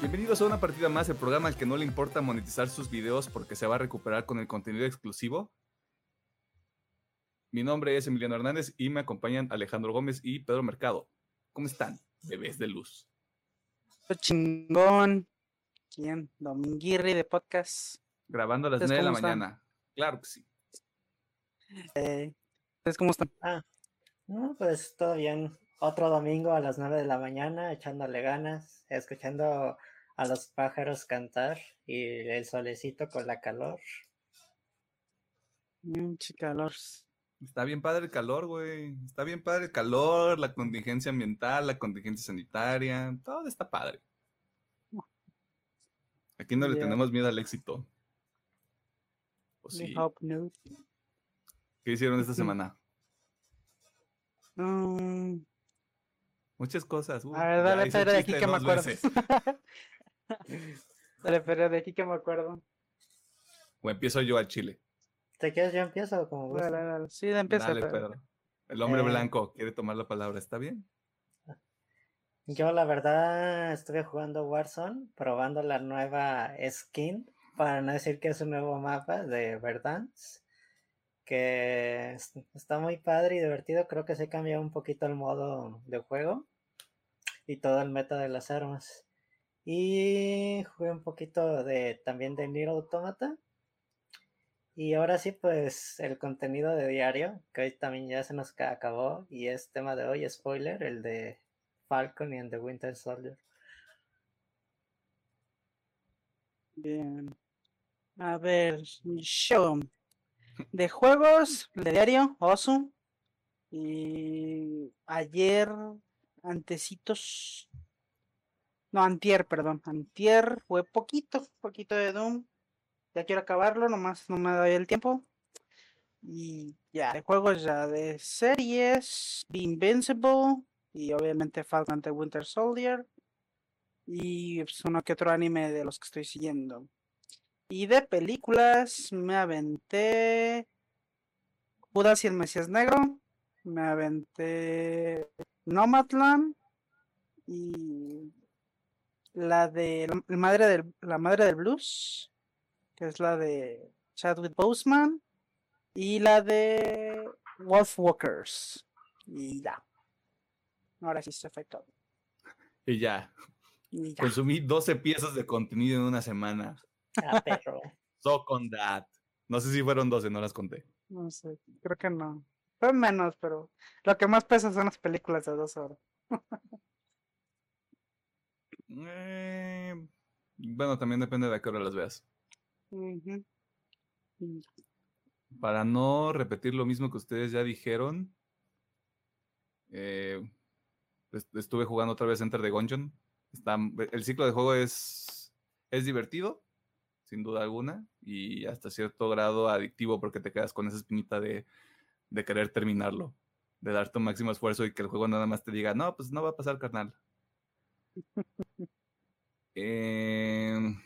Bienvenidos a una partida más, el programa al que no le importa monetizar sus videos porque se va a recuperar con el contenido exclusivo. Mi nombre es Emiliano Hernández y me acompañan Alejandro Gómez y Pedro Mercado. ¿Cómo están, bebés de luz? Chingón. ¿Quién? Dominguirri de podcast. Grabando a las 9 de la mañana. Claro que sí. Eh, cómo están? Ah, no, pues todo bien. Otro domingo a las 9 de la mañana, echándole ganas, escuchando a los pájaros cantar y el solecito con la calor. Mucho calor. Está bien padre el calor, güey. Está bien padre el calor, la contingencia ambiental, la contingencia sanitaria. Todo está padre. Aquí no le tenemos miedo al éxito. ¿O sí? no. ¿Qué hicieron esta semana? Um, Muchas cosas. a ver, dale, pero de aquí que me acuerdo. dale, pero de aquí que me acuerdo. O empiezo yo al chile. ¿Te quieres? Yo empiezo como Dale, dale. Sí, empieza. Dale, Pedro. El hombre eh, blanco quiere tomar la palabra, ¿está bien? Yo la verdad estuve jugando Warzone, probando la nueva skin, para no decir que es un nuevo mapa de Verdansk que está muy padre y divertido. Creo que se cambió un poquito el modo de juego y todo el meta de las armas. Y jugué un poquito de también de Nier Automata. Y ahora sí, pues el contenido de diario, que hoy también ya se nos acabó y es tema de hoy, spoiler, el de Falcon y el de Winter Soldier. Bien. A ver, show de juegos, de diario, Osu. Y ayer, antecitos. No, antier, perdón. Antier fue poquito, poquito de Doom. Ya quiero acabarlo, nomás no me doy el tiempo. Y ya, de juegos ya de series, The Invincible y obviamente Falcon the Winter Soldier. Y pues, uno que otro anime de los que estoy siguiendo. Y de películas me aventé Judas y el Mesías Negro, me aventé Nomadland y la de la madre del, la madre del blues, que es la de Chadwick Boseman y la de Wolfwalkers y ya. Ahora sí se fue todo. Y ya. Y ya. Consumí 12 piezas de contenido en una semana. Ah, perro. so con that. No sé si fueron 12, no las conté. No sé, creo que no. Fue menos, pero lo que más pesa son las películas de dos horas. Eh, bueno, también depende de a qué hora las veas. Para no repetir lo mismo que ustedes ya dijeron, eh, estuve jugando otra vez Enter the Gungeon. Está, el ciclo de juego es, es divertido sin duda alguna, y hasta cierto grado adictivo porque te quedas con esa espinita de, querer terminarlo, de dar tu máximo esfuerzo y que el juego nada más te diga, no, pues no va a pasar, carnal. Em,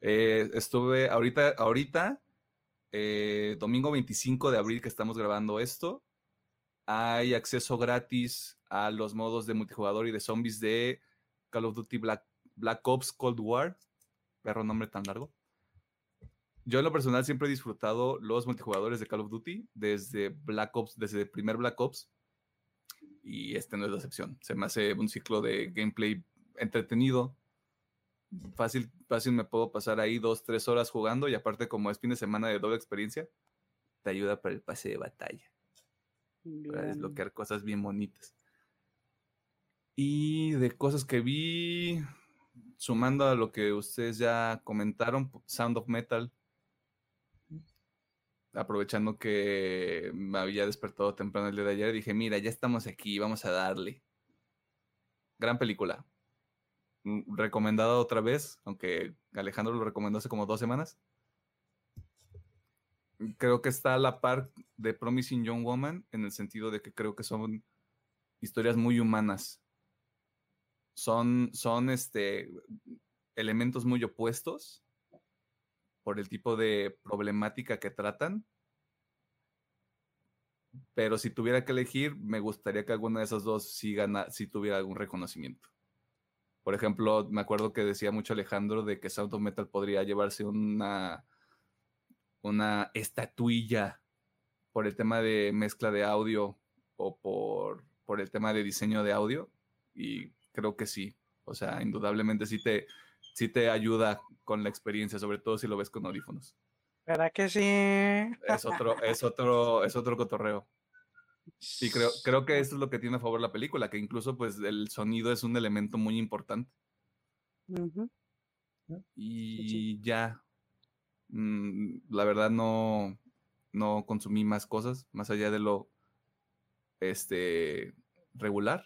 eh, estuve ahorita, ahorita, eh, domingo 25 de abril que estamos grabando esto, hay acceso gratis a los modos de multijugador y de zombies de Call of Duty Black, Black Ops Cold War. Perro nombre tan largo. Yo en lo personal siempre he disfrutado los multijugadores de Call of Duty desde Black Ops, desde el primer Black Ops. Y este no es la excepción. Se me hace un ciclo de gameplay entretenido. Fácil, fácil me puedo pasar ahí dos, tres horas jugando y aparte como es fin de semana de doble experiencia, te ayuda para el pase de batalla. Para desbloquear cosas bien bonitas. Y de cosas que vi, sumando a lo que ustedes ya comentaron, Sound of Metal aprovechando que me había despertado temprano el día de ayer, dije, mira, ya estamos aquí, vamos a darle. Gran película. Mm, recomendada otra vez, aunque Alejandro lo recomendó hace como dos semanas. Creo que está a la par de Promising Young Woman en el sentido de que creo que son historias muy humanas. Son, son este, elementos muy opuestos, por el tipo de problemática que tratan. Pero si tuviera que elegir, me gustaría que alguna de esas dos sí, gana, tuviera algún reconocimiento. Por ejemplo, me acuerdo que decía mucho Alejandro de que Sound of Metal podría llevarse una, una estatuilla por el tema de mezcla de audio o por, por el tema de diseño de audio. Y creo que sí. O sea, indudablemente sí te, sí te ayuda con la experiencia, sobre todo si lo ves con audífonos. ¿Verdad que sí? Es otro, es otro, es otro cotorreo. Y creo, creo que eso es lo que tiene a favor la película, que incluso pues el sonido es un elemento muy importante. Y ya, mm, la verdad no, no consumí más cosas, más allá de lo este, regular.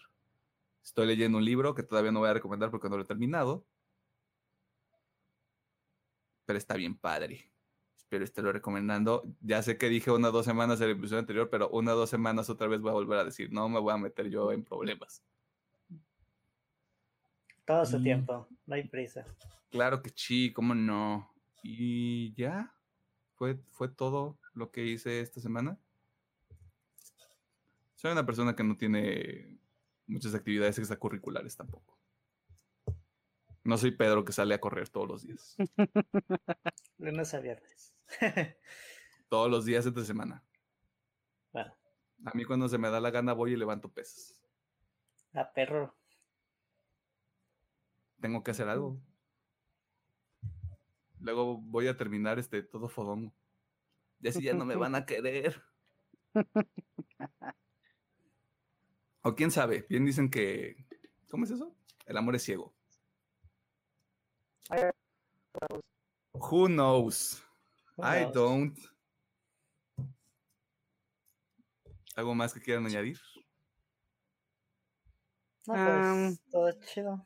Estoy leyendo un libro que todavía no voy a recomendar porque no lo he terminado. Pero está bien padre. Espero estarlo recomendando. Ya sé que dije una o dos semanas en el episodio anterior, pero una o dos semanas otra vez voy a volver a decir, no me voy a meter yo en problemas. Todo su Y- tiempo, no hay prisa. Claro que sí, cómo no. Y ya, fue, fue todo lo que hice esta semana. Soy una persona que no tiene muchas actividades extracurriculares tampoco. No soy Pedro que sale a correr todos los días. Lunes a viernes. Todos los días entre semana. bueno, A mí cuando se me da la gana voy y levanto pesas. a perro. Tengo que hacer algo. Luego voy a terminar este todo fodongo. Y así ya no me van a querer. O quién sabe, bien dicen que. ¿Cómo es eso? El amor es ciego. Who knows? Who I knows? don't. ¿Algo más que quieran añadir? No, pues, Am. todo chido.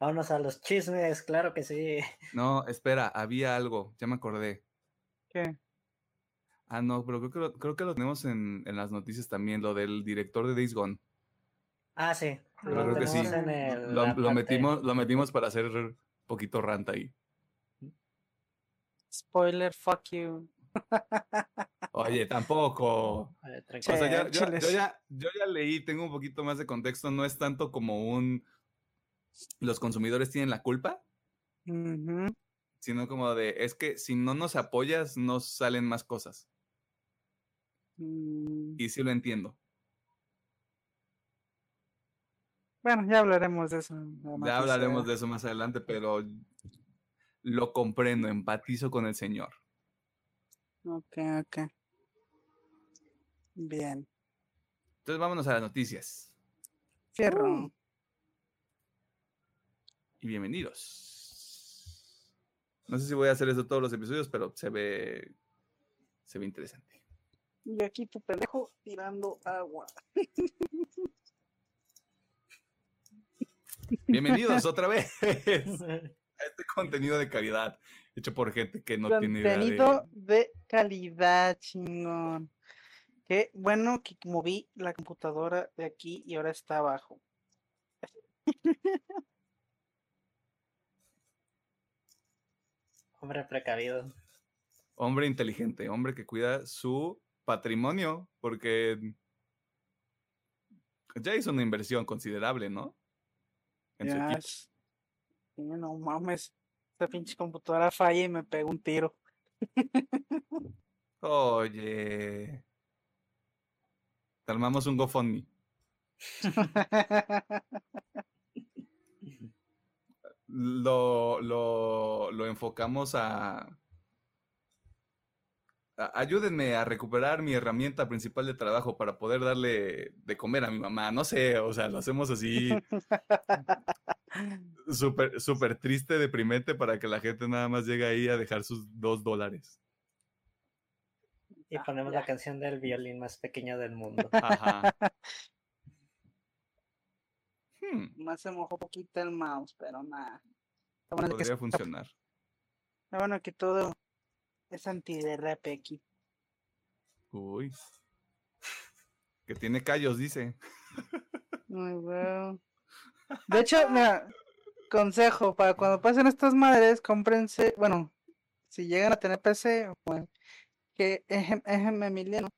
Vámonos a los chismes, claro que sí. No, espera, había algo, ya me acordé. ¿Qué? Ah, no, pero creo que lo, creo que lo tenemos en, en las noticias también, lo del director de Days Gone. Ah, sí. Lo creo que sí. tenemos en el- Lo, la lo parte- metimos, lo metimos para hacer poquito rant ahí. Spoiler, fuck you. Oye, tampoco. O tranquilo. sea, ya- yo, ya, yo ya leí, tengo un poquito más de contexto, no es tanto como un los consumidores tienen la culpa, sino como de es que si no nos apoyas, no salen más cosas. Mm, Y sí lo entiendo. Bueno, ya hablaremos de eso. Ya hablaremos de eso más adelante, pero lo comprendo, empatizo con el señor. Ok, ok. Bien. Entonces vámonos a las noticias. Fierro. Y bienvenidos. No sé si voy a hacer eso todos los episodios, pero se ve se ve interesante. Y aquí tu pendejo tirando agua. Bienvenidos otra vez a este contenido de calidad hecho por gente que no tiene idea Contenido de... de calidad, chingón. Qué bueno que moví la computadora de aquí y ahora está abajo. Hombre precavido. Hombre inteligente, hombre que cuida su patrimonio, porque ya hizo una inversión considerable, ¿no? En su Ya equipo. no mames. Esta pinche computadora falla y me pega un tiro. Oye. Te armamos un GoFundMe. Lo, lo, lo enfocamos a- Ayúdenme a recuperar mi herramienta principal de trabajo para poder darle de comer a mi mamá. No sé, o sea, lo hacemos así súper súper triste, deprimente para que la gente nada más llegue ahí a dejar sus dos dólares. Y Ah, ponemos la canción del violín más pequeño del mundo. Ajá. Hmm, Más se mojó poquito el mouse, pero nada. Que, podría es- funcionar. bueno que todo es antiderrape aquí. Uy. Que tiene callos, dice. Muy bueno. De hecho, mira, consejo para cuando pasen estas madres, cómprense, bueno, si llegan a tener PC, bueno, que ejem, Emiliano,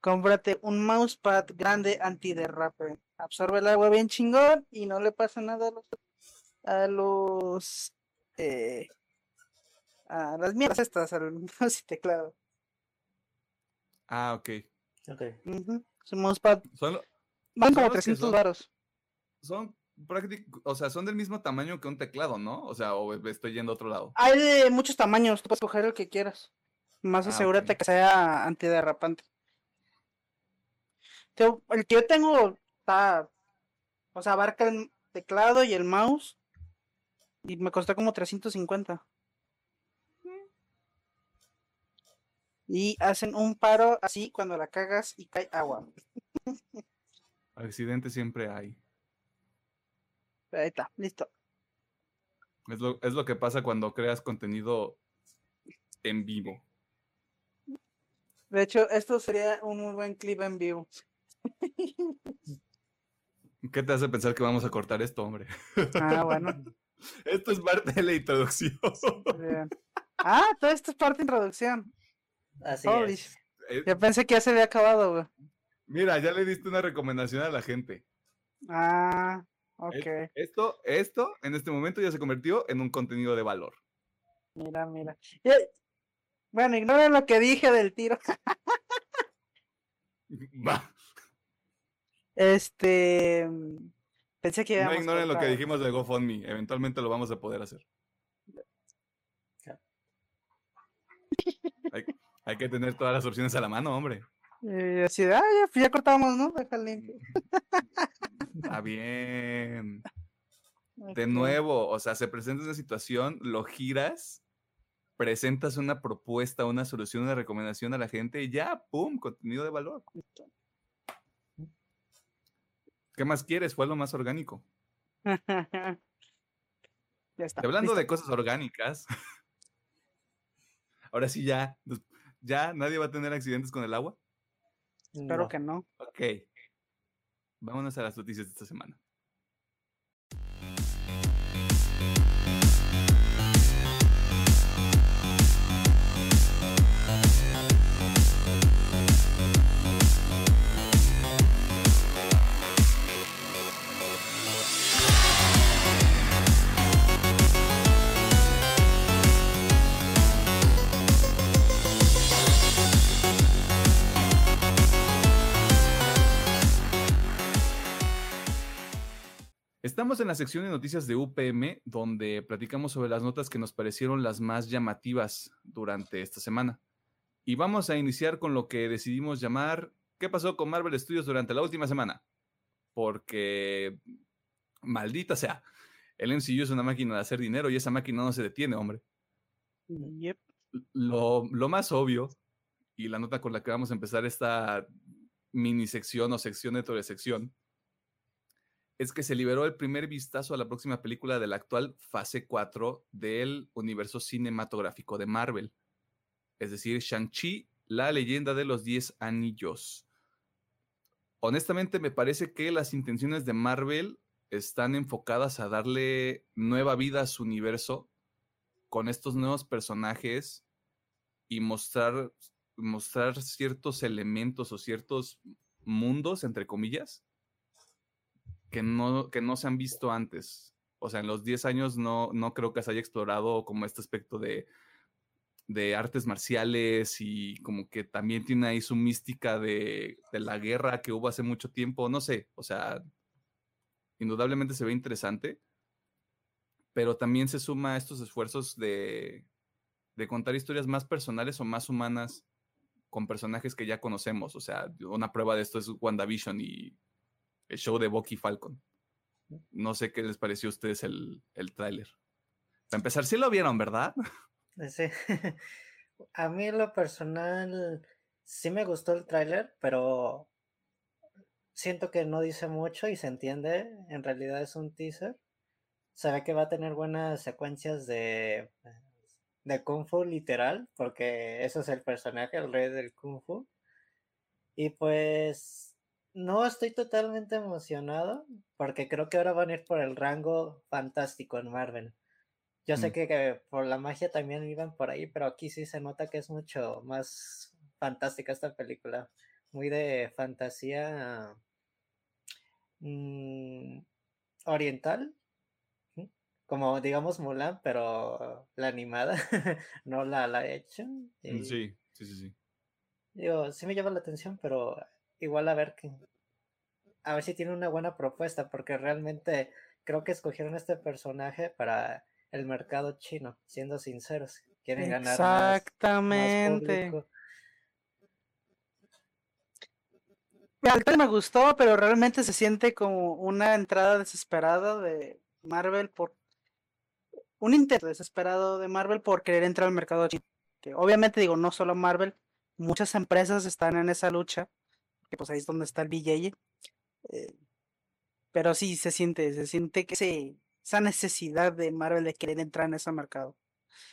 cómprate un mousepad grande antiderrape. absorbe el agua bien chingón y no le pasa nada a los, a los eh, a las mierdas estas, al mouse y teclado. Ah, ok. Ok. Ujú, Su mousepad. Son, lo- Van son como los que 300 son- varos. son prácticamente, o sea, son del mismo tamaño que un teclado, ¿no? O sea, o estoy yendo a otro lado. Hay de muchos tamaños, tú puedes coger el que quieras. Más Ah, asegúrate que sea antiderrapante. Te- El que yo tengo está, o sea, abarca el teclado y el mouse y me costó como 350. Y hacen un paro así cuando la cagas y cae agua. Accidentes siempre hay. Ahí está, listo. Es lo, es lo que pasa cuando creas contenido en vivo. De hecho, esto sería un muy buen clip en vivo. ¿Qué te hace pensar que vamos a cortar esto, hombre? Ah, bueno. Esto es parte de la introducción. Ah, todo esto es parte de introducción. Así Holy es. Eh, Yo pensé que ya se había acabado, güey. Mira, ya le diste una recomendación a la gente. Ah, ok. Esto, esto, en este momento ya se convirtió en un contenido de valor. Mira, mira. Ya- Bueno, ignoren lo que dije del tiro. Va. Este. Pensé que No ignoren lo que dijimos de GoFundMe. Eventualmente lo vamos a poder hacer. Hay, hay que tener todas las opciones a la mano, hombre. Y así de, ah, ya, pues ya cortamos, ¿no? Deja limpio. Está bien. De nuevo, o sea, se presenta una situación, lo giras, presentas una propuesta, una solución, una recomendación a la gente y ya, ¡pum! Contenido de valor. ¿Qué más quieres? Fue lo más orgánico. ya está. Hablando listo. de cosas orgánicas, ahora sí ya, ya nadie va a tener accidentes con el agua. Espero No. que no. Ok. Vámonos a las noticias de esta semana. Estamos en la sección de noticias de UPM, donde platicamos sobre las notas que nos parecieron las más llamativas durante esta semana. Y vamos a iniciar con lo que decidimos llamar ¿Qué pasó con Marvel Studios durante la última semana? Porque, maldita sea, el MCU es una máquina de hacer dinero y esa máquina no se detiene, hombre. Yep. Lo, lo más obvio, y la nota con la que vamos a empezar esta mini sección o sección dentro de sección, es que se liberó el primer vistazo a la próxima película de la actual fase 4 del universo cinematográfico de Marvel. Es decir, Shang-Chi, la leyenda de los 10 anillos. Honestamente, me parece que las intenciones de Marvel están enfocadas a darle nueva vida a su universo con estos nuevos personajes y mostrar, mostrar ciertos elementos o ciertos mundos, entre comillas, que no, que no se han visto antes. O sea, en los 10 años no, no creo que se haya explorado como este aspecto de, de artes marciales y como que también tiene ahí su mística de, de la guerra que hubo hace mucho tiempo. No sé, o sea, indudablemente se ve interesante, pero también se suma a estos esfuerzos de, de contar historias más personales o más humanas con personajes que ya conocemos. O sea, una prueba de esto es WandaVision y el show de Bucky Falcon. No sé qué les pareció a ustedes el, el tráiler. Para empezar, sí lo vieron, ¿verdad? Sí. A mí en lo personal sí me gustó el tráiler, pero siento que no dice mucho y se entiende. En realidad es un teaser. Se ve que va a tener buenas secuencias de, de Kung Fu literal, porque ese es el personaje, el rey del Kung Fu. Y pues no estoy totalmente emocionado, porque creo que ahora van a ir por el rango fantástico en Marvel. Yo sé Mm. que, que por la magia también iban por ahí, pero aquí sí se nota que es mucho más fantástica esta película. Muy de fantasía mm, oriental, como digamos Mulan, pero la animada, no la, la hecho. Sí, sí, sí, sí. Digo, sí me llama la atención, pero igual a ver que a ver si tiene una buena propuesta, porque realmente creo que escogieron este personaje para el mercado chino, siendo sinceros. Quieren ganar Exactamente. Más, me gustó, pero realmente se siente como una entrada desesperada de Marvel por un intento desesperado de Marvel por querer entrar al mercado chino. Que obviamente digo, no solo Marvel, muchas empresas están en esa lucha, que pues ahí es donde está el BJ. Eh, pero sí se siente, se siente que se, esa necesidad de Marvel de querer entrar en ese mercado.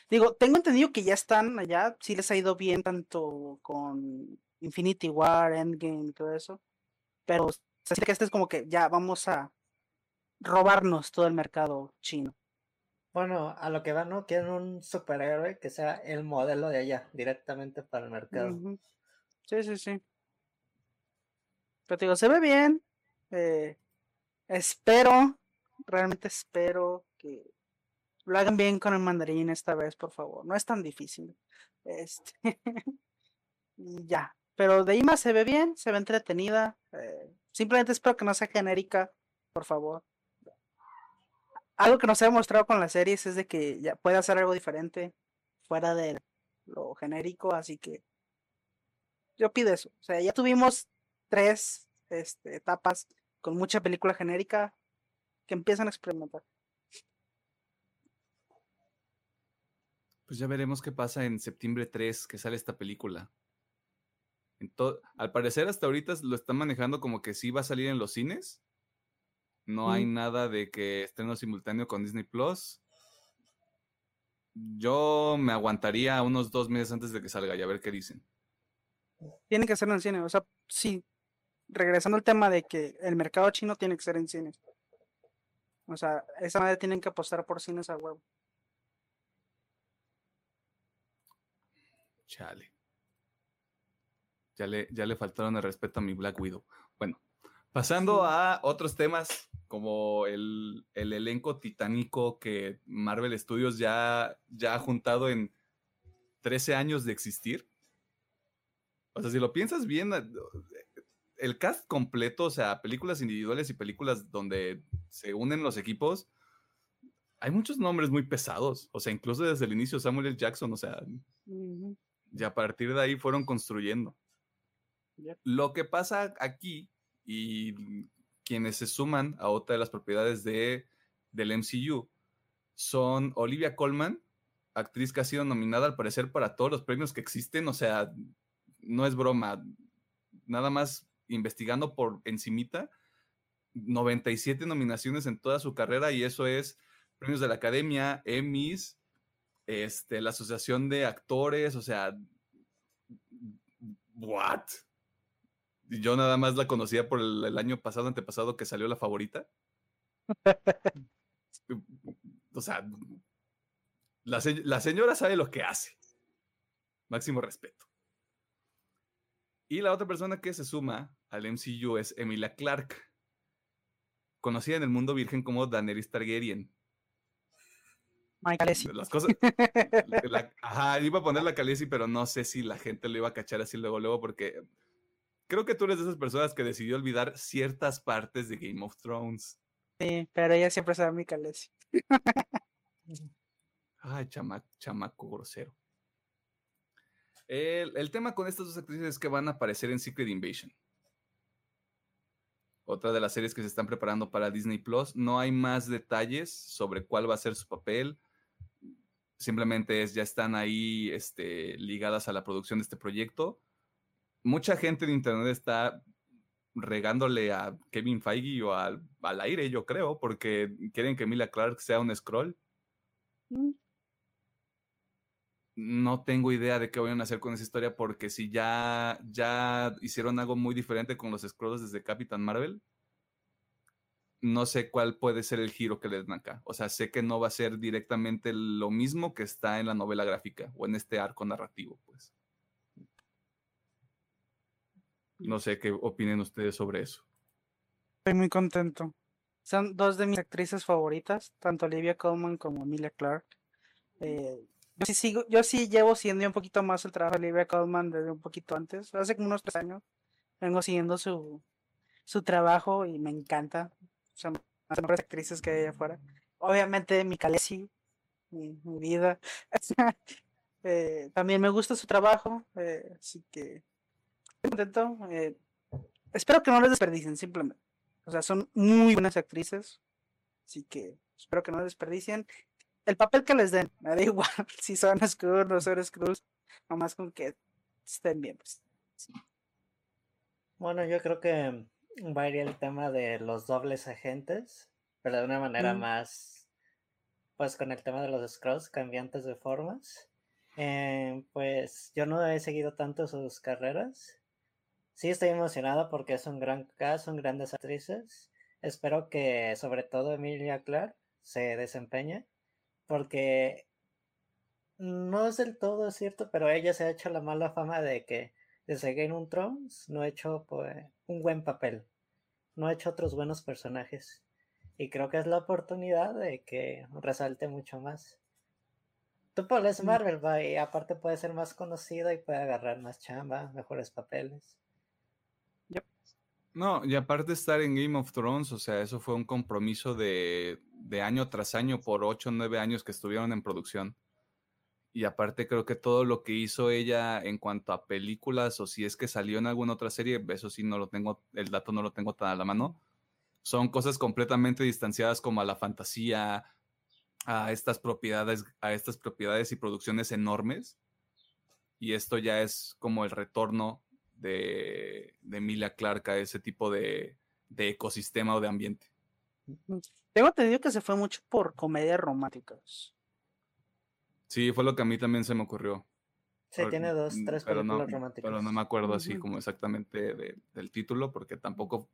Digo, tengo entendido que ya están allá, sí les ha ido bien tanto con Infinity War, Endgame y todo eso, pero se siente que este es como que ya vamos a robarnos todo el mercado chino. Bueno, a lo que va, ¿no? Quieren un superhéroe que sea el modelo de allá, directamente para el mercado. Sí, sí, sí. Pero digo, se ve bien. Eh, espero, realmente espero que lo hagan bien con el mandarín esta vez, por favor. No es tan difícil. Este. ya. Pero de ahí más se ve bien, se ve entretenida. Eh, simplemente espero que no sea genérica, por favor algo que nos ha demostrado con las series es de que ya puede hacer algo diferente fuera de lo genérico, así que yo pido eso. O sea, ya tuvimos tres este, etapas con mucha película genérica que empiezan a experimentar. Pues ya veremos qué pasa en septiembre 3 que sale esta película. al parecer hasta ahorita lo están manejando como que sí va a salir en los cines, no hay nada de que estreno simultáneo con Disney Plus. Yo me aguantaría unos dos meses antes de que salga y a ver qué dicen. Tiene que ser en cine. O sea, sí. Regresando al tema de que el mercado chino tiene que ser en cine. O sea, esa madre tienen que apostar por cines a huevo. Chale. Ya le, ya le faltaron el respeto a mi Black Widow. Bueno, pasando a otros temas como el, elenco titánico que Marvel Studios ya, ya ha juntado en 13 años de existir. O sea, si lo piensas bien, el cast completo, o sea, películas individuales y películas donde se unen los equipos, hay muchos nombres muy pesados. O sea, incluso desde el inicio Samuel L. Jackson, o sea, y a partir de ahí fueron construyendo. Lo que pasa aquí, y quienes se suman a otra de las propiedades de, del MCU son Olivia Colman, actriz que ha sido nominada al parecer para todos los premios que existen, o sea, no es broma, nada más investigando por encimita, 97 nominaciones en toda su carrera y eso es premios de la Academia, Emmys, este, la Asociación de Actores, o sea, what? yo nada más la conocía por el, año pasado, antepasado, que salió la favorita. o sea, la, la señora sabe lo que hace. Máximo respeto. Y la otra persona que se suma al MCU es Emilia Clark, conocida en el mundo virgen como Daenerys Targaryen. Las cosas. ajá, iba a poner la Khaleesi, pero no sé si la gente lo iba a cachar así luego, luego, porque creo que tú eres de esas personas que decidió olvidar ciertas partes de Game of Thrones. Sí, pero ella siempre sabe mi Khaleesi. Ay, chamaco grosero. El, tema con estas dos actrices es que van a aparecer en Secret Invasion. Otra de las series que se están preparando para Disney Plus. No hay más detalles sobre cuál va a ser su papel. Simplemente es, ya están ahí este, ligadas a la producción de este proyecto mucha gente en internet está regándole a Kevin Feige o al, aire, yo creo, porque quieren que Emilia Clark sea un scroll. Mm. No tengo idea de qué vayan a hacer con esa historia, porque si ya, ya hicieron algo muy diferente con los scrolls desde Capitán Marvel, no sé cuál puede ser el giro que le den acá. O sea, sé que no va a ser directamente lo mismo que está en la novela gráfica o en este arco narrativo, pues. No sé qué opinen ustedes sobre eso. Estoy muy contento. Son dos de mis actrices favoritas, tanto Olivia Colman como Emilia Clarke. Eh, yo sí sigo, yo sí llevo siguiendo un poquito más el trabajo de Olivia Colman desde un poquito antes, hace como unos tres años. Vengo siguiendo su, su trabajo y me encanta. Son las mejores actrices que hay allá afuera. Obviamente mi mi, mi vida. Eh, también me gusta su trabajo, eh, así que estoy contento. Eh, espero que no les desperdicien, simplemente. O sea, son muy buenas actrices, así que espero que no desperdicien. El papel que les den, me da igual si son Scrooge o no son Scrooge, nomás con que estén bien. Pues. Bueno, yo creo que va a ir el tema de los dobles agentes, pero de una manera mm. más, pues con el tema de los scrolls cambiantes de formas. Eh, pues yo no he seguido tanto sus carreras. Sí estoy emocionado porque es un gran cast, son grandes actrices. Espero que sobre todo Emilia Clarke se desempeñe porque no es del todo cierto, pero ella se ha hecho la mala fama de que desde Game of Thrones no ha hecho pues, un buen papel, no ha hecho otros buenos personajes. Y creo que es la oportunidad de que resalte mucho más. Tú pones mm. Marvel, va, y aparte puede ser más conocido y puede agarrar más chamba, mejores papeles. No, y aparte estar en Game of Thrones, o sea, eso fue un compromiso de, de año tras año por ocho o nueve años que estuvieron en producción. Y aparte creo que todo lo que hizo ella en cuanto a películas o si es que salió en alguna otra serie, eso sí no lo tengo, el dato no lo tengo tan a la mano, son cosas completamente distanciadas como a la fantasía, a estas propiedades, a estas propiedades y producciones enormes. Y esto ya es como el retorno de, de Emilia Clark a ese tipo de, ecosistema o de ambiente. Tengo entendido que se fue mucho por comedias románticas. Sí, fue lo que a mí también se me ocurrió. Sí, tiene dos, mm, tres películas románticas. Pero no me acuerdo así como exactamente del título, porque tampoco.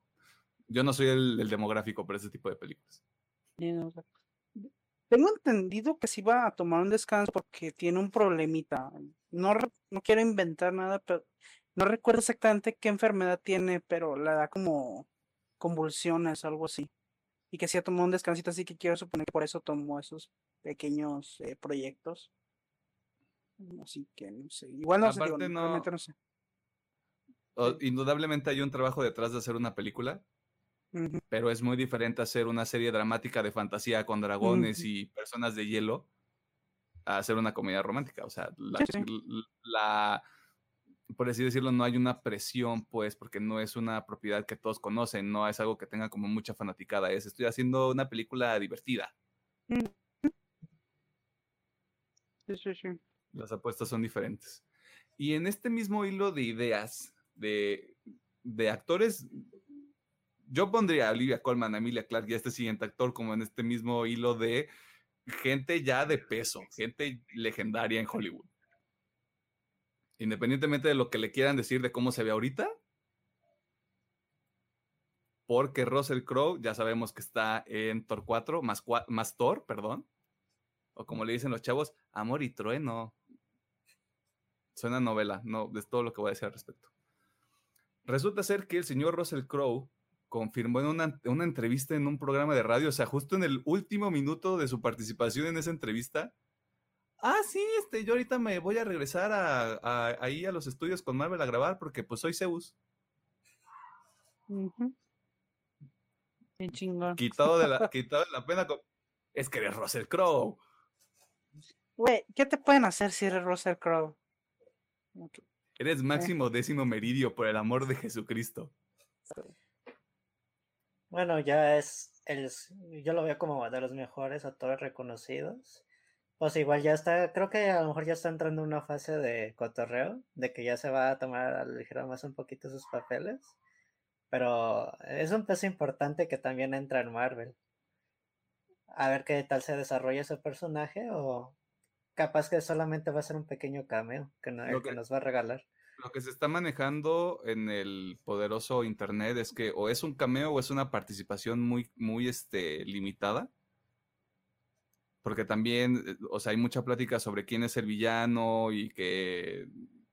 Yo no soy el, demográfico para ese tipo de películas. Tengo entendido que se iba a tomar un descanso porque tiene un problemita. No, no quiero inventar nada, pero no recuerdo exactamente qué enfermedad tiene, pero la da como convulsiones o algo así. Y que sí ha tomado un descansito, así que quiero suponer que por eso tomó esos pequeños eh, proyectos. Así que no sé. Igual no sé, no, no sé. indudablemente hay un trabajo detrás de hacer una película, pero es muy diferente hacer una serie dramática de fantasía con dragones y personas de hielo a hacer una comedia romántica. O sea, la, por así decirlo, no hay una presión, pues, porque no es una propiedad que todos conocen, no es algo que tenga como mucha fanaticada, es estoy haciendo una película divertida. Sí, sí, sí. Las apuestas son diferentes. Y en este mismo hilo de ideas de, de actores, yo pondría a Olivia Colman, a Emilia Clarke y a este siguiente actor como en este mismo hilo de gente ya de peso, gente legendaria en Hollywood. Independientemente de lo que le quieran decir de cómo se ve ahorita, porque Russell Crowe ya sabemos que está en Thor 4, más, Thor, perdón, o como le dicen los chavos, Amor y Trueno. Suena novela, no, es todo lo que voy a decir al respecto. Resulta ser que el señor Russell Crowe confirmó en una, entrevista en un programa de radio, o sea, justo en el último minuto de su participación en esa entrevista. Ah, sí, este, yo ahorita me voy a regresar a, ahí a los estudios con Marvel a grabar porque pues soy Zeus. Quitado de la, quitado de la pena. Es que eres Russell Crowe. Güey, ¿qué te pueden hacer si eres Russell Crowe? Eres máximo décimo meridio, por el amor de Jesucristo. Bueno, ya es el, yo lo veo como de los mejores actores reconocidos. Pues igual ya está, creo que a lo mejor ya está entrando en una fase de cotorreo, de que ya se va a tomar a ligero más un poquito sus papeles. Pero es un peso importante que también entra en Marvel. A ver qué tal se desarrolla ese personaje o capaz que solamente va a ser un pequeño cameo que, que, nos va a regalar. Lo que se está manejando en el poderoso internet es que o es un cameo o es una participación muy, muy este, limitada. Porque también, eh, o sea, hay mucha plática sobre quién es el villano y que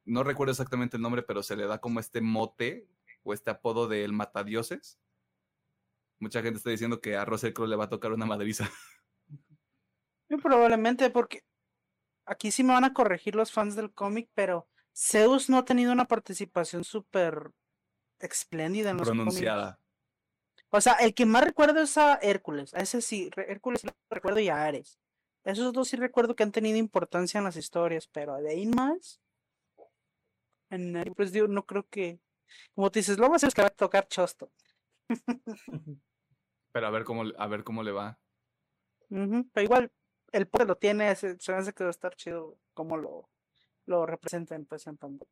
no recuerdo exactamente el nombre, pero se le da como este mote o este apodo de el matadioses. Mucha gente está diciendo que a Russell Crowe le va a tocar una madriza. Probablemente, porque aquí sí me van a corregir los fans del cómic, pero Zeus no ha tenido una participación súper espléndida en los Pronunciada. O sea, el que más recuerdo es a Hércules. A ese sí, Hércules lo recuerdo y a Ares. Esos dos sí recuerdo que han tenido importancia en las historias, pero de ahí más. En, el- pues digo, no creo que. Como tú dices, lo más es que va a tocar Chosto. Pero a ver cómo, a ver cómo le va. Pero igual, el poder lo tiene, se, me hace que va a estar chido como lo, lo representen pues en pantalla.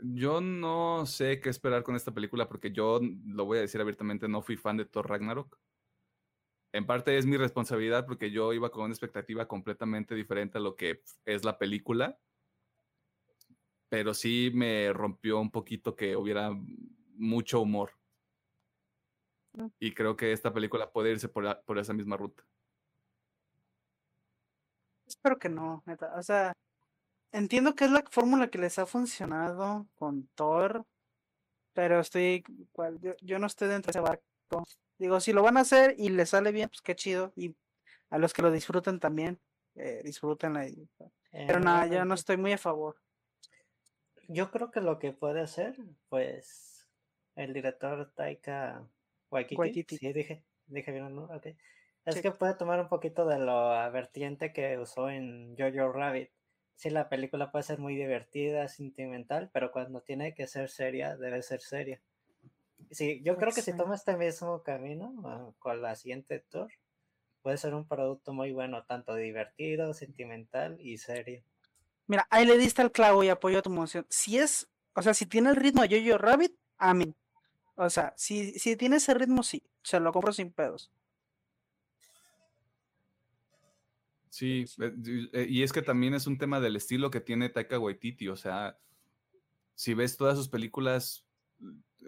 Yo no sé qué esperar con esta película porque yo, lo voy a decir abiertamente, no fui fan de Thor Ragnarok. En parte es mi responsabilidad porque yo iba con una expectativa completamente diferente a lo que es la película. Pero sí me rompió un poquito que hubiera mucho humor. Mm. Y creo que esta película puede irse por, la- por esa misma ruta. Espero que no, neta. O sea, entiendo que es la fórmula que les ha funcionado con Thor, pero estoy igual, yo, yo no estoy dentro de ese barco. Digo, si lo van a hacer y les sale bien, pues qué chido. Y a los que lo disfruten también, eh, disfrútenla. y- Pero nada, yo no estoy muy a favor. Yo creo que lo que puede hacer, pues, el director Taika Waititi, Waititi. sí, dije, dije bien el nombre, ok, es Sí. que puede tomar un poquito de lo vertiente que usó en Jojo Rabbit. Sí, la película puede ser muy divertida, sentimental, pero cuando tiene que ser seria, debe ser seria. Sí, yo creo que si toma este mismo camino ah, con la siguiente tour, puede ser un producto muy bueno, tanto divertido, sentimental y serio. Mira, ahí le diste al clavo y apoyo tu moción. Si es, o sea, si tiene el ritmo de Jojo Rabbit, amén. O sea, si, si tiene ese ritmo, sí, se lo compro sin pedos. Sí, eh, y- eh, y es que también es un tema del estilo que tiene Taika Waititi, o sea, si ves todas sus películas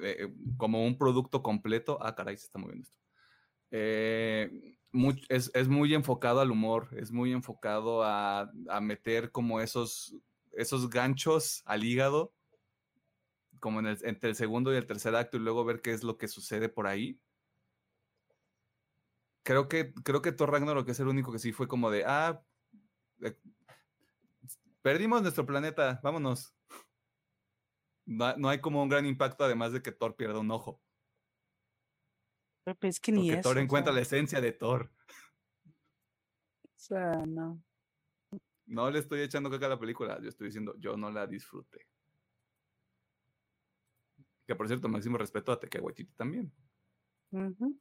eh, como un producto completo, ah, caray, se está moviendo esto. Eh, es, es muy enfocado al humor, es muy enfocado a, a meter como esos, esos ganchos al hígado, como en el- entre el segundo y el tercer acto, y luego ver qué es lo que sucede por ahí creo que creo que Thor Ragnarok es el único que sí fue como de ah eh, perdimos nuestro planeta, vámonos. No, no hay como un gran impacto además de que Thor pierda un ojo. Pero pues es que ni Porque eso. Thor o encuentra sea, la esencia de Thor. o sea, no. No le estoy echando caca a la película, yo estoy diciendo, yo no la disfruté. Que por cierto, máximo respeto a Waititi también. Ujú.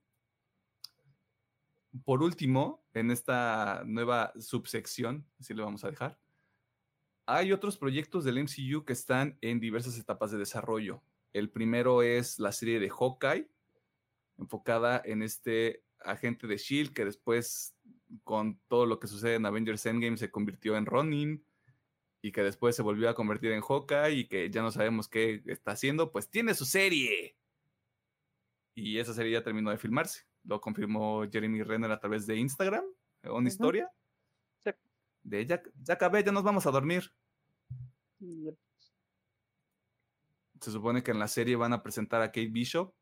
Por último, en esta nueva subsección, así le vamos a dejar, hay otros proyectos del MCU que están en diversas etapas de desarrollo. El primero es la serie de Hawkeye, enfocada en este agente de Shield que después, con todo lo que sucede en Avengers Endgame, se convirtió en Ronin y que después se volvió a convertir en Hawkeye y que ya no sabemos qué está haciendo, pues tiene su serie. Y esa serie ya terminó de filmarse. Lo confirmó Jeremy Renner a través de Instagram, una Ujú. historia. Sí. De ya, ya acabé, ya nos vamos a dormir. Se supone que en la serie van a presentar a Kate Bishop.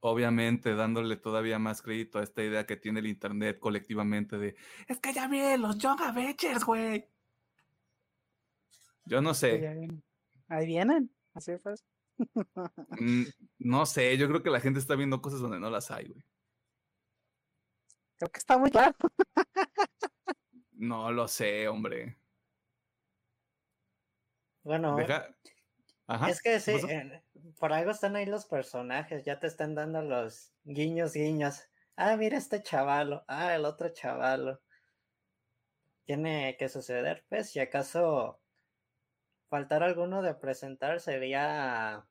Obviamente dándole todavía más crédito a esta idea que tiene el internet colectivamente de es que ya vi los Young Avengers, güey. Yo no sé. vienen. Ahí vienen. Así pues. Mm, No sé, yo creo que la gente está viendo cosas donde no las hay, güey. Creo que está muy claro. No lo sé, hombre. Bueno, Deja. Ajá. es que ¿qué sí, eh, por algo están ahí los personajes, ya te están dando los guiños, guiños. Ah, mira este chavalo, ah, el otro chavalo. Tiene que suceder, pues, si acaso faltar alguno de presentar sería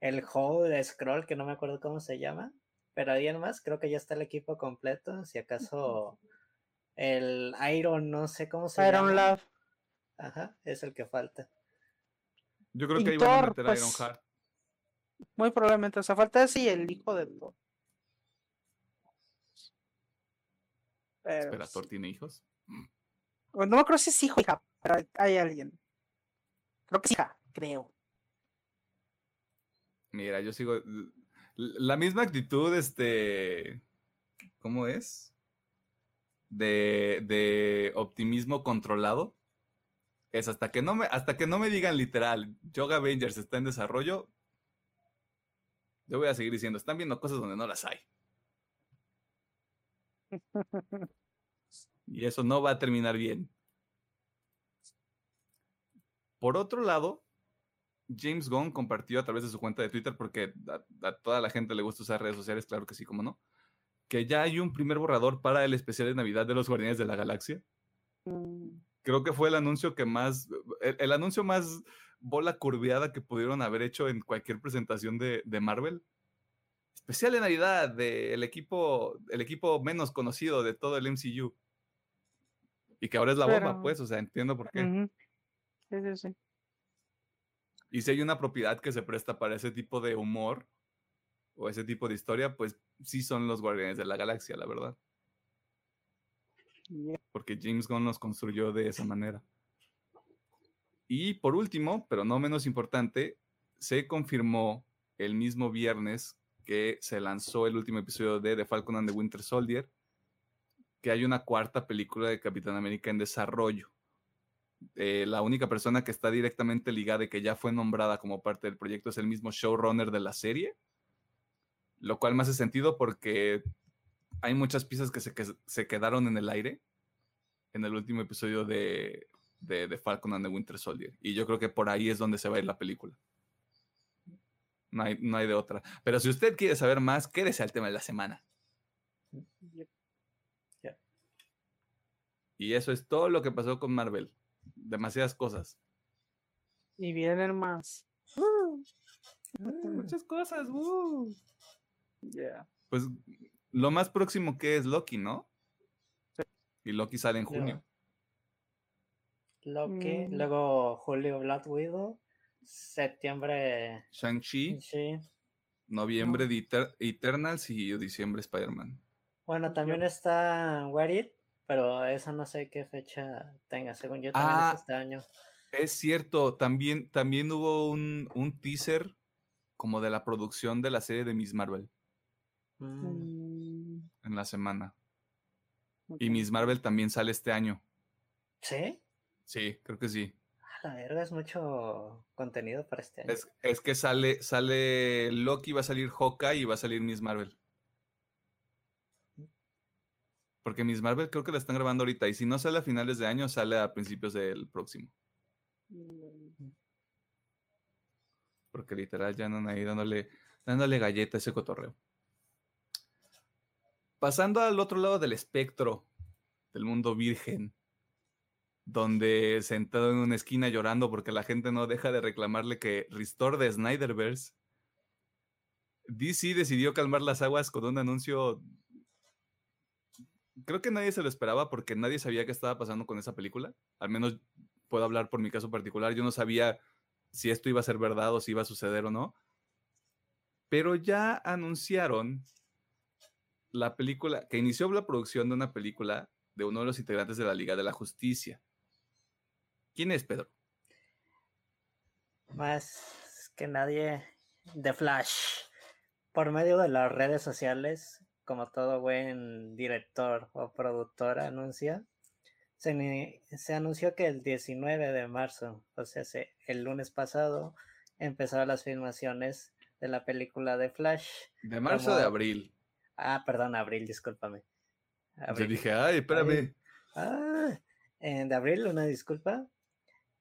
el Whole Scroll, que no me acuerdo cómo se llama, pero alguien más, creo que ya está el equipo completo, si acaso el Iron, no sé cómo se Iron llama. Love. Ajá, es el que falta. Yo creo y que ahí van a meter a pues, Iron Heart. Muy probablemente. O sea, falta ese y el hijo de Thor. Pero, Espera, sí. ¿Thor tiene hijos? No me acuerdo si es hijo o hija, pero hay alguien. Creo que. Mira, yo sigo. La misma actitud, este. ¿Cómo es? De, de optimismo controlado. Es hasta que no me, hasta que no me digan literal, Yoga Avengers está en desarrollo. Yo voy a seguir diciendo, están viendo cosas donde no las hay. Y eso no va a terminar bien. Por otro lado, James Gunn compartió a través de su cuenta de Twitter, porque a, toda la gente le gusta usar redes sociales, claro que sí, como no, que ya hay un primer borrador para el especial de Navidad de los Guardianes de la Galaxia. Mm. Creo que fue el anuncio que más, el, anuncio más bola curveada que pudieron haber hecho en cualquier presentación de, Marvel. Especial de Navidad del equipo, el equipo menos conocido de todo el MCU. Y que ahora es la bomba, pues, o sea, entiendo por qué. Sí, sí, sí. Y si hay una propiedad que se presta para ese tipo de humor o ese tipo de historia, pues sí son los Guardianes de la Galaxia, la verdad. Porque James Gunn los construyó de esa manera. Y por último, pero no menos importante, se confirmó el mismo viernes que se lanzó el último episodio de The Falcon and the Winter Soldier, que hay una cuarta película de Capitán América en desarrollo. Eh, la única persona que está directamente ligada y que ya fue nombrada como parte del proyecto es el mismo showrunner de la serie, lo cual me hace sentido porque hay muchas piezas que se, quedaron en el aire en el último episodio de, de, Falcon and the Winter Soldier. Y yo creo que por ahí es donde se va a ir la película. No hay, no hay de otra. Pero si usted quiere saber más, quédese al tema de la semana. Y eso es todo lo que pasó con Marvel demasiadas cosas. Y vienen más. muchas cosas. Pues lo más próximo que es Loki, ¿no? Y Loki sale en junio. Loki, mm. luego julio Black Widow, septiembre Shang-Chi, noviembre Eternals y diciembre Spider-Man. Bueno, también está What pero eso no sé qué fecha tenga, según yo también es ah, este año. Es cierto, también, también hubo un, teaser como de la producción de la serie de Miss Marvel. Mm. Mm. En la semana. Y Miss Marvel también sale este año. ¿Sí? Sí, creo que sí. A la verga, es mucho contenido para este año. Es, es, que sale, sale Loki, va a salir Hawkeye y va a salir Miss Marvel. Porque Miss Marvel creo que la están grabando ahorita. Y si no sale a finales de año, sale a principios del próximo. Porque literal ya andan ahí dándole, dándole galleta a ese cotorreo. Pasando al otro lado del espectro del mundo virgen, donde sentado en una esquina llorando porque la gente no deja de reclamarle que restore de Snyderverse, DC decidió calmar las aguas con un anuncio creo que nadie se lo esperaba porque nadie sabía qué estaba pasando con esa película. Al menos puedo hablar por mi caso particular. Yo no sabía si esto iba a ser verdad o si iba a suceder o no. Pero ya anunciaron la película, que inició la producción de una película de uno de los integrantes de la Liga de la Justicia. ¿Quién es Pedro? Más que nadie, The Flash. Por medio de las redes sociales, como todo buen director o productor anuncia, se, anunció que el 19 de marzo, o sea, el lunes pasado, empezaron las filmaciones de la película de Flash. ¿De marzo o de abril? Ah, perdón, abril, discúlpame. Te dije, ay, espérame. Ah, de abril, una disculpa.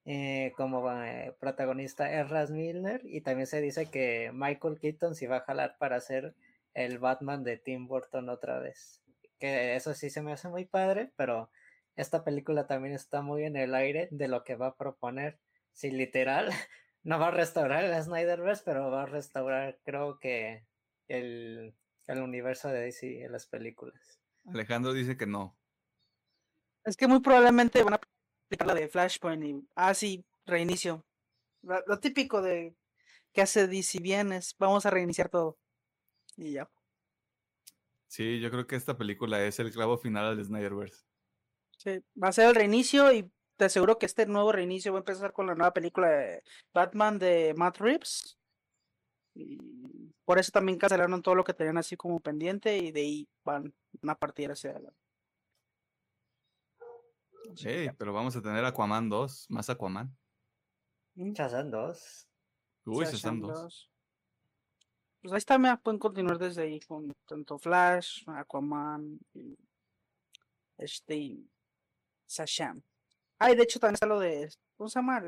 Eh, como eh, protagonista Erras Milner y también se dice que Michael Keaton se va a jalar para hacer el Batman de Tim Burton otra vez. Que eso sí se me hace muy padre, pero esta película también está muy en el aire de lo que va a proponer. Si literal, no va a restaurar el Snyderverse, pero va a restaurar, creo que, el, el universo de DC en las películas. Alejandro dice que no. Es que muy probablemente van a aplicar la de Flashpoint y. Ah, sí, reinicio. lo típico de que hace DC bien es vamos a reiniciar todo. Y ya. Sí, yo creo que esta película es el clavo final del Snyderverse. Sí, va a ser el reinicio y te aseguro que este nuevo reinicio va a empezar con la nueva película de Batman de Matt Reeves. Y por eso también cancelaron todo lo que tenían así como pendiente y de ahí van a partir hacia adelante. Sí, pero vamos a tener Aquaman 2, más Aquaman. Shazam 2. Uy, Shazam 2. Pues ahí está, pueden continuar desde ahí con tanto Flash, Aquaman y este Shazam. Ah, y de hecho también está lo de, ¿cómo se llama?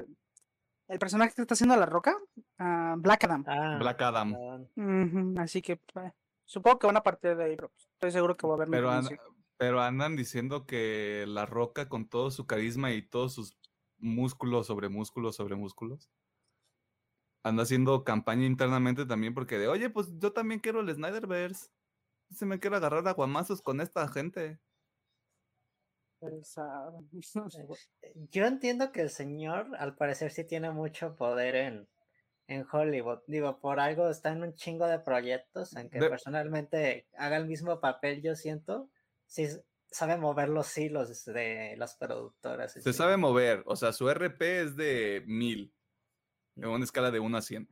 El personaje que está haciendo la roca, uh, Black Adam. Ah, Black Adam. perdón. Ujú, así que pues, supongo que van a partir de ahí, pero estoy seguro que va a haber Pero, an- pero andan diciendo que La Roca, con todo su carisma y todos sus músculos sobre músculos sobre músculos, anda haciendo campaña internamente también porque de, oye, pues yo también quiero el Snyderverse. Se me quiero agarrar a guamazos con esta gente. Esa- Yo entiendo que el señor, al parecer, sí tiene mucho poder en, en Hollywood. Digo, por algo está en un chingo de proyectos, aunque De- personalmente haga el mismo papel, yo siento. Sí sabe mover los hilos de las productoras. Se sí. sabe mover, o sea, su RP es de mil, en una escala de 1 a 100.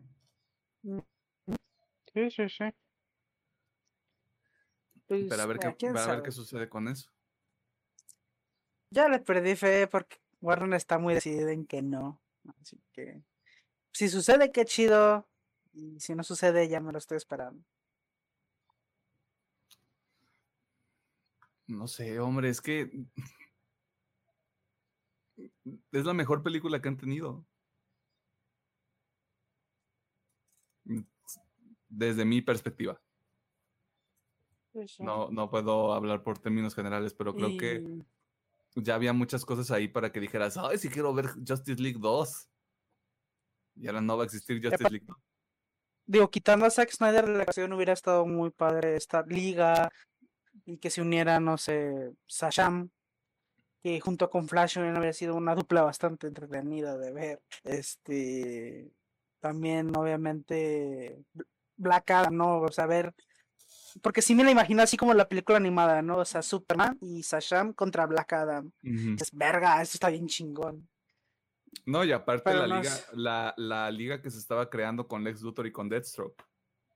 Sí, sí, sí. Pues, Pero a ver, mira, qué, a ver qué sucede con eso. Ya le perdí fe porque Warner está muy decidida en que no. Así que si sucede, qué chido. Y si no sucede, ya me lo estoy esperando. No sé, hombre, es que es la mejor película que han tenido. Desde mi perspectiva. No, no puedo hablar por términos generales, pero creo que ya había muchas cosas ahí para que dijeras, ay, sí quiero ver Justice League 2. Y ahora no va a existir Justice League 2. Digo, quitando a Zack Snyder de la acción hubiera estado muy padre esta liga y que se uniera, no sé, Shazam, que junto con Flash hubiera habría sido una dupla bastante entretenida de ver. Este, también obviamente Black Adam, ¿no? O sea, ver, porque sí me la imagino así como la película animada, ¿no? O sea, Superman y Shazam contra Black Adam. Es verga, esto está bien chingón. No, y aparte Pero la no liga, la, la liga que se estaba creando con Lex Luthor y con Deathstroke.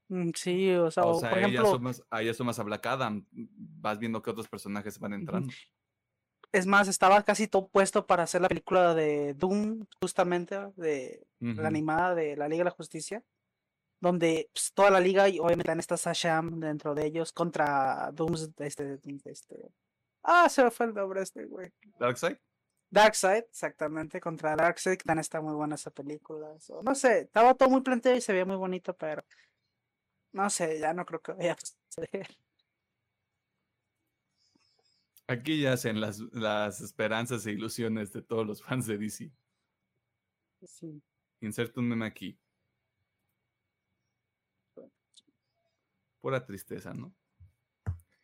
Mm, Sí, o sea, O sea, por ahí ya ejemplo, sumas, ahí ya sumas a Black Adam. Vas viendo que otros personajes van entrando. Es más, estaba casi todo puesto para hacer la película de Doom, justamente, de la animada de la Liga de la Justicia, donde pues, toda la liga y obviamente en esta Shazam dentro de ellos contra Dooms, este, este, ah, se me fue el nombre este güey. Darkseid. Darkseid, exactamente, contra Darkseid, que también está muy buena esa película. so, no sé, estaba todo muy planteado y se veía muy bonito, pero no sé, ya no creo que vaya a suceder. Aquí yacen las, las esperanzas e ilusiones de todos los fans de DC. Sí. Inserto un meme aquí. Pura tristeza, ¿no?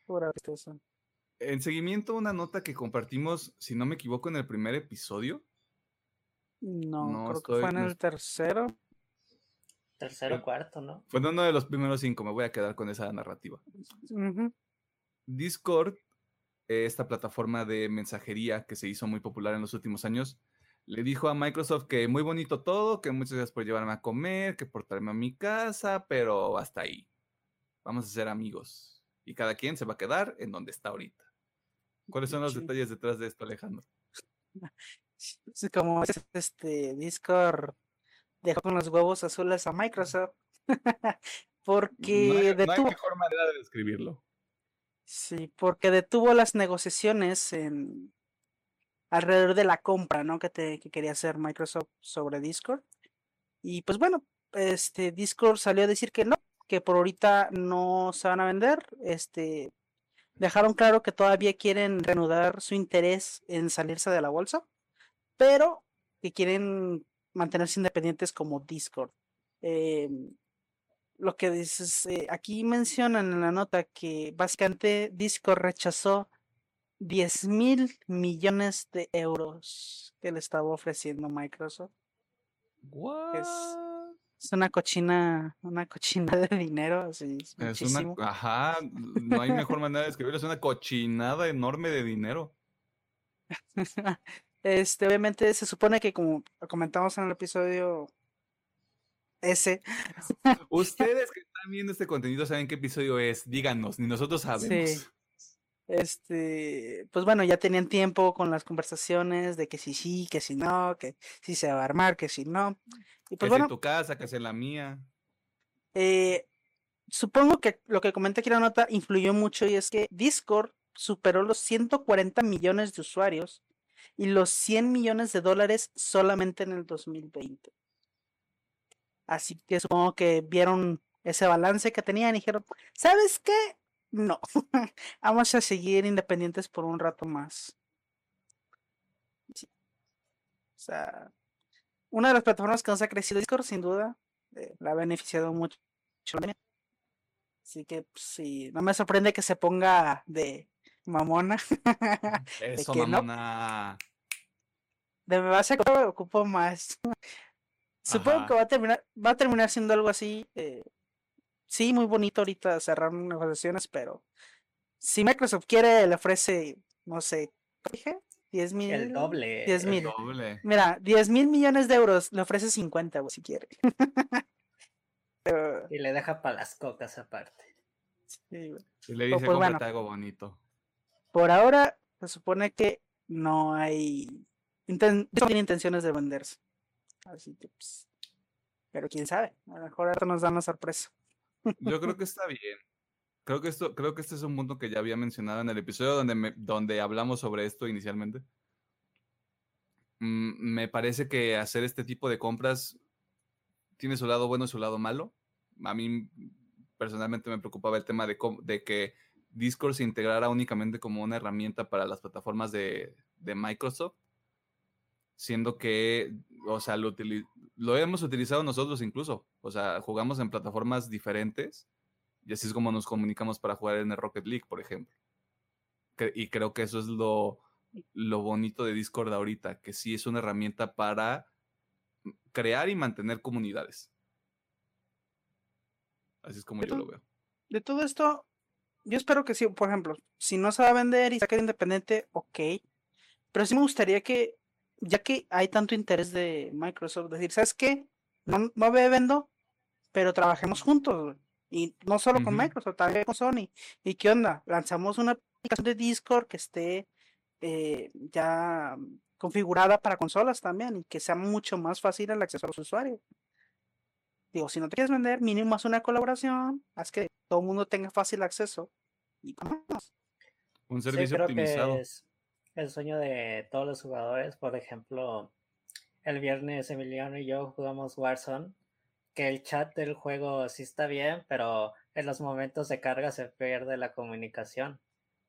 Pura tristeza. En seguimiento, una nota que compartimos, si no me equivoco, en el primer episodio. No, No, creo estoy- que fue en no el tercero. Tercero, cuarto, ¿no? Fue en uno de los primeros cinco, me voy a quedar con esa narrativa. Discord, eh, esta plataforma de mensajería que se hizo muy popular en los últimos años, le dijo a Microsoft que muy bonito todo, que muchas gracias por llevarme a comer, que por traerme a mi casa, pero hasta ahí. Vamos a ser amigos. Y cada quien se va a quedar en donde está ahorita. ¿Cuáles son los Sí. detalles detrás de esto, Alejandro? Sí, como es, este Discord dejó con los huevos azules a Microsoft porque no, hay, no hay detuvo mejor manera de describirlo. sí porque detuvo las negociaciones en alrededor de la compra no que te que quería hacer Microsoft sobre Discord y pues bueno este Discord salió a decir que no que por ahorita no se van a vender este dejaron claro que todavía quieren reanudar su interés en salirse de la bolsa pero que quieren mantenerse independientes como Discord. Eh, lo que dices, eh, aquí mencionan en la nota que básicamente Discord rechazó 10 mil millones de euros que le estaba ofreciendo Microsoft. Una cochina, una cochina de dinero, así, es Es una, ajá, no hay mejor manera de describirlo, es una cochinada enorme de dinero. Este, obviamente se supone que como comentamos en el episodio ese. Ustedes que están viendo este contenido saben qué episodio es. Díganos, ni nosotros sabemos. Sí. Este, pues bueno, ya tenían tiempo con las conversaciones de que si sí, que si no, que si se va a armar, que si no. Y Que pues es en bueno, tu casa, que es en la mía. eh, supongo que lo que comenté aquí en la nota influyó mucho y es que Discord superó los 140 millones de usuarios y los 100 millones de dólares solamente en el 2020. Así que supongo que vieron ese balance que tenían y dijeron, ¿sabes qué? No, vamos a seguir independientes por un rato más. Sí. O sea, una de las plataformas que nos ha crecido Discord, sin duda, eh, la ha beneficiado mucho. Así que pues, sí, no me sorprende que se ponga de mamona. Eso, que no. mamona. de me vas a ocupo más. Supongo Ajá. que va a terminar, va a terminar siendo algo así. eh, sí, muy bonito ahorita cerrar negociaciones, pero si Microsoft quiere, le ofrece, no sé, ¿qué dije? 10 mil. El doble. 10 El mil. doble. Mira, 10 mil millones de euros, le ofrece 50, güey, si quiere. Pero, Y le deja para las cocas aparte. sí, güey. Y le dice, pues, bueno. algo bonito. Por ahora, se supone que no hay. inten- no tiene intenciones de venderse. Así que, pues. Pero quién sabe, a lo mejor ahora nos dan la sorpresa. Yo creo que está bien. Creo que esto, creo que este es un punto que ya había mencionado en el episodio donde, me- donde hablamos sobre esto inicialmente. Mm, me parece que hacer este tipo de compras tiene su lado bueno y su lado malo. A mí personalmente me preocupaba el tema de, de que Discord se integrara únicamente como una herramienta para las plataformas de, de Microsoft, siendo que, o sea, lo, lo hemos utilizado nosotros incluso. O sea, jugamos en plataformas diferentes y así es como nos comunicamos para jugar en el Rocket League, por ejemplo. Cre- y creo que eso es lo, lo bonito de Discord ahorita, que sí es una herramienta para crear y mantener comunidades. Así es como yo lo veo. De todo esto, yo espero que sí, por ejemplo, si no se va a vender y queda independiente, ok. Pero sí me gustaría que, ya que hay tanto interés de Microsoft, decir, ¿sabes qué? No, no me vendo, pero trabajemos juntos. güey". Y no solo con. Microsoft, también con Sony. ¿Y qué onda? Lanzamos una aplicación de Discord que esté eh, ya configurada para consolas también y que sea mucho más fácil el acceso a los usuarios. Digo, si no te quieres vender, mínimo haz una colaboración, haz que todo el mundo tenga fácil acceso. Y vámonos. Un servicio optimizado. que es el sueño de todos los jugadores. Por ejemplo, el viernes Emiliano y yo jugamos Warzone, que el chat del juego sí está bien, pero en los momentos de carga se pierde la comunicación.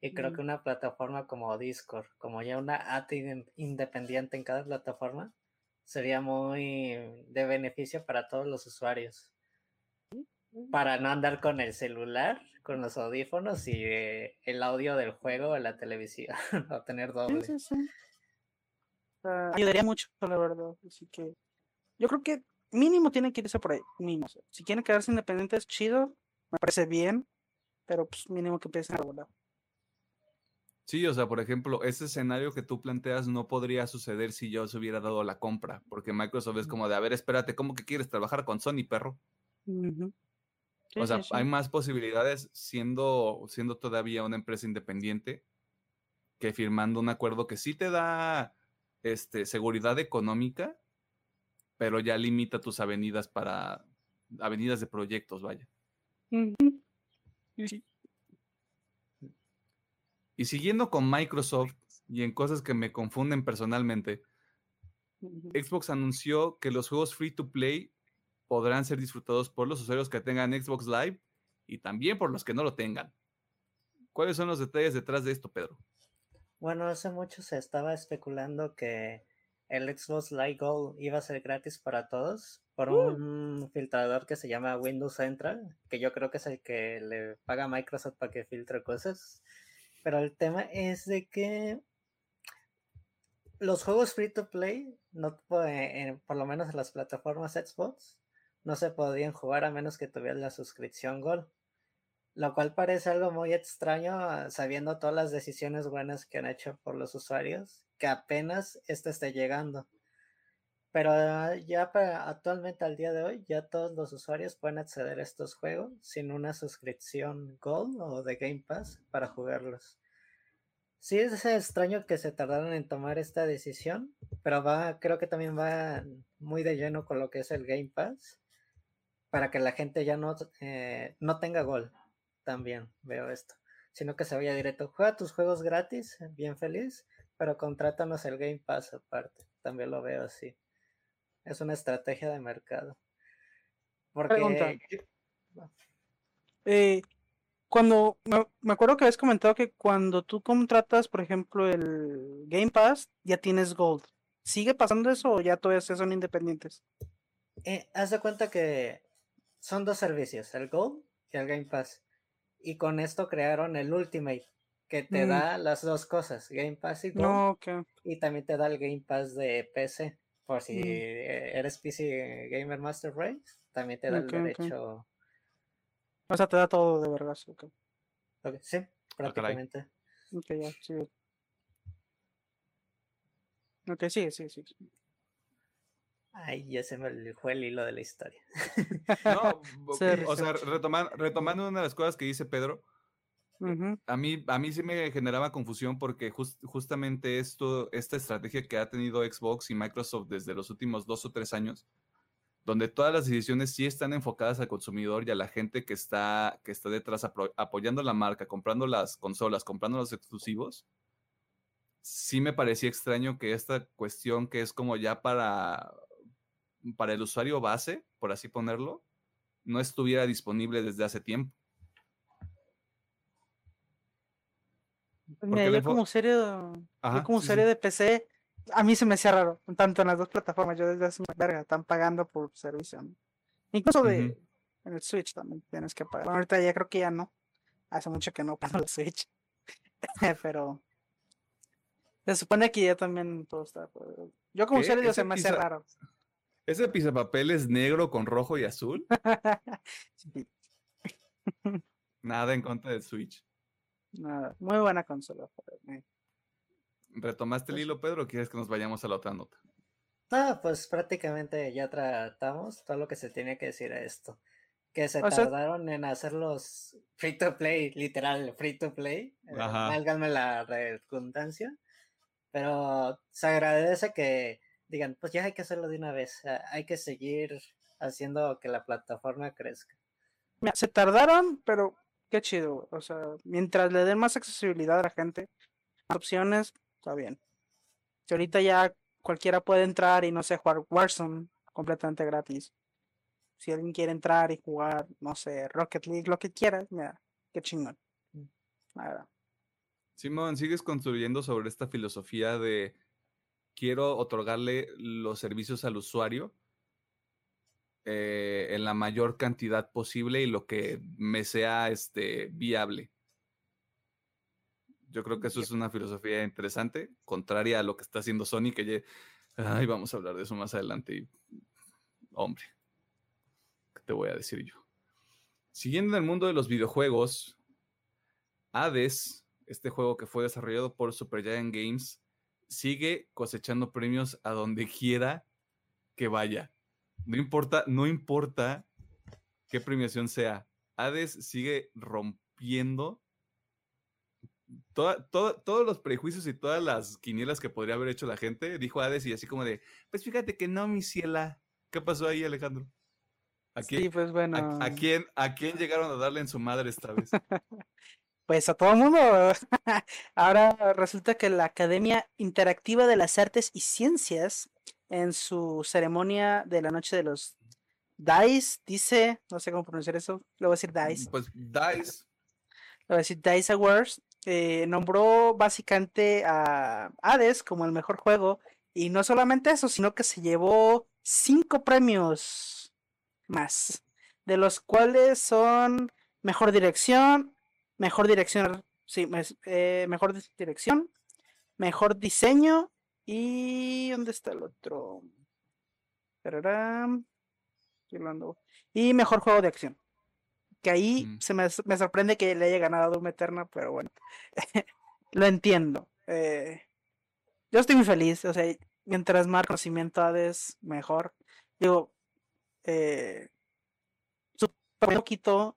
Y creo Mm. que una plataforma como Discord, como ya una AT inde- independiente en cada plataforma, sería muy de beneficio para todos los usuarios. Para no andar con el celular, con los audífonos y eh, el audio del juego o la televisión, o tener Sí, doble. sí, sí. Ah, ayudaría mucho, la verdad. Así que yo creo que mínimo tienen que irse por ahí. Mínimo. Si quieren quedarse independientes, chido. Me parece bien. Pero pues mínimo que empiecen a regular. Sí, o sea, por ejemplo, ese escenario que tú planteas no podría suceder si yo se hubiera dado la compra, porque Microsoft es como de, a ver, espérate, ¿cómo que quieres trabajar con Sony, perro? Ujú. Sí, O sea, sí, sí. hay más posibilidades siendo, siendo todavía una empresa independiente que firmando un acuerdo que sí te da este, seguridad económica, pero ya limita tus avenidas para avenidas de proyectos, vaya. Y siguiendo con Microsoft y en cosas que me confunden personalmente. Xbox anunció que los juegos free to play podrán ser disfrutados por los usuarios que tengan Xbox Live y también por los que no lo tengan. ¿Cuáles son los detalles detrás de esto, Pedro? Bueno, hace mucho se estaba especulando que el Xbox Live Gold iba a ser gratis para todos por un filtrador que se llama Windows Central, que yo creo que es el que le paga a Microsoft para que filtre cosas. Pero el tema es de que los juegos free to play, no, eh, por lo menos en las plataformas Xbox, no se podían jugar a menos que tuvieras la suscripción Gold. Lo cual parece algo muy extraño ah, sabiendo todas las decisiones buenas que han hecho por los usuarios, que apenas esto esté llegando. Pero ah, ya para, actualmente al día de hoy, ya todos los usuarios pueden acceder a estos juegos sin una suscripción Gold o de Game Pass para jugarlos. Sí es extraño que se tardaron en tomar esta decisión, pero va, creo que también va muy de lleno con lo que es el Game Pass, para que la gente ya no, eh, no tenga gol. También veo esto, sino que se vaya directo. Juega tus juegos gratis, bien feliz, pero contrátanos el Game Pass aparte. También lo veo así. Es una estrategia de mercado. Porque... Eh, cuando me, acuerdo que habías comentado que cuando tú contratas, por ejemplo, el Game Pass, ya tienes Gold. ¿Sigue pasando eso o ya todavía son independientes? Eh, haz de cuenta que son dos servicios, el Gold y el Game Pass. Y con esto crearon el Ultimate, que te mm. da las dos cosas, Game Pass y Gold. Y también te da el Game Pass de PC. Por si mm. eres PC Gamer Master Race, también te da el derecho. O sea, te da todo de verdad. Okay. okay sí, ah, prácticamente. ok, ya, sí. Ok, sí, sí, sí. Ay, ya se me fue el hilo de la historia. no, o sea, retomando una de las cosas que dice Pedro, a, mí, a mí sí me generaba confusión porque justamente esto, esta estrategia que ha tenido Xbox y Microsoft desde los últimos dos o tres años, donde todas las decisiones sí están enfocadas al consumidor y a la gente que está, que está detrás apoyando la marca, comprando las consolas, comprando los exclusivos, sí me parecía extraño que esta cuestión que es como ya para, para el usuario base, por así ponerlo, no estuviera disponible desde hace tiempo. Mira, yo como serie, como serie de PC, a mí se me hacía raro, tanto en las dos plataformas, yo desde hace una verga, están pagando por servicio. Incluso de en el Switch también tienes que pagar. ahorita ya creo que ya no. Hace mucho que no pago el Switch. Pero se supone que ya también todo está. Yo como serie se me hace raro. ¿Ese pisapapel es negro con rojo y azul? Nada en contra del Switch. Nada, muy buena consola. ¿Retomaste el pues hilo, Pedro, o quieres que nos vayamos a la otra nota? Ah, pues prácticamente ya tratamos todo lo que se tiene que decir a esto. Que se tardaron en hacer los free to play, literal, free to play. Eh, válganme la redundancia. Pero se agradece que digan, pues ya hay que hacerlo de una vez. Hay que seguir haciendo que la plataforma crezca. se tardaron, pero qué chido, O sea, mientras le den más accesibilidad a la gente, más opciones, está bien. Si ahorita ya cualquiera puede entrar y no sé, jugar Warzone completamente gratis. Si alguien quiere entrar y jugar, no sé, Rocket League, lo que quiera, mira, qué chingón. Nada. Simón, ¿sigues construyendo sobre esta filosofía de quiero otorgarle los servicios al usuario? Eh, en la mayor cantidad posible y lo que me sea este, viable. Yo creo que eso es una filosofía interesante, contraria a lo que está haciendo Sony, que ya... Ay, vamos a hablar de eso más adelante. Y, hombre, ¿qué te voy a decir yo? Siguiendo en el mundo de los videojuegos, Hades, este juego que fue desarrollado por Supergiant Games, sigue cosechando premios a donde quiera que vaya. No importa, no importa qué premiación sea. Hades sigue rompiendo todos los prejuicios y todas las quinielas que podría haber hecho la gente. Dijo Hades y así como de, pues fíjate que no, mi ciela. ¿Qué pasó ahí, Alejandro? ¿A quién, sí, pues bueno. ¿a, quién, ¿A quién llegaron a darle en su madre esta vez? pues a todo el mundo. Ahora resulta que la Academia Interactiva de las Artes y Ciencias en su ceremonia de la noche de los DICE, dice, no sé cómo pronunciar eso, le voy a decir DICE. Pues DICE. Le voy a decir DICE Awards, eh, nombró básicamente a Hades como el mejor juego y no solamente eso, sino que se llevó cinco premios más, de los cuales son mejor dirección, mejor dirección, sí, eh, mejor dirección, mejor diseño y ¿dónde está el otro? Y mejor juego de acción. Que ahí mm. se me, me, sorprende que le haya ganado Doom Eterna, pero bueno. Lo entiendo. Eh, yo estoy muy feliz. O sea, mientras más conocimiento Hades, mejor. Digo, eh, un poquito.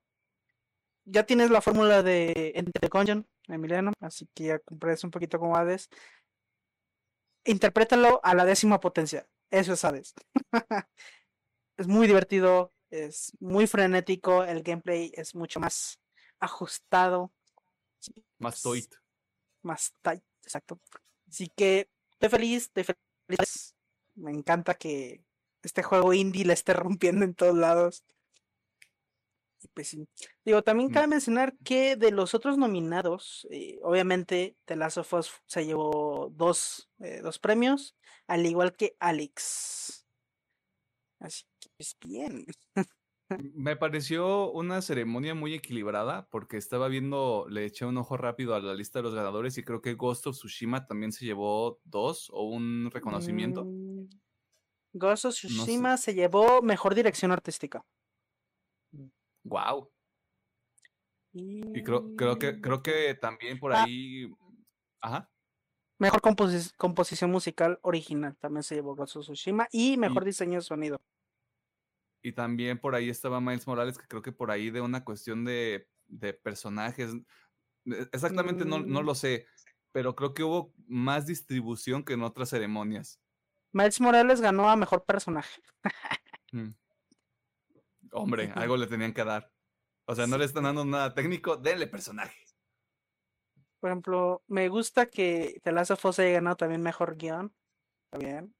Ya tienes la fórmula de Entre Gungeon, Emiliano, así que ya comprendes un poquito como Hades. Interprétalo a la décima potencia. Eso es Hades. es muy divertido, es muy frenético, el gameplay es mucho más ajustado. Más tight. Más tight, exacto. Así que estoy feliz, estoy feliz. Me encanta que este juego indie la esté rompiendo en todos lados. Pues sí. Digo, también mm. cabe mencionar que de los otros nominados, eh, obviamente The Last of Us se llevó dos, eh, dos premios, al igual que Alex. Así que, pues bien. Me pareció una ceremonia muy equilibrada porque estaba viendo, le eché un ojo rápido a la lista de los ganadores y creo que Ghost of Tsushima también se llevó dos o un reconocimiento. Mm, Ghost of Tsushima se llevó mejor dirección artística. Wow. Y, creo, creo que creo que también por ah. ahí. Ajá. Mejor composición musical original también se llevó Ghost Tsushima y mejor diseño de sonido. Y también por ahí estaba Miles Morales, que creo que por ahí de una cuestión de, personajes. E, exactamente no, no, mm. lo sé, pero creo que hubo más distribución que en otras ceremonias. Miles Morales ganó a mejor personaje. Mm. Hombre, algo le tenían que dar. O sea, no le están dando nada técnico, denle personaje. Por ejemplo, me gusta que The Last of Us haya ganado también mejor guion. También.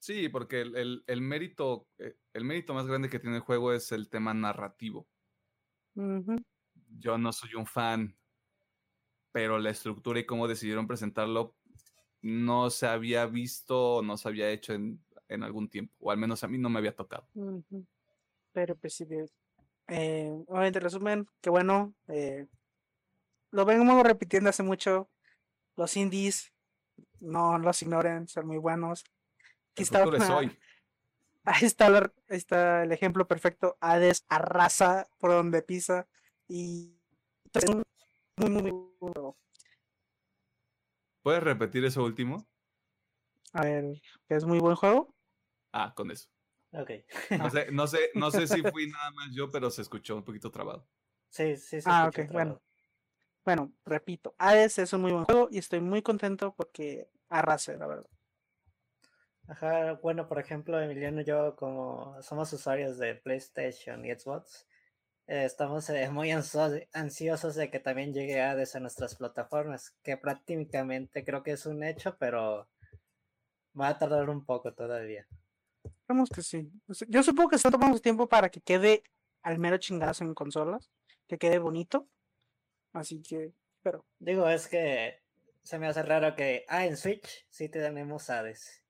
Sí, porque el, mérito, eh, el mérito más grande que tiene el juego es el tema narrativo. Yo no soy un fan, pero la estructura y cómo decidieron presentarlo no se había visto, no se había hecho en, algún tiempo, o al menos a mí no me había tocado. Pero pues sí, eh, obviamente resumen, que bueno, eh, lo vengo repitiendo hace mucho, los indies, no los ignoren, son muy buenos. Aquí está, Ahí está, el ejemplo perfecto. Hades arrasa por donde pisa. Y muy, muy, muy, ¿Puedes repetir eso último? A ver, ¿es muy buen juego? Ah, con eso. Ok. No sé, no sé, no sé si fui nada más yo, pero se escuchó un poquito trabado. Sí, sí, sí. Ah, ok, bueno. Bueno, repito, Hades es un muy buen juego y estoy muy contento porque arrase, la verdad. Ajá, bueno, por ejemplo, Emiliano y yo, como somos usuarios de PlayStation y Xbox, eh, estamos eh, muy ansiosos de que también llegue Hades a nuestras plataformas, que prácticamente creo que es un hecho, pero va a tardar un poco todavía. Esperemos que sí. Yo supongo que está tomando tiempo para que quede al mero chingazo en consolas, que quede bonito. Así que, pero. Digo, es que se me hace raro que, ah, en Switch sí tenemos Hades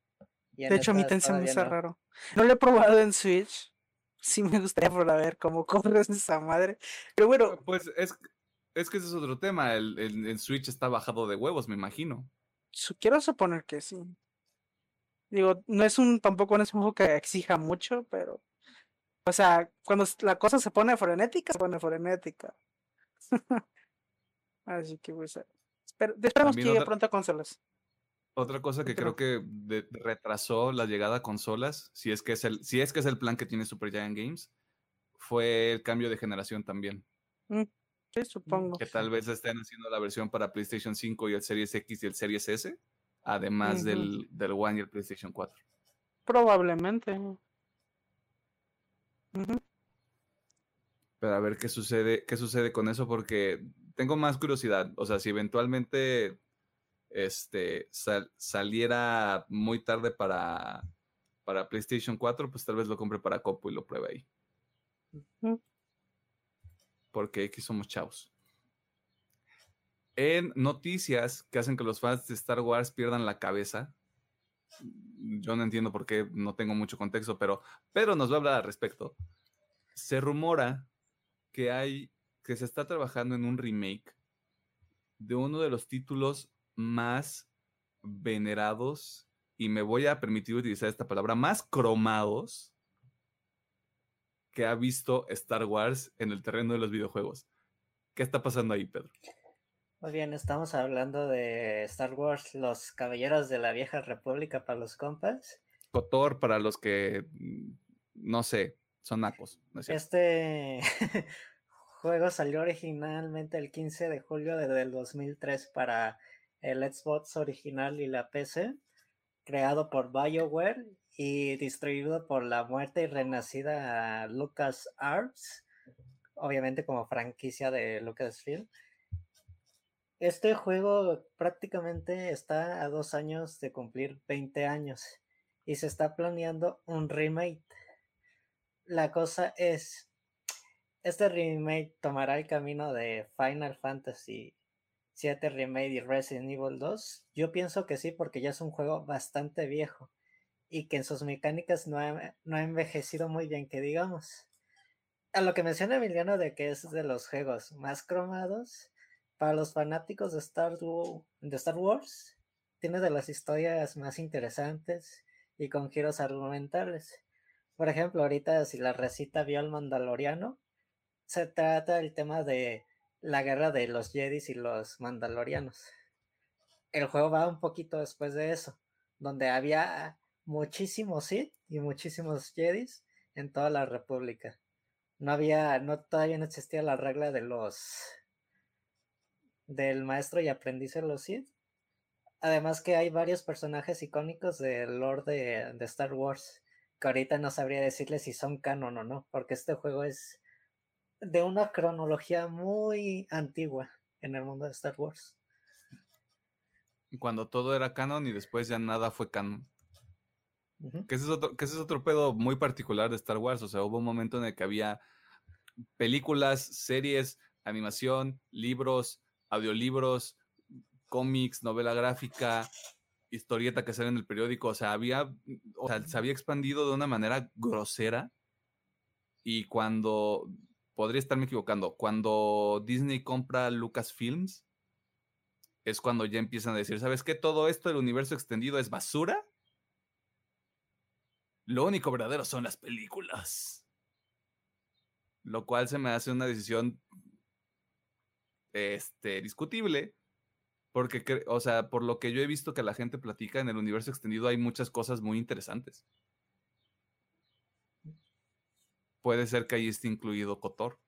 de hecho, a mí también se me hace raro. No lo he probado en Switch. Sí me gustaría probar a ver cómo corres esa madre. Pero bueno. Pues es, es que ese es otro tema. El, el, Switch está bajado de huevos, me imagino. Quiero suponer que sí. Digo, no es un, tampoco es un juego que exija mucho, pero. O sea, cuando la cosa se pone frenética, se pone frenética. Así que, pues, esperemos que llegue pronto a consolas. Otra cosa que creo que retrasó la llegada a consolas, si es que es el, si es que es el plan que tiene Super Giant Games, fue el cambio de generación también. Mm, sí, supongo. Que tal vez estén haciendo la versión para PlayStation 5 y el Series X y el Series S, además del, del One y el PlayStation 4. Probablemente. Pero a ver qué sucede, qué sucede con eso, porque tengo más curiosidad. O sea, si eventualmente este, saliera muy tarde para, para PlayStation 4, pues tal vez lo compre para Copo y lo pruebe ahí. Porque aquí somos chavos. En noticias que hacen que los fans de Star Wars pierdan la cabeza, yo no entiendo por qué, no tengo mucho contexto, pero Pedro nos va a hablar al respecto. Se rumora que hay, que se está trabajando en un remake de uno de los títulos más venerados, y me voy a permitir utilizar esta palabra, más cromados que ha visto Star Wars en el terreno de los videojuegos. ¿Qué está pasando ahí, Pedro? Muy bien, estamos hablando de Star Wars, los Caballeros de la Vieja República para los compas. Cotor para los que, mm, no sé, son nacos. ¿no es cierto? Este juego salió originalmente el 15 de julio de- del 2003 para el Xbox original y la PC, creado por BioWare y distribuido por la muerta y renacida LucasArts, obviamente como franquicia de Lucasfilm. Este juego prácticamente está a dos años de cumplir 20 años y se está planeando un remake. La cosa es, este remake tomará el camino de Final Fantasy 7 Remake y Resident Evil 2. Yo pienso que sí, porque ya es un juego bastante viejo y que en sus mecánicas no ha, no ha envejecido muy bien, que digamos. A lo que menciona Emiliano de que es de los juegos más cromados, para los fanáticos de Star, Wars, tiene de las historias más interesantes y con giros argumentales. Por ejemplo, ahorita si la recita vio al Mandaloriano, se trata del tema de la guerra de los Jedis y los Mandalorianos. El juego va un poquito después de eso, donde había muchísimos Sith y muchísimos Jedis en toda la República. No había, no todavía no existía la regla de los del maestro y aprendiz de los Sith. Además que hay varios personajes icónicos del lore de, de Star Wars que ahorita no sabría decirles si son canon o no, porque este juego es de una cronología muy antigua en el mundo de Star Wars. Cuando todo era canon y después ya nada fue canon. Que ese, es otro, que ese es otro pedo muy particular de Star Wars. O sea, hubo un momento en el que había películas, series, animación, libros, audiolibros, cómics, novela gráfica, historieta que sale en el periódico. O sea, había, o sea, se había expandido de una manera grosera. Y cuando, podría estarme equivocando, cuando Disney compra Lucasfilms, es cuando ya empiezan a decir, ¿sabes qué? Todo esto del universo extendido es basura. Lo único verdadero son las películas. Lo cual se me hace una decisión este, discutible. Porque, o sea, por lo que yo he visto que la gente platica en el universo extendido, hay muchas cosas muy interesantes. Puede ser que ahí esté incluido Kotor.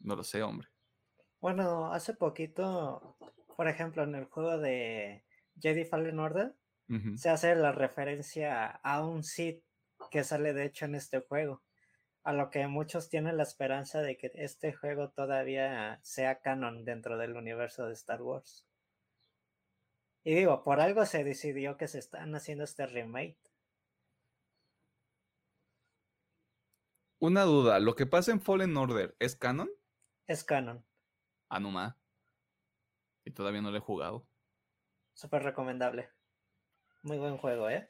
No lo sé, hombre. Bueno, hace poquito, por ejemplo, en el juego de Jedi Fallen Order, se hace la referencia a un Sith que sale de hecho en este juego, a lo que muchos tienen la esperanza de que este juego todavía sea canon dentro del universo de Star Wars. Y digo, por algo se decidió que se están haciendo este remake. Una duda, ¿lo que pasa en Fallen Order es canon? Es canon, Anuma. Y todavía no lo he jugado. súper recomendable. Muy buen juego, ¿eh?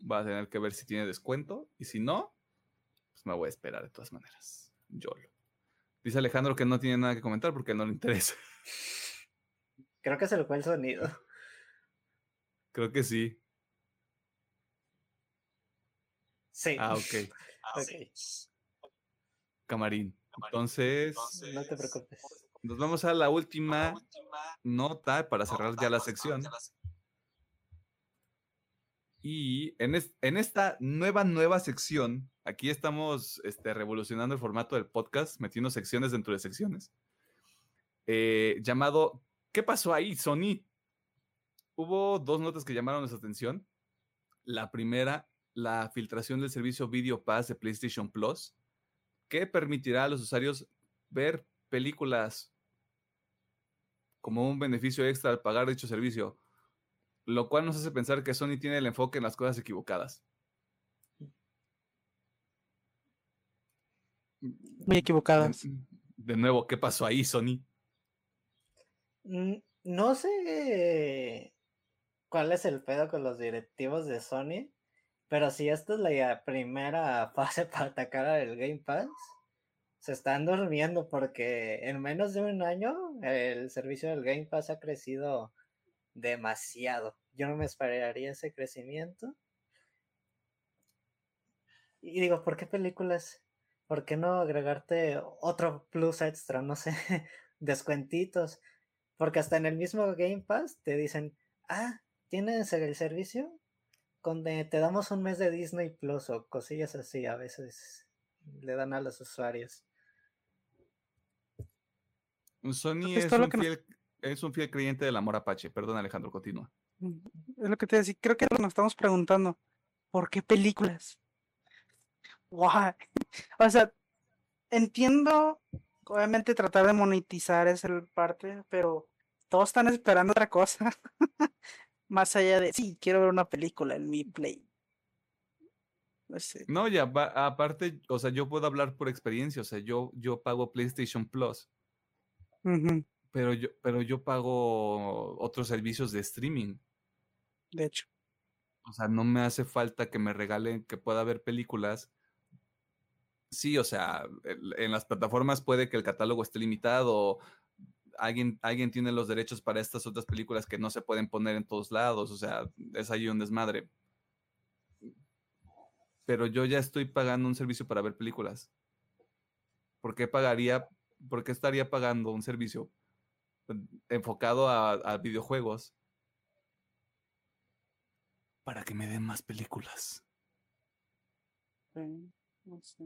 Va a tener que ver si tiene descuento. Y si no, me voy a esperar de todas maneras. YOLO. Dice Alejandro que no tiene nada que comentar porque no le interesa. Creo que se le fue el sonido. Creo que sí. Sí. Ah, ok. ok. Camarín. Entonces, No te preocupes. nos vamos a la última nota para cerrar ya la sección. Y en, es- en esta nueva, nueva sección, aquí estamos este, revolucionando el formato del podcast, metiendo secciones dentro de secciones, eh, llamado ¿Qué pasó ahí, Sony? Hubo dos notas que llamaron nuestra atención. La primera, la filtración del servicio Video Pass de PlayStation Plus, que permitirá a los usuarios ver películas como un beneficio extra al pagar dicho servicio, lo cual nos hace pensar que Sony tiene el enfoque en las cosas equivocadas. Muy equivocadas. De, nuevo, ¿qué pasó ahí, Sony? Mm, No sé cuál es el pedo con los directivos de Sony, pero si esta es la primera fase para atacar al Game Pass, se están durmiendo porque en menos de un año el servicio del Game Pass ha crecido demasiado. Yo no me esperaría ese crecimiento. Y digo, ¿por qué películas? ¿Por qué no agregarte otro plus extra? No sé, descuentitos. Porque hasta en el mismo Game Pass te dicen, ah, ¿tienes el servicio? Donde te damos un mes de Disney Plus o cosillas así, a veces le dan a los usuarios. Sony que es un, que fiel, es un fiel creyente del amor apache. Perdón, Alejandro, continúa. Mm, Es lo que te decía. Creo que nos estamos preguntando, ¿por qué películas? Why? O sea, entiendo, obviamente tratar de monetizar es el parte, pero todos están esperando otra cosa. Más allá de, sí, quiero ver una película en mi play. No sé. No, ya, va- aparte, o sea, yo puedo hablar por experiencia. O sea, yo, yo pago PlayStation Plus, pero yo, pero yo pago otros servicios de streaming. de hecho. O sea, no me hace falta que me regalen que pueda ver películas. Sí, o sea, en las plataformas puede que el catálogo esté limitado. Alguien, alguien tiene los derechos para estas otras películas que no se pueden poner en todos lados. O sea, es ahí un desmadre. Pero yo ya estoy pagando un servicio para ver películas. ¿Por qué pagaría, por qué estaría pagando un servicio enfocado a, a videojuegos para que me den más películas? Sí, no sé.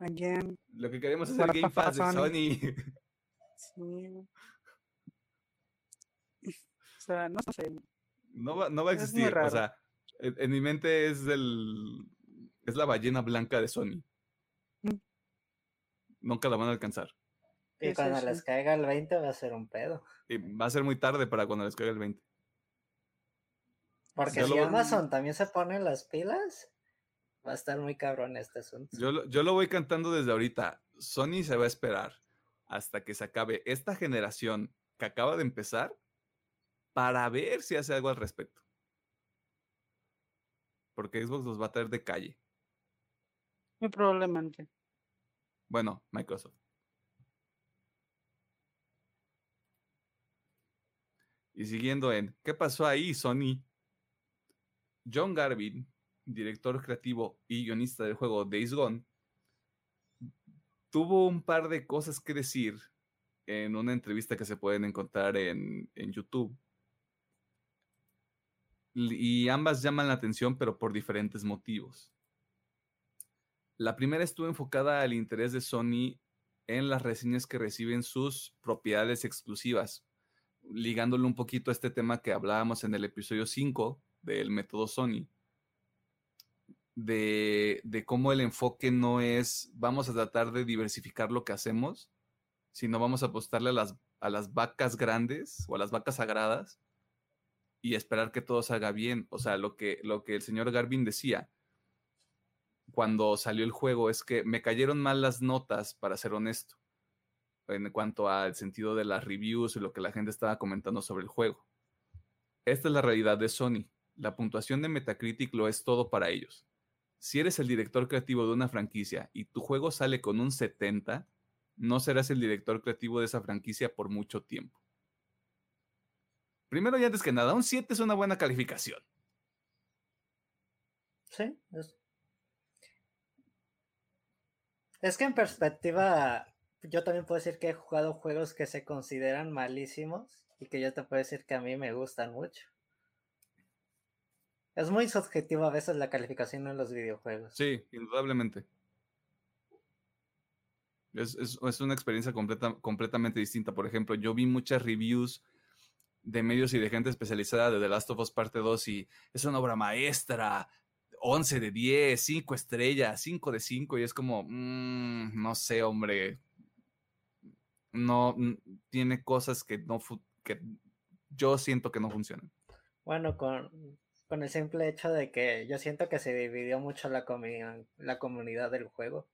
Again, Lo que queremos es el Game Pass de Sony. Sony. sí. O sea, no sé. No va, no va a existir. O sea, en, en mi mente es el es la ballena blanca de Sony. Mm. Nunca la van a alcanzar. Y cuando sí. les caiga el 20 va a ser un pedo. Y va a ser muy tarde para cuando les caiga el 20. Porque si lo- Amazon también se pone las pilas, va a estar muy cabrón este asunto. Yo, lo- yo lo voy cantando desde ahorita. Sony se va a esperar hasta que se acabe esta generación que acaba de empezar para ver si hace algo al respecto. Porque Xbox los va a traer de calle. Muy probablemente. Bueno, Microsoft. Y siguiendo en, ¿qué pasó ahí, Sony? John Garvin, director creativo y guionista del juego Days Gone, tuvo un par de cosas que decir en una entrevista que se pueden encontrar en, YouTube. Y ambas llaman la atención, pero por diferentes motivos. La primera estuvo enfocada al interés de Sony en las reseñas que reciben sus propiedades exclusivas, ligándolo un poquito a este tema que hablábamos en el episodio 5 del método Sony, de, cómo el enfoque no es vamos a tratar de diversificar lo que hacemos, sino vamos a apostarle a las, a las vacas grandes o a las vacas sagradas y esperar que todo salga bien. O sea, lo que, lo que el señor Garvin decía cuando salió el juego es que me cayeron mal las notas, para ser honesto, en cuanto al sentido de las reviews y lo que la gente estaba comentando sobre el juego. Esta es la realidad de Sony. La puntuación de Metacritic lo es todo para ellos. Si eres el director creativo de una franquicia y tu juego sale con un 70, no serás el director creativo de esa franquicia por mucho tiempo. Primero y antes que nada, un 7 es una buena calificación. Sí, es... es que en perspectiva, yo también puedo decir que he jugado juegos que se consideran malísimos y que yo te puedo decir que a mí me gustan mucho. Es muy subjetivo a veces la calificación en los videojuegos. Sí, indudablemente. Es, es- es una experiencia completa- completamente distinta. Por ejemplo, yo vi muchas reviews de medios y de gente especializada de The Last of Us Parte 2 y es una obra maestra, 11 de 10, 5 estrellas, 5 de 5 y es como, mm, no sé, hombre, no, tiene cosas que no, que yo siento que no funcionan. Bueno, con, con el simple hecho de que yo siento que se dividió mucho la, comi- la comunidad del juego,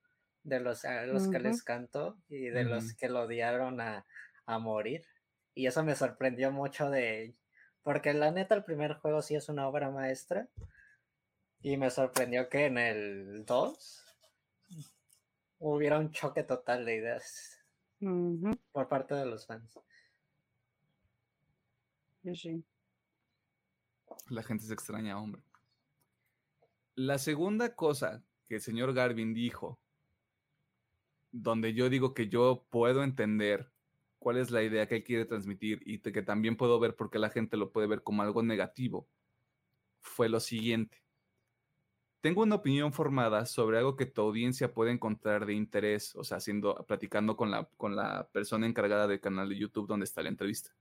de los a los que les cantó y de los que lo odiaron a, a morir. Y eso me sorprendió mucho de... Porque la neta el primer juego sí es una obra maestra. Y me sorprendió que en el 2 hubiera un choque total de ideas por parte de los fans. sí, sí. La gente se extraña, hombre. La segunda cosa que el señor Garvin dijo donde yo digo que yo puedo entender cuál es la idea que él quiere transmitir y que también puedo ver por qué la gente lo puede ver como algo negativo, fue lo siguiente. Tengo una opinión formada sobre algo que tu audiencia puede encontrar de interés, o sea, haciendo, platicando con la, con la persona encargada del canal de YouTube donde está la entrevista.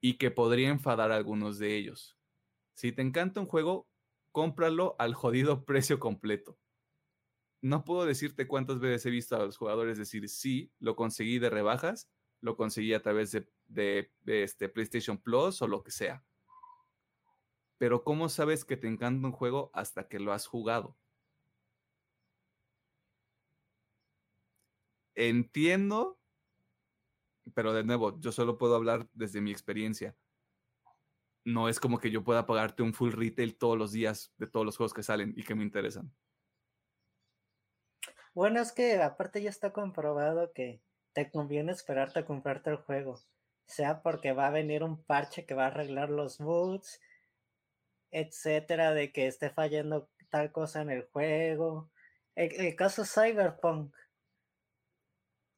Y que podría enfadar a algunos de ellos. Si te encanta un juego, cómpralo al jodido precio completo. No puedo decirte cuántas veces he visto a los jugadores decir, sí, lo conseguí de rebajas, lo conseguí a través de, este PlayStation Plus o lo que sea pero ¿cómo sabes que te encanta un juego hasta que lo has jugado? Entiendo, pero de nuevo, yo solo puedo hablar desde mi experiencia. No es como que yo pueda pagarte un full retail todos los días de todos los juegos que salen y que me interesan. Bueno, es que aparte ya está comprobado que te conviene esperarte a comprarte el juego. Sea porque va a venir un parche que va a arreglar los bugs, etcétera, de que esté fallando tal cosa en el juego. El, caso Cyberpunk.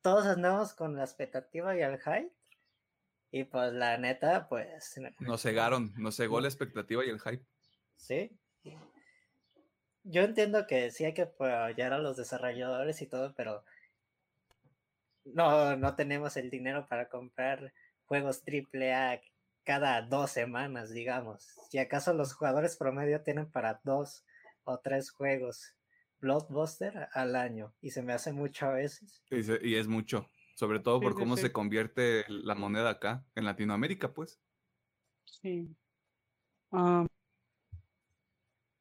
Todos andamos con la expectativa y el hype. Y pues la neta, pues. Nos cegaron, nos cegó la expectativa y el hype. Sí. Yo entiendo que sí hay que apoyar a los desarrolladores y todo, pero no, no tenemos el dinero para comprar juegos AAA cada dos semanas, digamos. Si acaso los jugadores promedio tienen para dos o tres juegos Blockbuster al año y se me hace mucho a veces. Y, es mucho, sobre todo por cómo se convierte la moneda acá, en Latinoamérica, pues. Sí. Ah,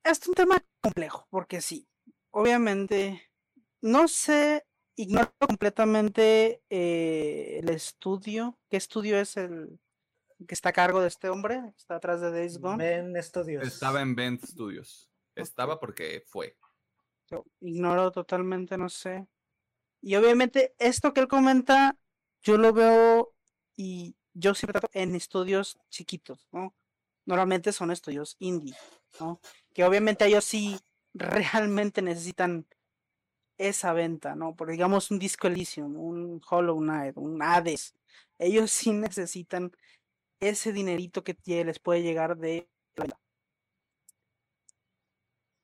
es un tema complejo, porque sí, obviamente, no sé, ignoro completamente eh, el estudio. ¿Qué estudio es el, que está a cargo de este hombre, está atrás de Days Gone. Ben Studios. Estaba en Ben Studios. Estaba porque fue. Ignoro totalmente, no sé. Y obviamente esto que él comenta, yo lo veo y yo siempre trato en estudios chiquitos, ¿no? Normalmente son estudios indie, ¿no? Que obviamente ellos sí realmente necesitan esa venta, ¿no? Porque digamos un Disco Elysium, un Hollow Knight, un Hades, ellos sí necesitan ese dinerito que les puede llegar de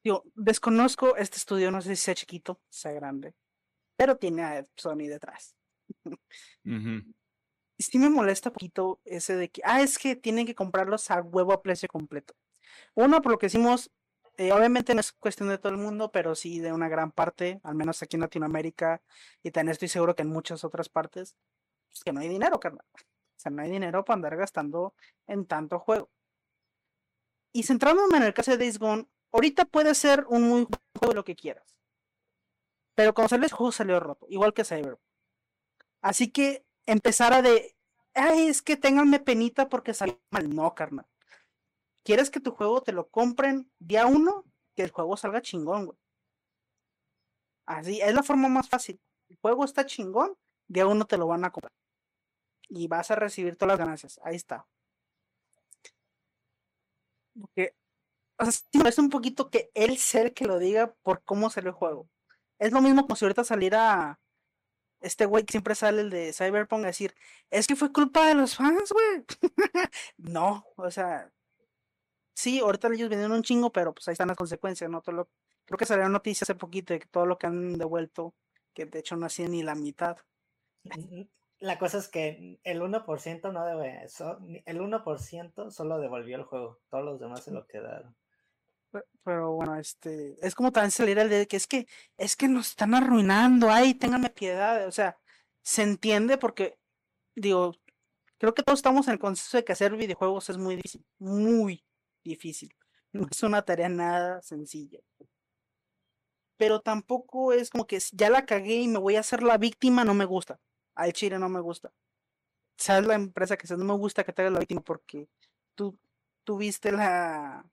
Yo desconozco este estudio, no sé si sea chiquito, sea grande, pero tiene a Sony detrás. Y sí me molesta un poquito ese de que, ah, es que tienen que comprarlos a huevo a precio completo. Uno, por lo que hicimos, eh, obviamente no es cuestión de todo el mundo, pero sí de una gran parte, al menos aquí en Latinoamérica, y también estoy seguro que en muchas otras partes, pues que no hay dinero, carnal. O sea, no hay dinero para andar gastando en tanto juego. Y centrándome en el caso de Days Gone, ahorita puede ser un muy buen juego lo que quieras. Pero cuando salió el juego salió roto, igual que Cyber. Así que empezar a de, ay, es que ténganme penita porque salió mal. No, carnal. ¿Quieres que tu juego te lo compren día uno? Que el juego salga chingón, güey. Así, es la forma más fácil. El juego está chingón, día uno te lo van a comprar y vas a recibir todas las ganancias. Ahí está. O sea, es un poquito que él sea el que lo diga por cómo salió el juego. Es lo mismo como si ahorita saliera este güey que siempre sale el de Cyberpunk a decir, es que fue culpa de los fans, güey. no, o sea, sí, ahorita ellos vienen un chingo, pero pues ahí están las consecuencias, ¿no? Todo lo, creo que salió noticia hace poquito de que todo lo que han devuelto, que de hecho no hacía ni la mitad la cosa es que el 1% no debe, el 1% solo devolvió el juego, todos los demás se lo quedaron. Pero, bueno, este, es como también salir el de que es que, es que nos están arruinando, ay, ténganme piedad, o sea, se entiende porque, digo, creo que todos estamos en el consenso de que hacer videojuegos es muy difícil, muy difícil, no es una tarea nada sencilla. Pero tampoco es como que ya la cagué y me voy a hacer la víctima, no me gusta al chile no me gusta. Sabes la empresa que no me gusta que te hagas la víctima porque tú tuviste la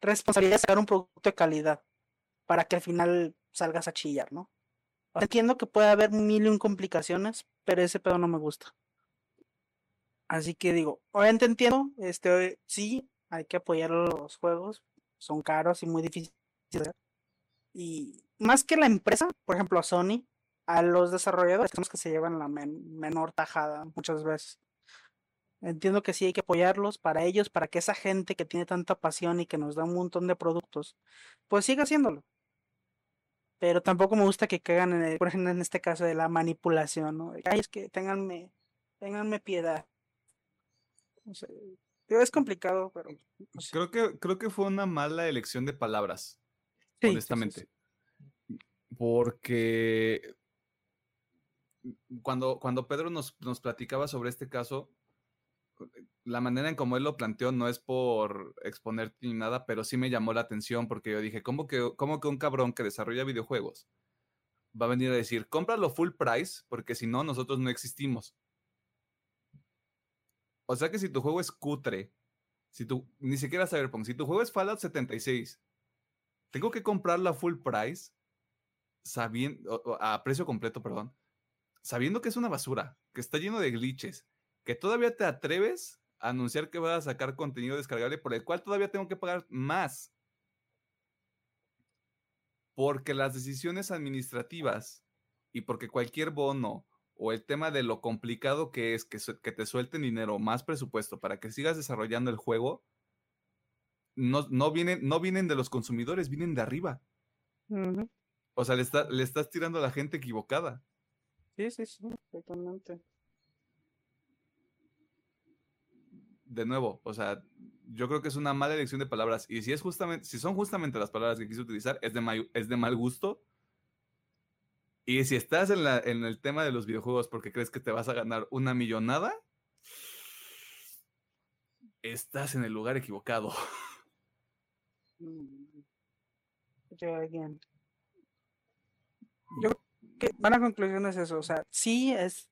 responsabilidad de sacar un producto de calidad para que al final salgas a chillar, ¿no? Entiendo que puede haber mil y un complicaciones, pero ese pedo no me gusta. Así que digo, obviamente entiendo, este, sí, hay que apoyar los juegos, son caros y muy difíciles. Y más que la empresa, por ejemplo, Sony, a los desarrolladores, los que se llevan la menor tajada muchas veces. Entiendo que sí hay que apoyarlos para ellos, para que esa gente que tiene tanta pasión y que nos da un montón de productos, pues siga haciéndolo. Pero tampoco me gusta que caigan, en por ejemplo, en este caso de la manipulación, ¿no? Ay, es que tenganme, tenganme piedad. es complicado, pero... Creo, que, creo que fue una mala elección de palabras, honestamente. Porque cuando, cuando Pedro nos, nos platicaba sobre este caso, la manera en como él lo planteó no es por exponer ni nada, pero sí me llamó la atención porque yo dije, ¿cómo que, cómo que un cabrón que desarrolla videojuegos va a venir a decir, cómpralo full price porque si no, nosotros no existimos? O sea que si tu juego es cutre, si tú, ni siquiera Cyberpunk, si tu juego es Fallout 76, tengo que comprarlo a full price, sabiendo, a precio completo, perdón, sabiendo que es una basura, que está lleno de glitches, que todavía te atreves a anunciar que vas a sacar contenido descargable por el cual todavía tengo que pagar más. Porque las decisiones administrativas y porque cualquier bono o el tema de lo complicado que es que, que te suelten dinero, más presupuesto para que sigas desarrollando el juego, no, no, vienen, no vienen de los consumidores, vienen de arriba. O sea, le, le estás tirando a la gente equivocada. Sí, sí, sí, totalmente. De nuevo, o sea, yo creo que es una mala elección de palabras. Y si es justamente, si son justamente las palabras que quise utilizar, es de, mal, es de mal gusto. Y si estás en, la, en el tema de los videojuegos porque crees que te vas a ganar una millonada, estás en el lugar equivocado. Mm. Yo, again. Yo que conclusión es eso, o sea, sí es,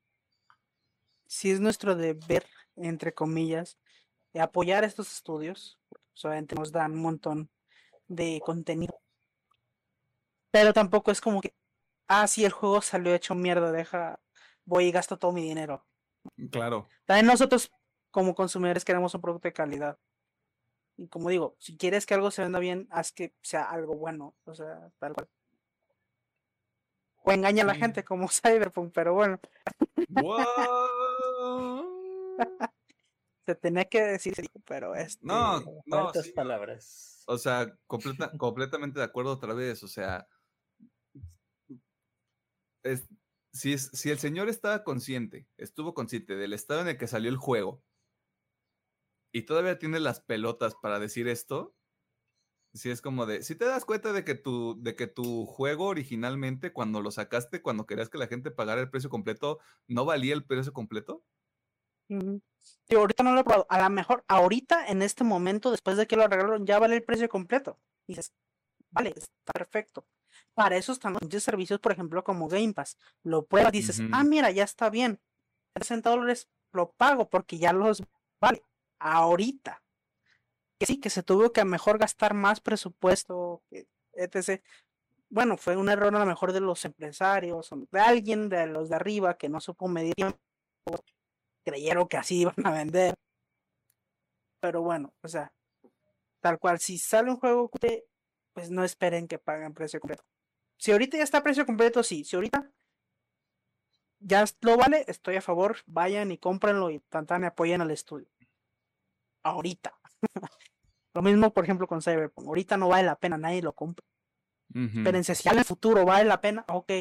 sí es nuestro deber, entre comillas, apoyar estos estudios, solamente nos dan un montón de contenido. Pero tampoco es como que, ah, sí, el juego salió hecho mierda, deja, voy y gasto todo mi dinero. Claro. También nosotros, como consumidores, queremos un producto de calidad. Y como digo, si quieres que algo se venda bien, haz que sea algo bueno, o sea, tal cual. O engaña a la gente como Cyberpunk, pero bueno. Se tenía que decir, pero es No, no. palabras. O sea, completamente de acuerdo otra vez. O sea, es, si, es, si el señor estaba consciente, estuvo consciente del estado en el que salió el juego y todavía tiene las pelotas para decir esto, si es como de, si te das cuenta de que tu, de que tu juego originalmente, cuando lo sacaste, cuando querías que la gente pagara el precio completo, no valía el precio completo ahorita no lo he probado. A lo mejor ahorita, en este momento, después de que lo arreglaron, ya vale el precio completo. Y dices, vale, está perfecto. Para eso están los servicios, por ejemplo, como Game Pass. Lo pruebas, dices, ah, mira, ya está bien. 60 dólares lo pago porque ya los vale. Ahorita. Que sí, que se tuvo que a mejor gastar más presupuesto, etc. Bueno, fue un error a lo mejor de los empresarios, de alguien de los de arriba que no supo medir tiempo creyeron que así iban a vender. Pero bueno, o sea, tal cual, si sale un juego, pues no esperen que paguen precio completo. Si ahorita ya está a precio completo, sí. Si ahorita ya lo vale, estoy a favor. Vayan y cómprenlo y tantan y apoyen al estudio. Ahorita. lo mismo, por ejemplo, con Cyberpunk. Ahorita no vale la pena, nadie lo compra. Espérense, si en el futuro vale la pena, ok.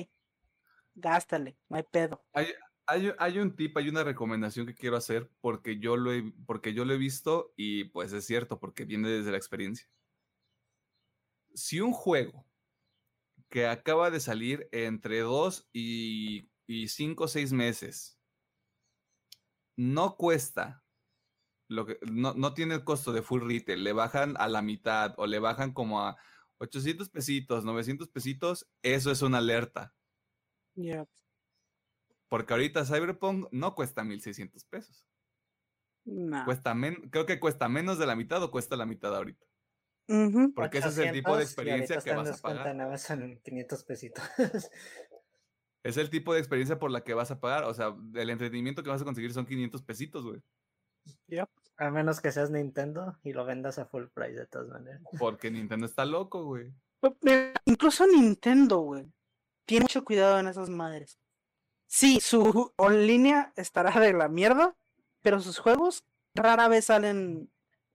Gástale, no hay pedo. Hay, hay, un tip, hay una recomendación que quiero hacer porque yo, lo he, porque yo lo he visto y pues es cierto, porque viene desde la experiencia. Si un juego que acaba de salir entre dos y, y cinco o seis meses no cuesta, lo que, no, no tiene el costo de full retail, le bajan a la mitad o le bajan como a 800 pesitos, 900 pesitos, eso es una alerta. Porque ahorita Cyberpunk no cuesta 1600 pesos. No. Cuesta creo que cuesta menos de la mitad o cuesta la mitad ahorita. Porque ese es el tipo de experiencia que vas a pagar. Nada son 500 pesitos. es el tipo de experiencia por la que vas a pagar. O sea, el entretenimiento que vas a conseguir son 500 pesitos, güey. A menos que seas Nintendo y lo vendas a full price de todas maneras. Porque Nintendo está loco, güey. Incluso Nintendo, güey. Tiene mucho cuidado en esas madres. Sí, su línea estará de la mierda, pero sus juegos rara vez salen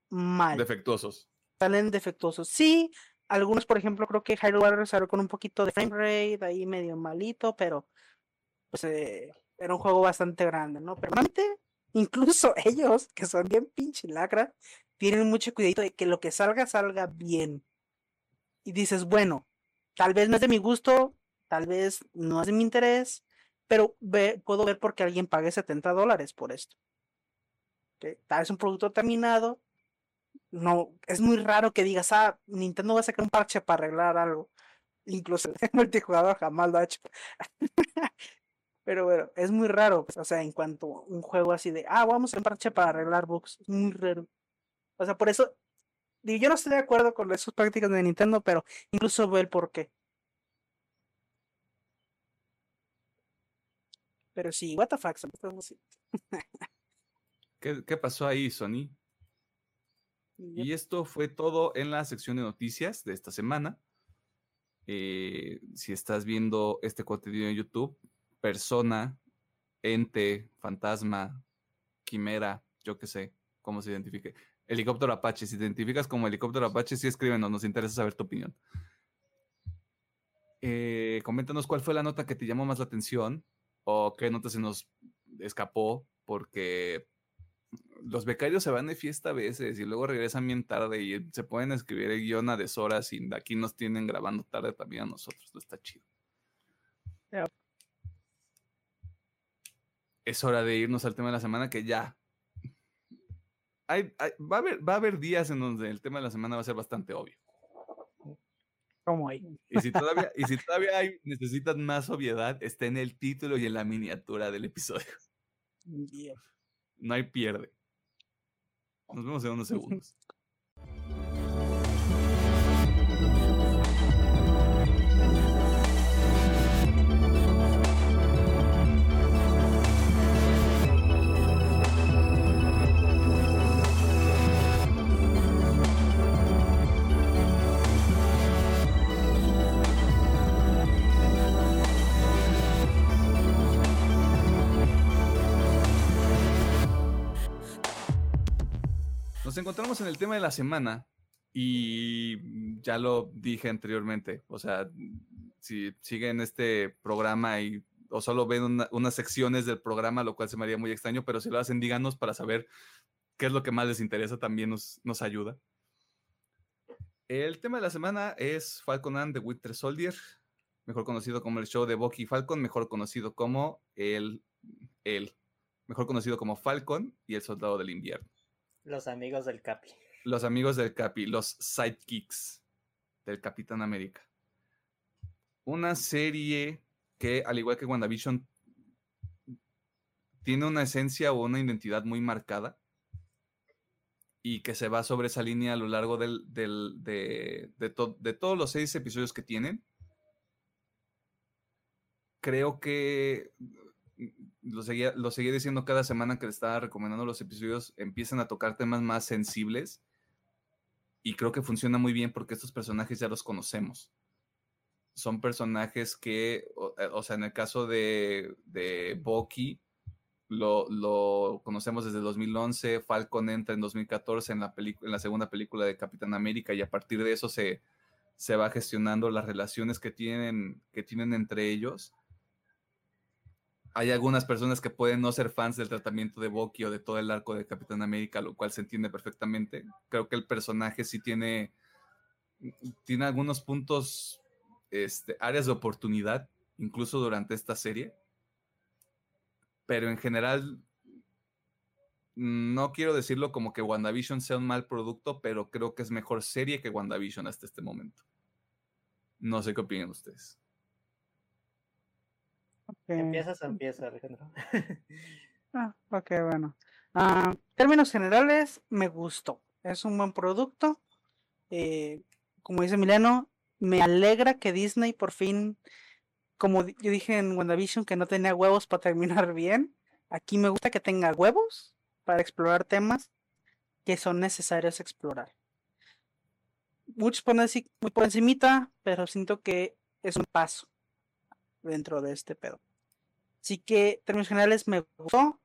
mal. Defectuosos. Salen defectuosos. Sí, algunos, por ejemplo, creo que Hyrule Warriors salió con un poquito de frame rate, ahí medio malito, pero pues eh, era un juego bastante grande, ¿no? Pero realmente, incluso ellos, que son bien pinche lacra, tienen mucho cuidado de que lo que salga, salga bien. Y dices, bueno, tal vez no es de mi gusto, tal vez no es de mi interés, pero puedo ver por qué alguien pague 70 dólares por esto. Tal vez un producto terminado, no, es muy raro que digas, ah, Nintendo va a sacar un parche para arreglar algo. Incluso el multijugador jamás lo ha hecho. Pero bueno, es muy raro, o sea, en cuanto a un juego así de, ah, vamos a un parche para arreglar bugs, es muy raro. O sea, por eso, yo no estoy de acuerdo con esas prácticas de Nintendo, pero incluso veo el porqué. Pero sí, what the fuck, ¿Qué, ¿Qué pasó ahí, Sony? Y esto fue todo en la sección de noticias de esta semana. Eh, si estás viendo este contenido en YouTube, persona, ente, fantasma, quimera, yo qué sé, cómo se identifique. Helicóptero Apache, si te identificas como helicóptero Apache, sí escríbenos, nos interesa saber tu opinión. Eh, coméntanos cuál fue la nota que te llamó más la atención o qué nota se nos escapó, porque los becarios se van de fiesta a veces y luego regresan bien tarde y se pueden escribir el guion a deshoras y aquí nos tienen grabando tarde también a nosotros. No está chido. Es hora de irnos al tema de la semana que ya. va, a haber, va a haber días en donde el tema de la semana va a ser bastante obvio. ¿Cómo hay? Y si todavía, y si todavía hay, necesitan más obviedad, está en el título y en la miniatura del episodio. No hay pierde. Nos vemos en unos segundos. Encontramos en el tema de la semana y ya lo dije anteriormente, o sea, si siguen este programa y o solo ven unas secciones del programa, lo cual se me haría muy extraño, pero si lo hacen, díganos para saber qué es lo que más les interesa, también nos, nos ayuda. El tema de la semana es Falcon and the Winter Soldier, mejor conocido como el show de Bucky Falcon, mejor conocido como el, el, mejor conocido como Falcon y el Soldado del Invierno. Los amigos del Capi. Los amigos del Capi, los sidekicks del Capitán América. Una serie que, al igual que WandaVision, tiene una esencia o una identidad muy marcada y que se va sobre esa línea a lo largo del, de, de todos los seis episodios que tienen. Creo que lo seguía, lo seguía diciendo cada semana que le estaba recomendando los episodios, empiezan a tocar temas más sensibles. Y creo que funciona muy bien porque estos personajes ya los conocemos. Son personajes que, o, eh, sea, en el caso de, de Bucky, lo, lo, conocemos desde 2011, Falcon entra en 2014 en la, en la segunda película de Capitán América y a partir de eso se, se va gestionando las relaciones que tienen, que tienen entre ellos hay algunas personas que pueden no ser fans del tratamiento de Bucky o de todo el arco de Capitán América, lo cual se entiende perfectamente. Creo que el personaje sí tiene, tiene algunos puntos, este, áreas de oportunidad, incluso durante esta serie. Pero en general, no quiero decirlo como que WandaVision sea un mal producto, pero creo que es mejor serie que WandaVision hasta este momento. No sé qué opinan ustedes. Empiezas, empieza, Alejandro. ah, ok, bueno. Ah, términos generales, me gustó. Es un buen producto. Eh, como dice Mileno, me alegra que Disney por fin, como yo dije en WandaVision, que no tenía huevos para terminar bien. Aquí me gusta que tenga huevos para explorar temas que son necesarios explorar. muchos ponen así muy por encimita, pero siento que es un paso dentro de este pedo. Así que, términos generales, me gustó.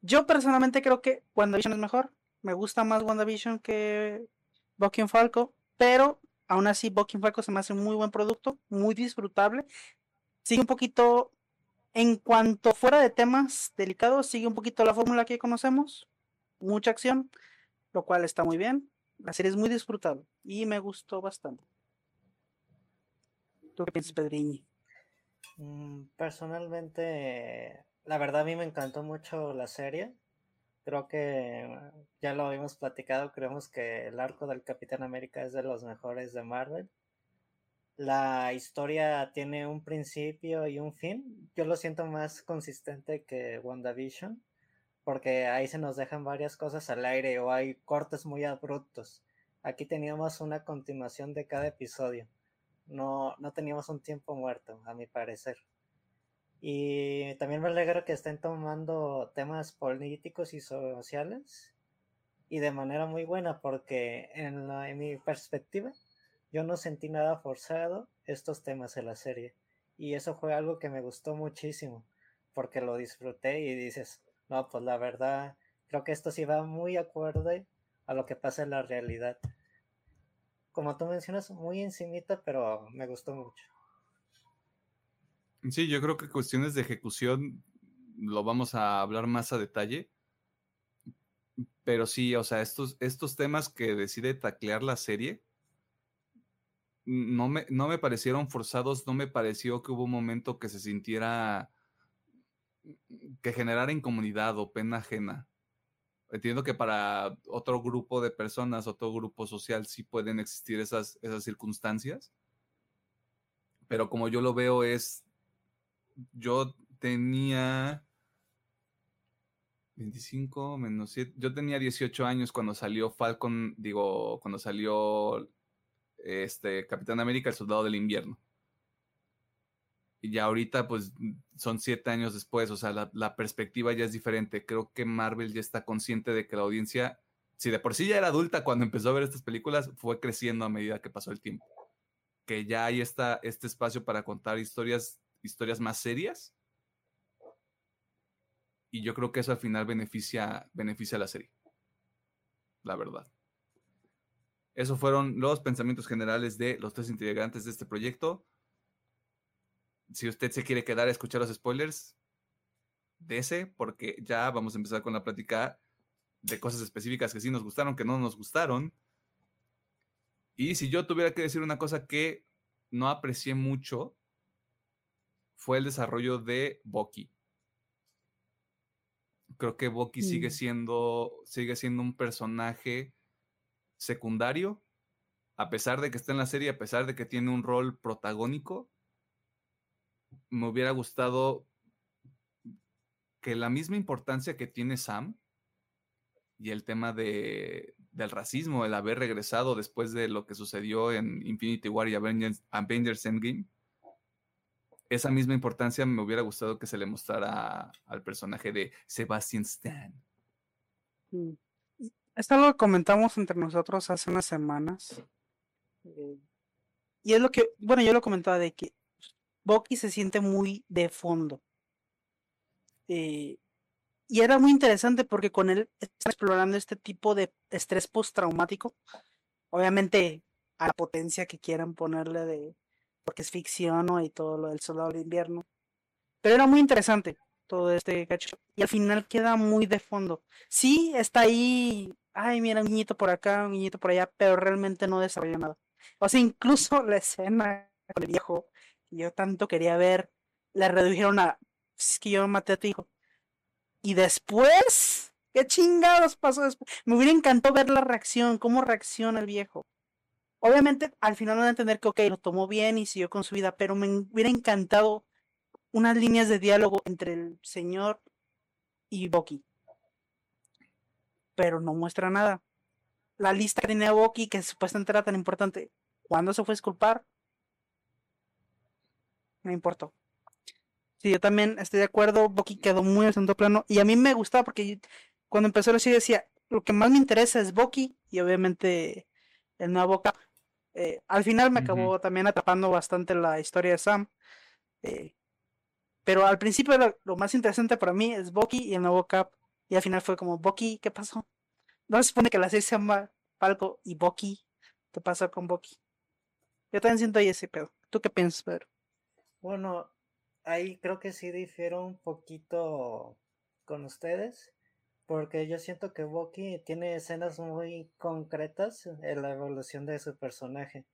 Yo personalmente creo que WandaVision es mejor. Me gusta más WandaVision que Bucky Falco, pero aún así Bucky Falco se me hace un muy buen producto, muy disfrutable. Sigue un poquito, en cuanto fuera de temas delicados, sigue un poquito la fórmula que conocemos. Mucha acción, lo cual está muy bien. La serie es muy disfrutable y me gustó bastante. ¿Tú qué piensas, Pedriñi? Mm, personalmente, la verdad a mí me encantó mucho la serie. Creo que ya lo habíamos platicado, creemos que el arco del Capitán América es de los mejores de Marvel. La historia tiene un principio y un fin. Yo lo siento más consistente que WandaVision, porque ahí se nos dejan varias cosas al aire o hay cortes muy abruptos. Aquí teníamos una continuación de cada episodio no, no teníamos un tiempo muerto, a mi parecer. Y también me alegra que estén tomando temas políticos y sociales y de manera muy buena porque en, en mi perspectiva yo no sentí nada forzado estos temas en la serie y eso fue algo que me gustó muchísimo porque lo disfruté y dices, no, pues la verdad creo que esto sí va muy acorde a lo que pasa en la realidad como tú mencionas, muy encimita, pero me gustó mucho. Sí, yo creo que cuestiones de ejecución lo vamos a hablar más a detalle. Pero sí, o sea, estos, estos temas que decide taclear la serie no me, no me parecieron forzados, no me pareció que hubo un momento que se sintiera que generara incomodidad o pena ajena. Entiendo que para otro grupo de personas, otro grupo social, sí pueden existir esas, esas circunstancias. Pero como yo lo veo es, yo tenía 25 menos 7, yo tenía 18 años cuando salió Falcon, digo, cuando salió este Capitán América, el Soldado del Invierno y ya ahorita pues son siete años después, o sea, la, perspectiva ya es diferente. Creo que Marvel ya está consciente de que la audiencia, si de por sí ya era adulta cuando empezó a ver estas películas, fue creciendo a medida que pasó el tiempo. Que ya hay esta, este espacio para contar historias, historias más serias. Y yo creo que eso al final beneficia, beneficia a la serie. La verdad. Esos fueron los pensamientos generales de los tres integrantes de este proyecto si usted se quiere quedar a escuchar los spoilers, dese, porque ya vamos a empezar con la plática de cosas específicas que sí nos gustaron, que no nos gustaron. Y si yo tuviera que decir una cosa que no aprecié mucho, fue el desarrollo de Bucky. Creo que Bucky sigue siendo sigue siendo un personaje secundario, a pesar de que está en la serie, a pesar de que tiene un rol protagónico, me hubiera gustado que la misma importancia que tiene Sam y el tema de, del racismo, el haber regresado después de lo que sucedió en Infinity War y Avengers, Avengers Endgame, esa misma importancia me hubiera gustado que se le mostrara al personaje de Sebastian Stan. Mm. Esto lo comentamos entre nosotros hace unas semanas. Y es lo que, bueno, yo lo comentaba de que Bucky se siente muy de fondo. Eh, y era muy interesante porque con él está explorando este tipo de estrés postraumático. Obviamente a la potencia que quieran ponerle de. porque es ficción y todo lo del soldado de invierno. Pero era muy interesante todo este cacho. Y al final queda muy de fondo. Sí, está ahí. Ay, mira, un niñito por acá, un niñito por allá, pero realmente no desarrolla nada. O sea, incluso la escena con el viejo yo tanto quería ver, la redujeron a, es que yo maté a tu hijo. Y después, ¿qué chingados pasó después? Me hubiera encantado ver la reacción, cómo reacciona el viejo. Obviamente, al final van a entender que, ok, lo tomó bien y siguió con su vida, pero me hubiera encantado unas líneas de diálogo entre el señor y Bucky. Pero no muestra nada. La lista que tenía Bucky, que supuestamente era tan importante, ¿cuándo se fue a esculpar? Me importó. Sí, yo también estoy de acuerdo. Bucky quedó muy en segundo plano. Y a mí me gustaba porque cuando empezó la serie decía, lo que más me interesa es Bucky y obviamente el nuevo Cap. Eh, al final me acabó también atrapando bastante la historia de Sam. eh, pero al principio lo más interesante para mí es Bucky y el nuevo Cap. Y al final fue como, Bucky, ¿qué pasó? No se supone que la serie se llama Falco y Bucky. ¿Qué pasó con Bucky? Yo también siento ahí ese pedo. ¿Tú qué piensas, Pedro? Bueno, ahí creo que sí difiero un poquito con ustedes, porque yo siento que Bucky tiene escenas muy concretas en la evolución de su personaje.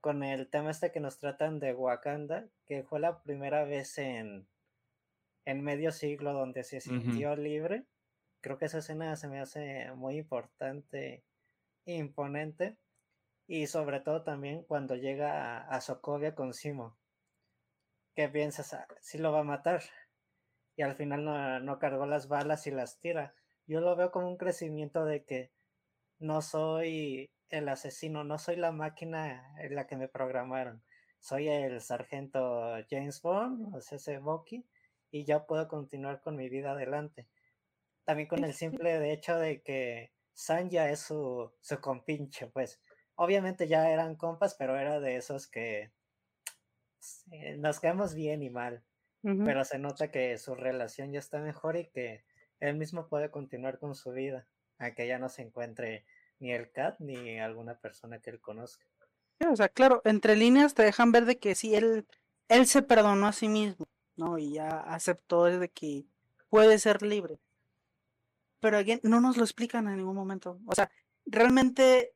Con el tema este que nos tratan de Wakanda, que fue la primera vez en, en medio siglo donde se sintió libre. Creo que esa escena se me hace muy importante imponente. Y sobre todo también cuando llega a, a Sokovia con Simo que piensas, "Ah, sí lo va a matar. Y al final no, no cargó las balas y las tira. Yo lo veo como un crecimiento de que no soy el asesino, no soy la máquina en la que me programaron. Soy el sargento James Bond, o sea, ese Bucky, y ya puedo continuar con mi vida adelante. También con el simple hecho de que Sanja es su, su compinche, pues. Obviamente ya eran compas, pero era de esos que eh, nos quedamos bien y mal, pero se nota que su relación ya está mejor y que él mismo puede continuar con su vida, aunque ya no se encuentre ni el Cat ni alguna persona que él conozca. Sí, O sea, claro, entre líneas te dejan ver de que sí, él, él se perdonó a sí mismo, ¿no? Y ya aceptó de que puede ser libre. Pero again, no nos lo explican en ningún momento. O sea, realmente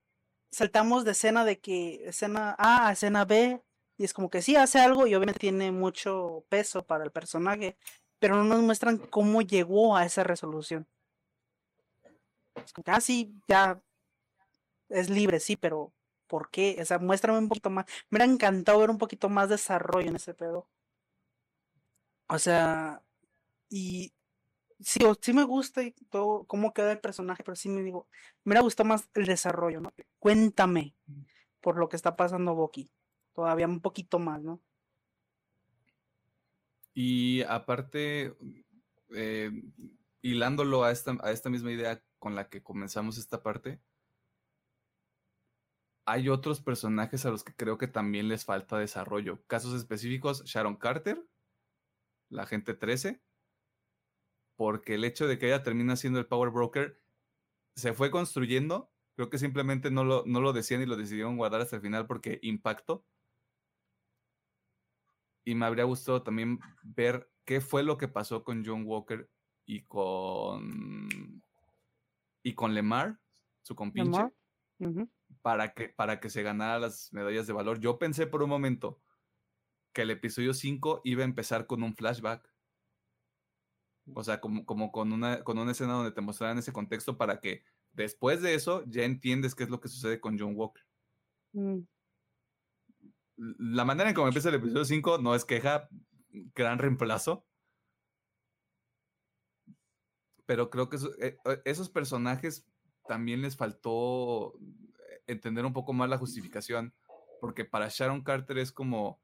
saltamos de escena de que escena A a escena B, y es como que sí hace algo y obviamente tiene mucho peso para el personaje, pero no nos muestran cómo llegó a esa resolución. Es como que, ah, sí, ya es libre, sí, pero ¿por qué? O sea, muéstrame un poquito más. Me hubiera encantado ver un poquito más desarrollo en ese pedo. O sea, y sí, sí me gusta y todo cómo queda el personaje, pero sí me digo, me hubiera gustado más el desarrollo, ¿no? Cuéntame por lo que está pasando Bucky. Todavía un poquito más, ¿no? Y aparte, eh, hilándolo a esta, a esta misma idea con la que comenzamos esta parte, hay otros personajes a los que creo que también les falta desarrollo. Casos específicos, Sharon Carter, la gente 13, porque el hecho de que ella termina siendo el Power Broker se fue construyendo. Creo que simplemente no lo, no lo decían y lo decidieron guardar hasta el final porque impacto. Y me habría gustado también ver qué fue lo que pasó con John Walker y con. y con Lemar, su compinche, Lemar. Para que, para que se ganara las medallas de valor. Yo pensé por un momento que el episodio 5 iba a empezar con un flashback. O sea, como, como con, una, con una escena donde te mostraran ese contexto para que después de eso ya entiendes qué es lo que sucede con John Walker. Mm, La manera en cómo empieza el episodio 5 no es queja, gran reemplazo. Pero creo que eh, eh, esos personajes también les faltó eh, entender un poco más la justificación. Porque para Sharon Carter es como,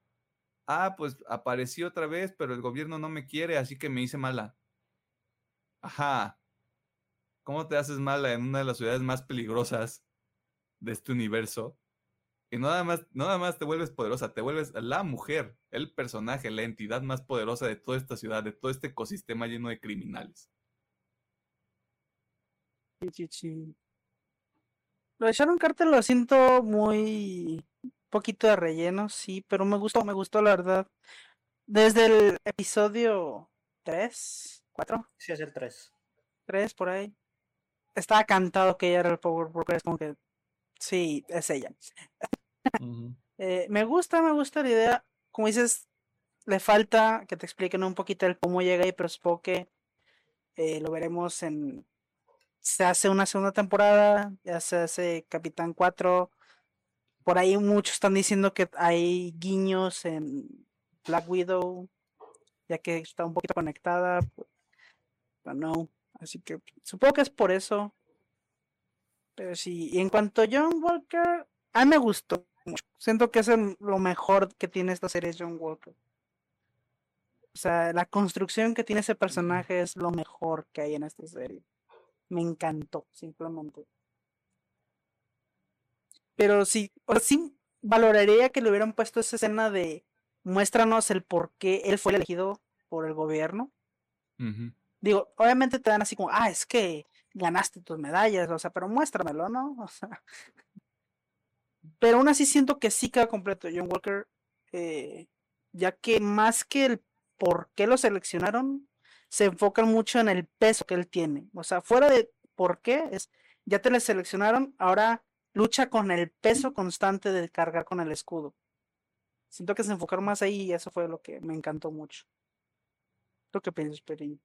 ah, pues aparecí otra vez, pero el gobierno no me quiere, así que me hice mala. Ajá. ¿Cómo te haces mala en una de las ciudades más peligrosas de este universo? Y nada más, nada más te vuelves poderosa, te vuelves la mujer, el personaje, la entidad más poderosa de toda esta ciudad, de todo este ecosistema lleno de criminales. sí, sí, sí. Lo de Sharon Carter lo siento muy poquito de relleno, sí, pero me gustó, me gustó la verdad. Desde el episodio 3, 4, Sí, es el 3. 3 por ahí. Estaba cantado que ella era el Power Broker, es como que sí, es ella. Eh, me gusta, me gusta la idea. Como dices, le falta que te expliquen un poquito el cómo llega ahí, pero supongo que eh, lo veremos en. Se hace una segunda temporada, ya se hace Capitán 4. Por ahí muchos están diciendo que hay guiños en Black Widow, ya que está un poquito conectada. Pero no, así que supongo que es por eso. Pero sí, y en cuanto a John Walker, a mí me gustó mucho. Siento que es el- lo mejor que tiene esta serie John Walker. O sea, la construcción que tiene ese personaje es lo mejor que hay en esta serie. Me encantó, simplemente. Pero sí, o sea, sí, valoraría que le hubieran puesto esa escena de muéstranos el por qué él fue elegido por el gobierno. Digo, obviamente te dan así como, ah, es que ganaste tus medallas, o sea, pero muéstramelo, ¿no? O sea, pero aún así siento que sí queda completo John Walker, eh, ya que más que el por qué lo seleccionaron, se enfocan mucho en el peso que él tiene. O sea, fuera de por qué, es, ya te le seleccionaron, ahora lucha con el peso constante de cargar con el escudo. Siento que se enfocaron más ahí y eso fue lo que me encantó mucho. ¿Lo que piensas, Perín?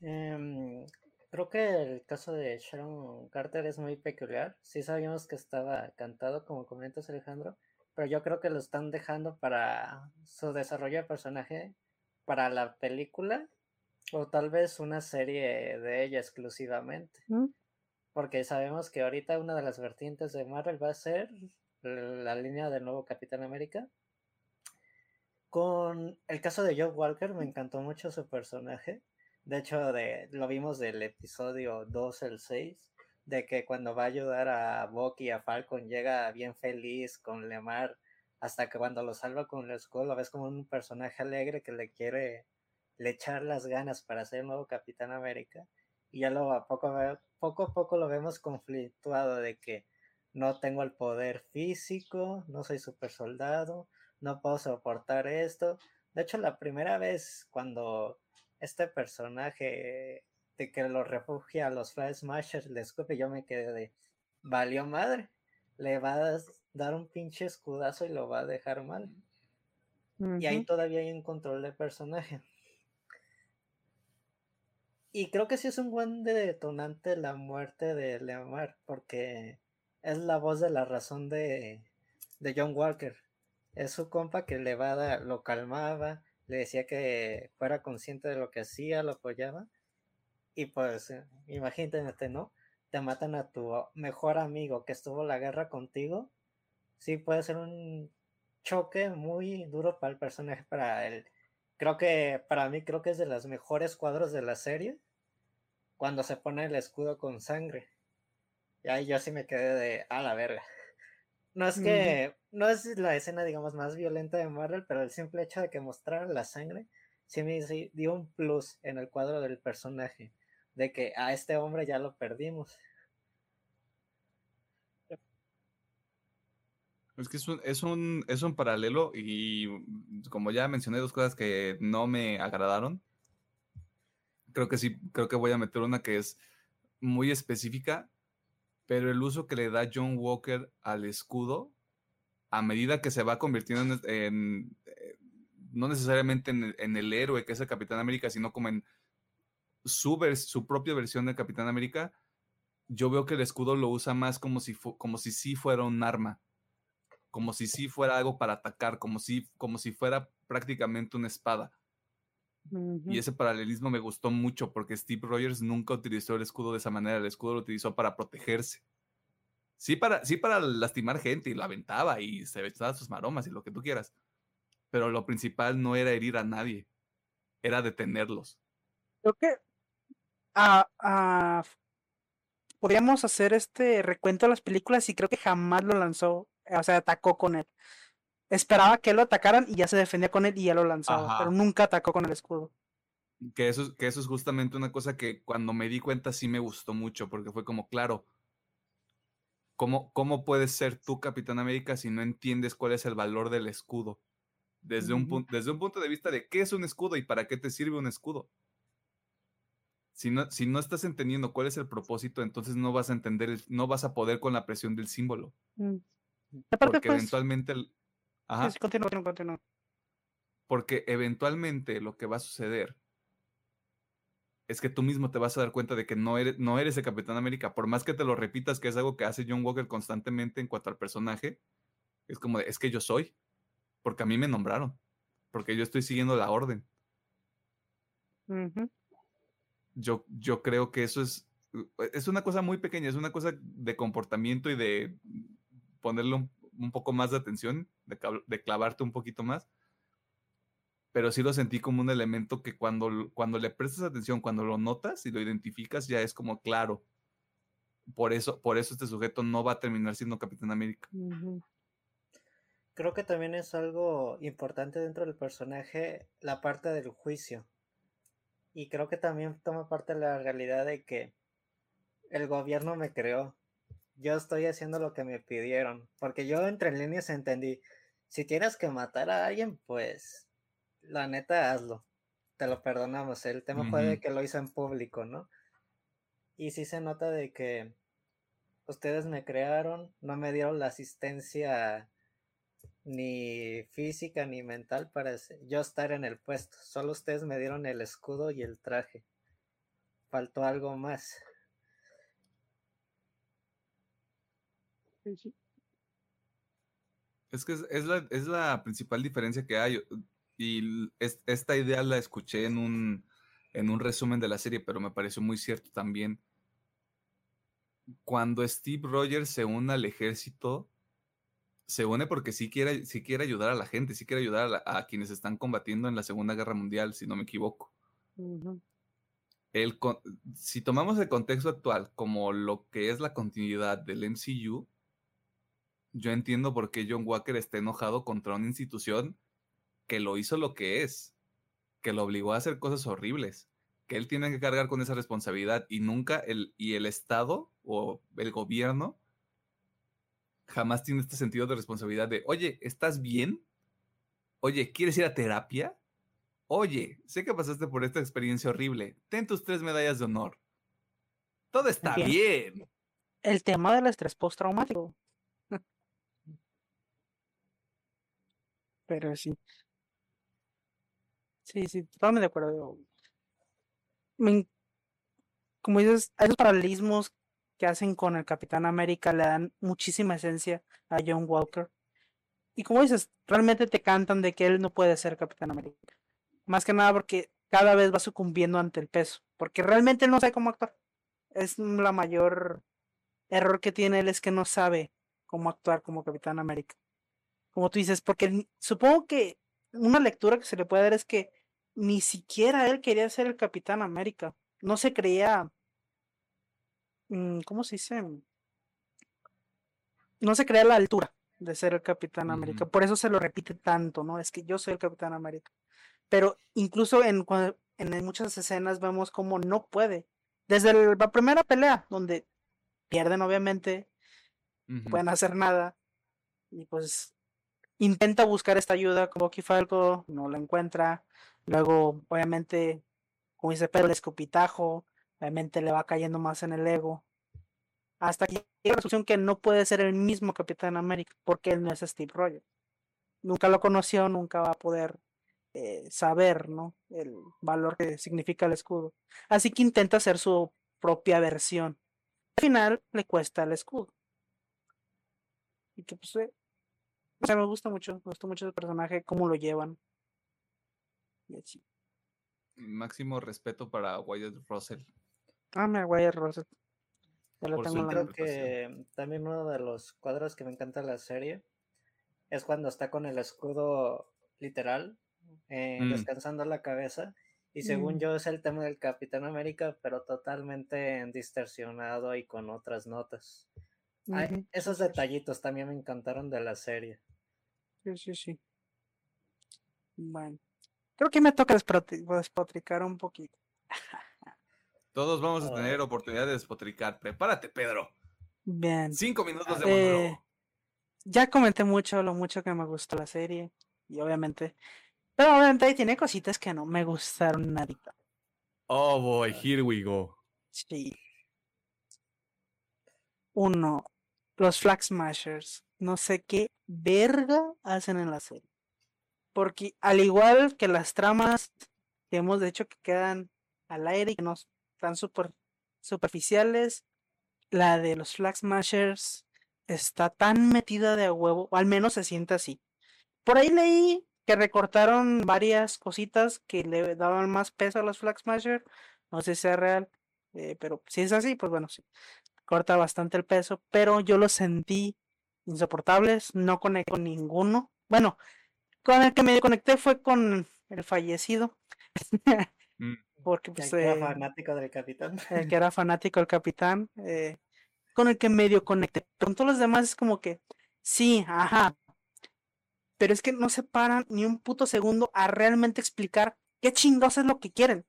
Em, creo que el caso de Sharon Carter es muy peculiar. Sí sabíamos que estaba cantado, como comentas Alejandro, pero yo creo que lo están dejando para su desarrollo de personaje para la película o tal vez una serie de ella exclusivamente. ¿Mm? Porque sabemos que ahorita una de las vertientes de Marvel va a ser la línea del nuevo Capitán América. Con el caso de Joe Walker, me encantó mucho su personaje. De hecho, de, lo vimos del episodio 2 el 6, de que cuando va a ayudar a Bucky y a Falcon llega bien feliz con Lemar, hasta que cuando lo salva con el escudo lo ves como un personaje alegre que le quiere le echar las ganas para ser el nuevo Capitán América. Y ya lo poco, poco a poco lo vemos conflictuado de que no tengo el poder físico, no soy super soldado, no puedo soportar esto. De hecho, la primera vez cuando este personaje de que lo refugia a los Fly Smashers le escupe, yo me quedé de valió madre. Le va a dar un pinche escudazo y lo va a dejar mal. Y ahí todavía hay un control de personaje. Y creo que sí es un buen detonante la muerte de Leomar, porque es la voz de la razón de, de John Walker. Es su compa que le va a dar, lo calmaba, le decía que fuera consciente de lo que hacía, lo apoyaba. Y pues, eh, imagínate, ¿no? Te matan a tu mejor amigo que estuvo en la guerra contigo. Sí, puede ser un choque muy duro para el personaje, para él creo que para mí creo que es de los mejores cuadros de la serie cuando se pone el escudo con sangre. Y ahí yo sí me quedé de a la verga. No es que no es la escena digamos más violenta de Marvel, pero el simple hecho de que mostrara la sangre sí me dio un plus en el cuadro del personaje de que a este hombre ya lo perdimos. Es que es un, es un, es un paralelo y como ya mencioné dos cosas que no me agradaron. Creo que sí, creo que voy a meter una que es muy específica, pero el uso que le da John Walker al escudo, a medida que se va convirtiendo en, eh, no necesariamente en el, héroe que es el Capitán América, sino como en su, su propia versión del Capitán América, yo veo que el escudo lo usa más como si, como si sí fuera un arma como si sí fuera algo para atacar, como si, como si fuera prácticamente una espada. Y ese paralelismo me gustó mucho porque Steve Rogers nunca utilizó el escudo de esa manera, el escudo lo utilizó para protegerse. Sí para, sí para lastimar gente y la aventaba y se echaba sus maromas y lo que tú quieras. Pero lo principal no era herir a nadie, era detenerlos. Creo que ah, ah, podríamos hacer este recuento de las películas y creo que jamás lo lanzó o sea, atacó con él. Esperaba que lo atacaran y ya se defendía con él y ya lo lanzaba, pero nunca atacó con el escudo. Que eso, que eso es justamente una cosa que cuando me di cuenta sí me gustó mucho, porque fue como, claro, ¿cómo, cómo puedes ser tú Capitán América si no entiendes cuál es el valor del escudo? Desde, un, desde un punto de vista de qué es un escudo y para qué te sirve un escudo. Si no, si no estás entendiendo cuál es el propósito, entonces no vas a entender, no vas a poder con la presión del símbolo. Mm. Porque pues eventualmente... Ajá. continúa, continúa, Porque eventualmente lo que va a suceder es que tú mismo te vas a dar cuenta de que no eres, no eres el Capitán América. Por más que te lo repitas, que es algo que hace John Walker constantemente en cuanto al personaje, es como de, es que yo soy, porque a mí me nombraron, porque yo estoy siguiendo la orden. yo, yo creo que eso es, es una cosa muy pequeña, es una cosa de comportamiento y de ponerle un, poco más de atención, de, clavarte un poquito más. Pero sí lo sentí como un elemento que cuando, cuando le prestas atención, cuando lo notas y lo identificas, ya es como claro. Por eso, por eso este sujeto no va a terminar siendo Capitán América. creo que también es algo importante dentro del personaje la parte del juicio. Y creo que también toma parte de la realidad de que el gobierno me creó. Yo estoy haciendo lo que me pidieron. Porque yo entre líneas entendí, si tienes que matar a alguien, pues la neta hazlo. Te lo perdonamos. El tema fue de que lo hizo en público, ¿no? Y sí se nota de que ustedes me crearon, no me dieron la asistencia ni física ni mental para yo estar en el puesto. Solo ustedes me dieron el escudo y el traje. Faltó algo más. Es que es, la, es la principal diferencia que hay. Y esta idea la escuché en un, en un resumen de la serie, pero me pareció muy cierto también. Cuando Steve Rogers se une al ejército, se une porque sí quiere, quiere ayudar a la gente, sí quiere ayudar a, quienes están combatiendo en la Segunda Guerra Mundial, si no me equivoco. el, si tomamos el contexto actual como lo que es la continuidad del MCU, yo entiendo por qué John Walker está enojado contra una institución que lo hizo lo que es, que lo obligó a hacer cosas horribles, que él tiene que cargar con esa responsabilidad y nunca el, y el Estado o el gobierno jamás tiene este sentido de responsabilidad de, oye, ¿estás bien? Oye, ¿quieres ir a terapia? Oye, sé que pasaste por esta experiencia horrible. Ten tus tres medallas de honor. Todo está bien. El tema del estrés postraumático. Pero sí. Sí, sí, totalmente de acuerdo. como dices, esos paralelismos que hacen con el Capitán América le dan muchísima esencia a John Walker. Y como dices, realmente te cantan de que él no puede ser Capitán América. Más que nada porque cada vez va sucumbiendo ante el peso. Porque realmente él no sabe cómo actuar. Es la mayor error que tiene él es que no sabe cómo actuar como Capitán América. Como tú dices, porque supongo que una lectura que se le puede dar es que ni siquiera él quería ser el Capitán América. No se creía Mm, ¿cómo se dice? No se crea la altura de ser el Capitán América. Por eso se lo repite tanto, ¿no? Es que yo soy el Capitán América. Pero incluso en, en muchas escenas vemos cómo no puede. Desde la primera pelea, donde pierden obviamente, pueden hacer nada. Y pues intenta buscar esta ayuda con Bucky Falco, no la encuentra. Luego, obviamente, como dice Pedro, el escupitajo, obviamente le va cayendo más en el ego. Hasta que llega la resolución que no puede ser el mismo Capitán América, porque él no es Steve Rogers. Nunca lo conoció, nunca va a poder eh, saber, ¿no? El valor que significa el escudo. Así que intenta hacer su propia versión. Al final le cuesta el escudo. Y que pues, eh, o sea, me gusta mucho, me gusta mucho el personaje, cómo lo llevan. Y así. Máximo respeto para Wyatt Russell. Ah, me voy a Rosette. Por tengo creo que también uno de los cuadros que me encanta de la serie es cuando está con el escudo literal, eh, mm. descansando la cabeza. Y según mm. yo es el tema del Capitán América, pero totalmente distorsionado y con otras notas. esos detallitos también me encantaron de la serie. Sí, sí, sí. Bueno. Creo que me toca despotricar un poquito. Todos vamos a tener oportunidad de despotricar. Prepárate, Pedro. Bien. Cinco minutos de eh, Ya comenté mucho lo mucho que me gustó la serie. Y obviamente. Pero obviamente ahí tiene cositas que no me gustaron nada. Oh boy, here we go. Sí. Uno, los Flag Smashers. No sé qué verga hacen en la serie. Porque al igual que las tramas que hemos hecho que quedan al aire y que nos tan super, superficiales. La de los Flag Smashers está tan metida de huevo, o al menos se siente así. Por ahí leí que recortaron varias cositas que le daban más peso a los Flag Smashers. No sé si sea real, eh, pero si es así, pues bueno, sí. Corta bastante el peso, pero yo los sentí insoportables, no conecté con ninguno. Bueno, con el que me conecté fue con el fallecido. Mm porque pues, el que era eh, fanático del capitán. El que era fanático del capitán, eh, con el que medio conecté. Con todos los demás es como que, sí, ajá, pero es que no se paran ni un puto segundo a realmente explicar qué chingados es lo que quieren.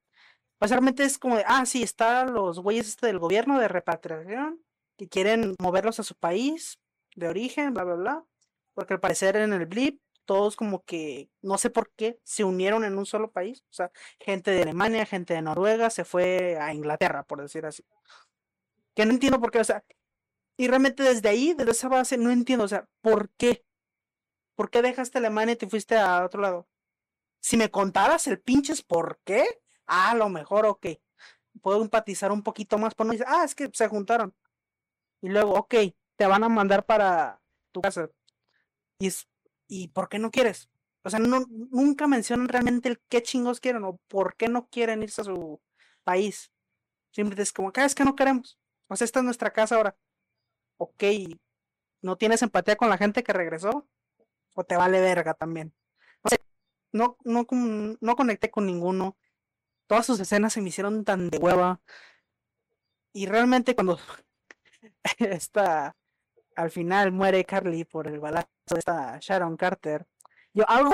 Básicamente es como de, ah, sí, están los güeyes este del gobierno de repatriación que quieren moverlos a su país de origen, bla, bla, bla. Porque al parecer en el blip todos como que, no sé por qué, se unieron en un solo país. O sea, gente de Alemania, gente de Noruega, se fue a Inglaterra, por decir así. Que no entiendo por qué, o sea, y realmente desde ahí, desde esa base, no entiendo, o sea, ¿por qué? ¿Por qué dejaste Alemania y te fuiste a otro lado? Si me contaras el pinches por qué, ah, a lo mejor, ok, puedo empatizar un poquito más, por no decir, ah, es que se juntaron. Y luego, ok, te van a mandar para tu casa. Y es, ¿y por qué no quieres? O sea, no, nunca mencionan realmente el qué chingos quieren o por qué no quieren irse a su país. Siempre es como, acá es que no queremos. O sea, esta es nuestra casa ahora. Ok, ¿no tienes empatía con la gente que regresó? ¿O te vale verga también? No, no, no conecté con ninguno. Todas sus escenas se me hicieron tan de hueva. Y realmente cuando al final muere Carly por el balazo de esta Sharon Carter. Yo, algo,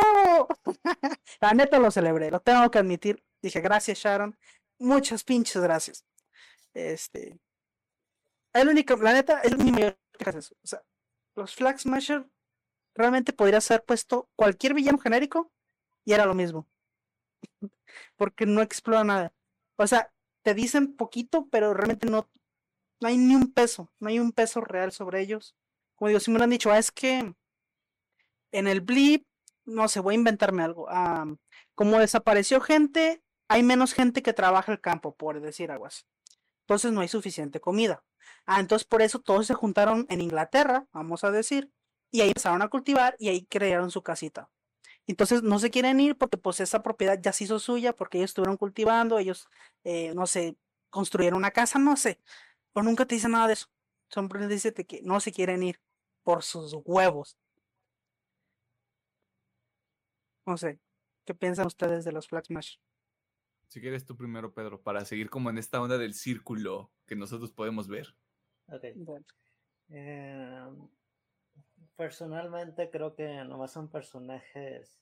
la neta lo celebré, lo tengo que admitir. Dije, gracias Sharon, muchas pinches gracias. Este, el único, la neta, es mi mayor O sea, los Flag Smasher realmente podría ser puesto cualquier villano genérico y era lo mismo. Porque no explora nada. O sea, te dicen poquito, pero realmente no, no hay ni un peso, no hay un peso real sobre ellos. Como digo, si me han dicho, ah, es que en el blip, no sé, voy a inventarme algo. Ah, como desapareció gente, hay menos gente que trabaja el campo, por decir algo así. Entonces no hay suficiente comida. Ah, entonces por eso todos se juntaron en Inglaterra, vamos a decir, y ahí empezaron a cultivar y ahí crearon su casita. Entonces no se quieren ir porque pues esa propiedad ya se hizo suya porque ellos estuvieron cultivando, ellos, eh, no sé, construyeron una casa, no sé, pero nunca te dicen nada de eso. Siempre dice que no se quieren ir por sus huevos. No sé, ¿qué piensan ustedes de los Flag Smash? Si quieres tú primero, Pedro, para seguir como en esta onda del círculo que nosotros podemos ver. Ok. Em, personalmente creo que nomás son personajes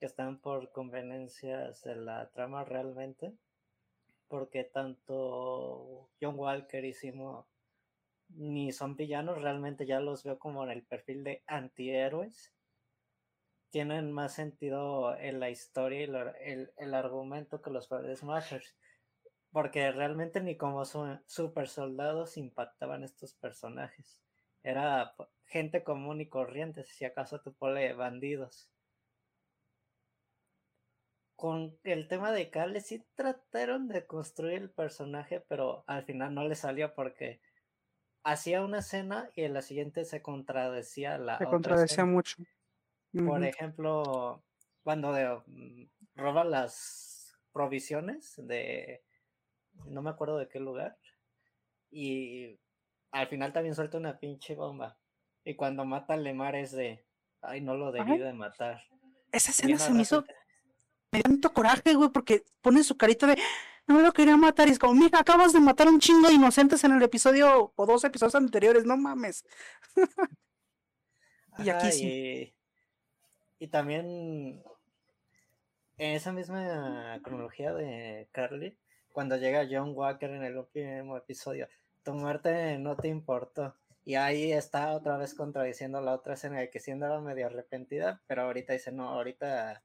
que están por conveniencias de la trama realmente porque tanto John Walker y Simo ni son villanos, realmente ya los veo como en el perfil de antihéroes. Tienen más sentido en la historia y el, argumento que los Smashers. Porque realmente ni como super soldados impactaban estos personajes. Era gente común y corriente, si acaso tú pone bandidos con el tema de Carly sí trataron de construir el personaje, pero al final no le salió porque hacía una escena y en la siguiente se contradecía la. Se contradecía mucho. Por ejemplo, cuando mm, roba las provisiones de. No me acuerdo de qué lugar. Y al final también suelta una pinche bomba. Y cuando mata a Lemar es de. Ay, no lo debí de matar. Esa escena se me hizo me tanto coraje, güey, porque pone su carita de no lo quería matar y es como, mira, acabas de matar a un chingo de inocentes en el episodio o dos episodios anteriores, no mames. y aquí sí. Y, también en esa misma cronología de Carly, cuando llega John Walker en el último episodio, tu muerte no te importó. Y ahí está otra vez contradiciendo la otra escena de que sí andaba medio arrepentida, pero ahorita dice, no, ahorita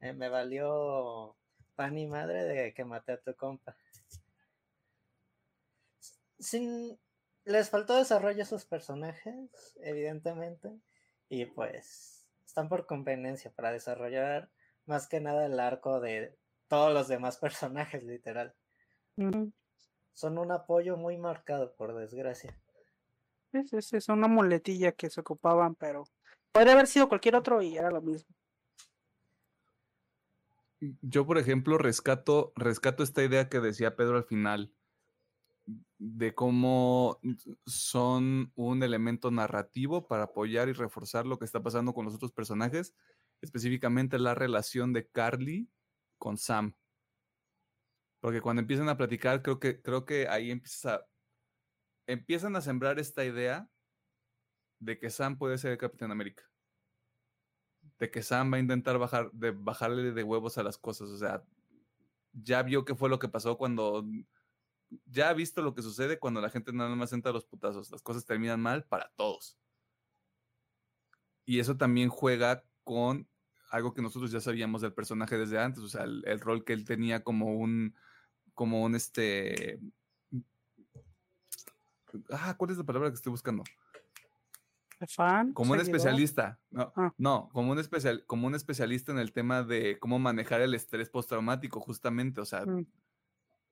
eh, me valió pan y madre de que maté a tu compa. Sin, les faltó desarrollo a sus personajes, evidentemente, y pues están por conveniencia para desarrollar más que nada el arco de todos los demás personajes, literal. Son un apoyo muy marcado, por desgracia. Es, es, es una muletilla que se ocupaban, pero podría haber sido cualquier otro y era lo mismo yo, por ejemplo, rescato, rescato esta idea que decía Pedro al final, de cómo son un elemento narrativo para apoyar y reforzar lo que está pasando con los otros personajes, específicamente la relación de Carly con Sam. Porque cuando empiezan a platicar, creo que, creo que ahí empieza, empiezan a sembrar esta idea de que Sam puede ser el Capitán América. De que Sam va a intentar bajar, de bajarle de huevos a las cosas. O sea, ya vio qué fue lo que pasó cuando. Ya ha visto lo que sucede cuando la gente nada más entra a los putazos. Las cosas terminan mal para todos. Y eso también juega con algo que nosotros ya sabíamos del personaje desde antes. O sea, el, el rol que él tenía como un. como un este. Ah, ¿cuál es la palabra que estoy buscando? Fan, Como un seguidor. especialista, no, Ah. no, como un, especial, como un especialista en el tema de cómo manejar el estrés postraumático, justamente, o sea, Mm.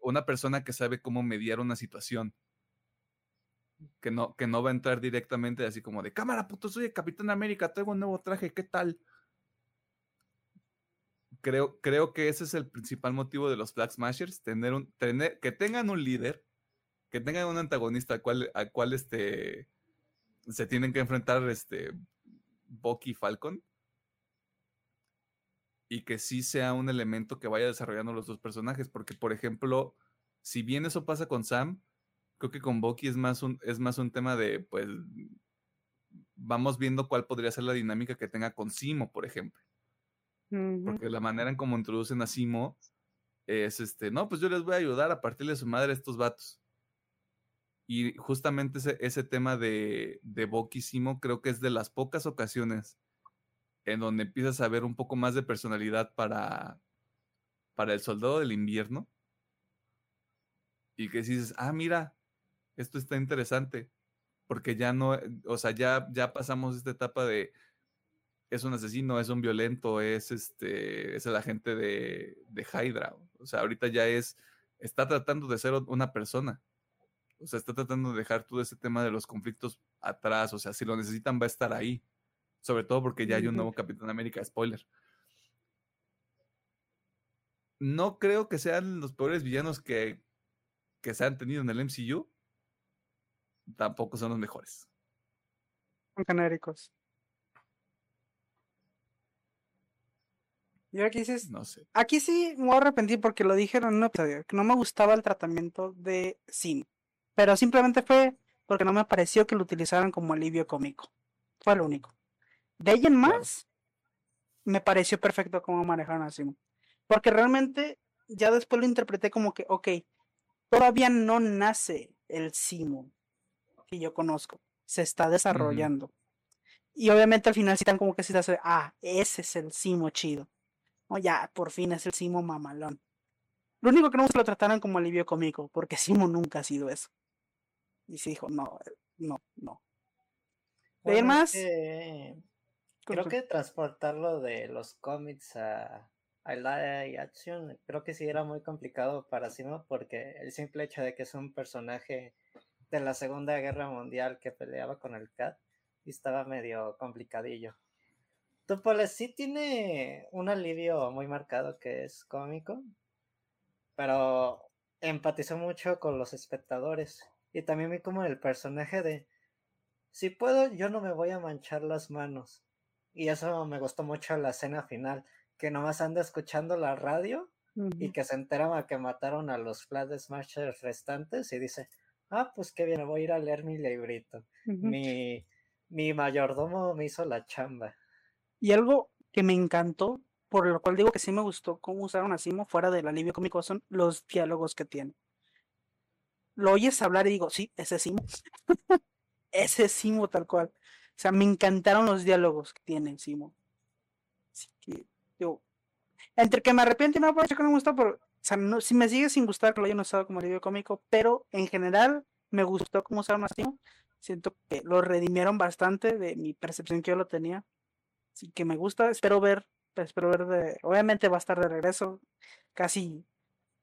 una persona que sabe cómo mediar una situación, que no, que no va a entrar directamente así como de, cámara, puto, soy el Capitán América, traigo un nuevo traje, ¿qué tal? Creo, creo que ese es el principal motivo de los Flag Smashers, tener un, tener, que tengan un líder, que tengan un antagonista al cual, al cual este, se tienen que enfrentar este, Bucky y Falcon. Y que sí sea un elemento que vaya desarrollando los dos personajes. Porque, por ejemplo, si bien eso pasa con Sam, creo que con Bucky es más un, es más un tema de, pues, vamos viendo cuál podría ser la dinámica que tenga con Simo, por ejemplo. Porque la manera en cómo introducen a Simo es este, no, pues yo les voy a ayudar a partirle su madre a estos vatos. Y justamente ese, ese tema de, de Bucky y Simo creo que es de las pocas ocasiones en donde empiezas a ver un poco más de personalidad para, para el soldado del invierno. Y que dices, ah, mira, esto está interesante. Porque ya no, o sea, ya, ya pasamos esta etapa de es un asesino, es un violento, es este, es el agente de, de Hydra. O sea, ahorita ya es, está tratando de ser una persona. O sea, está tratando de dejar todo ese tema de los conflictos atrás. O sea, si lo necesitan, va a estar ahí. Sobre todo porque ya hay un nuevo Capitán América, spoiler. No creo que sean los peores villanos que, que se han tenido en el MCU. Tampoco son los mejores. Son genéricos. Y aquí dices, No sé. aquí sí me voy a arrepentir porque lo dijeron en un episodio, que no me gustaba el tratamiento de Sim. Pero simplemente fue porque no me pareció que lo utilizaran como alivio cómico. Fue lo único. De ahí en más, me pareció perfecto cómo manejaron a Sim. Porque realmente ya después lo interpreté como que, ok, todavía no nace el Simo que yo conozco. Se está desarrollando. Y obviamente al final sí están como que sí te hace, ah, ese es el Simo chido. O ya, por fin es el Simo mamalón. Lo único que no que lo trataran como alivio cómico, porque Simo nunca ha sido eso. Y sí dijo, no, eh, no, no. Bueno, es más, que creo que transportarlo de los cómics a, a live action, creo que sí era muy complicado para Simo porque el simple hecho de que es un personaje de la Segunda Guerra Mundial que peleaba con el Cat y estaba medio complicadillo. Tupoles sí tiene un alivio muy marcado que es cómico, pero empatizó mucho con los espectadores y también vi como el personaje de si puedo, yo no me voy a manchar las manos. Y eso me gustó mucho la escena final, que nomás anda escuchando la radio y que se entera que mataron a los Flag Smashers restantes y dice, ah, pues qué bien, voy a ir a leer mi librito. Mi, mi mayordomo me hizo la chamba. Y algo que me encantó, por lo cual digo que sí me gustó cómo usaron a Simo fuera del alivio cómico, son los diálogos que tiene. Lo oyes hablar y digo, sí, ese es Simo. ese es Simo tal cual. O sea, me encantaron los diálogos que tiene Simo. Así que, yo, entre que me arrepiento y no por que no me gustó, pero, o sea, no, si me sigue sin gustar que lo hayan usado como alivio cómico, pero en general me gustó cómo usaron a Simo. Siento que lo redimieron bastante de mi percepción que yo lo tenía. Así que me gusta, espero ver, espero ver de, obviamente va a estar de regreso, casi